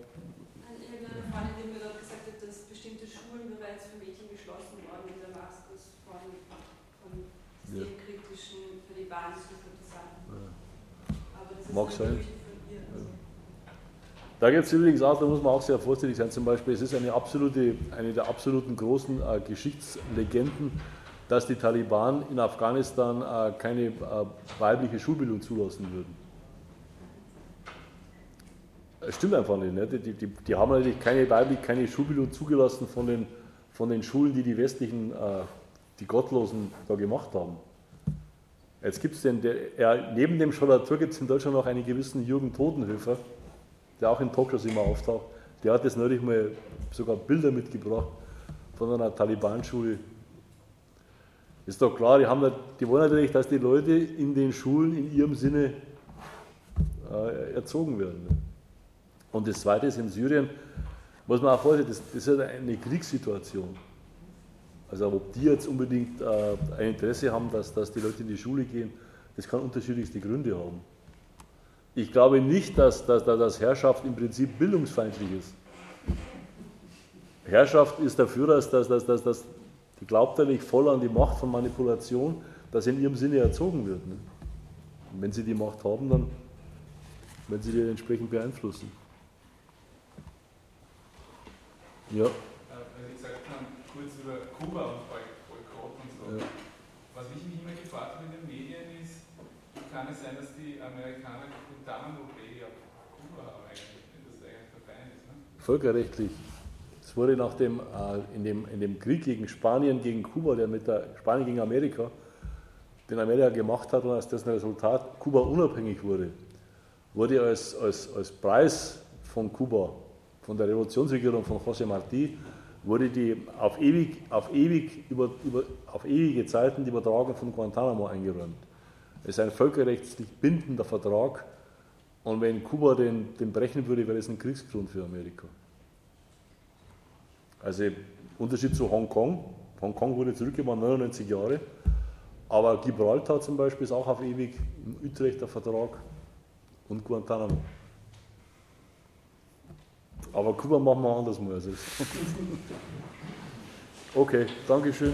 Ich habe eine Frage, die mir gerade gesagt hat, dass bestimmte Schulen bereits für Mädchen geschlossen worden in Damaskus von, von systemkritischen, für die Bahnsympathisanten. Ja. Aber das ist Mag sein. Also. Da gibt es übrigens auch, da muss man auch sehr vorsichtig sein, zum Beispiel, es ist eine absolute, eine der absoluten großen äh, Geschichtslegenden, dass die Taliban in Afghanistan äh, keine äh, weibliche Schulbildung zulassen würden. Das stimmt einfach nicht. Ne? Die, die, die, haben natürlich keine weibliche, keine Schulbildung zugelassen von den, von den Schulen, die die westlichen, äh, die Gottlosen da gemacht haben. Jetzt gibt es den, der, ja, neben dem Scholatur gibt es in Deutschland noch einen gewissen Jürgen Totenhöfer, der auch in Talkshows immer auftaucht. Der hat jetzt neulich mal sogar Bilder mitgebracht von einer Taliban-Schule, ist doch klar, die, haben, die wollen natürlich, dass die Leute in den Schulen in ihrem Sinne äh, erzogen werden. Und das Zweite ist in Syrien, muss man auch vorstellen, das, das ist eine Kriegssituation. Also ob die jetzt unbedingt äh, ein Interesse haben, dass, dass die Leute in die Schule gehen, das kann unterschiedlichste Gründe haben. Ich glaube nicht, dass, dass, dass Herrschaft im Prinzip bildungsfeindlich ist. Herrschaft ist dafür, dass, dass, dass, dass die glaubt natürlich voll an die Macht von Manipulation, dass in ihrem Sinne erzogen wird. Ne? Und wenn sie die Macht haben, dann werden sie die entsprechend beeinflussen. Ja. Wenn Sie gesagt haben, kurz über Kuba und Boykott und so. Ja. Was ich mich immer gefragt habe in den Medien ist, kann es sein, dass die Amerikaner Guantanamo Bay auf Kuba haben eigentlich, wenn das eigentlich Feind ist, ne? Völkerrechtlich. Es wurde nach dem, äh, in, dem, in dem Krieg gegen Spanien, gegen Kuba, der mit der Spanien gegen Amerika, den Amerika gemacht hat und als dessen Resultat Kuba unabhängig wurde, wurde als, als, als Preis von Kuba, von der Revolutionsregierung von José Martí, wurde die auf ewig, auf ewig, über, über, auf ewige Zeiten die Übertragung von Guantanamo eingeräumt. Es ist ein völkerrechtlich bindender Vertrag und wenn Kuba den, den brechen würde, wäre es ein Kriegsgrund für Amerika. Also Unterschied zu Hongkong. Hongkong wurde zurückgemacht 99 Jahre, aber Gibraltar zum Beispiel ist auch auf ewig im Utrechter Vertrag und Guantanamo. Aber Kuba machen wir anders mal. Also. Okay, Dankeschön.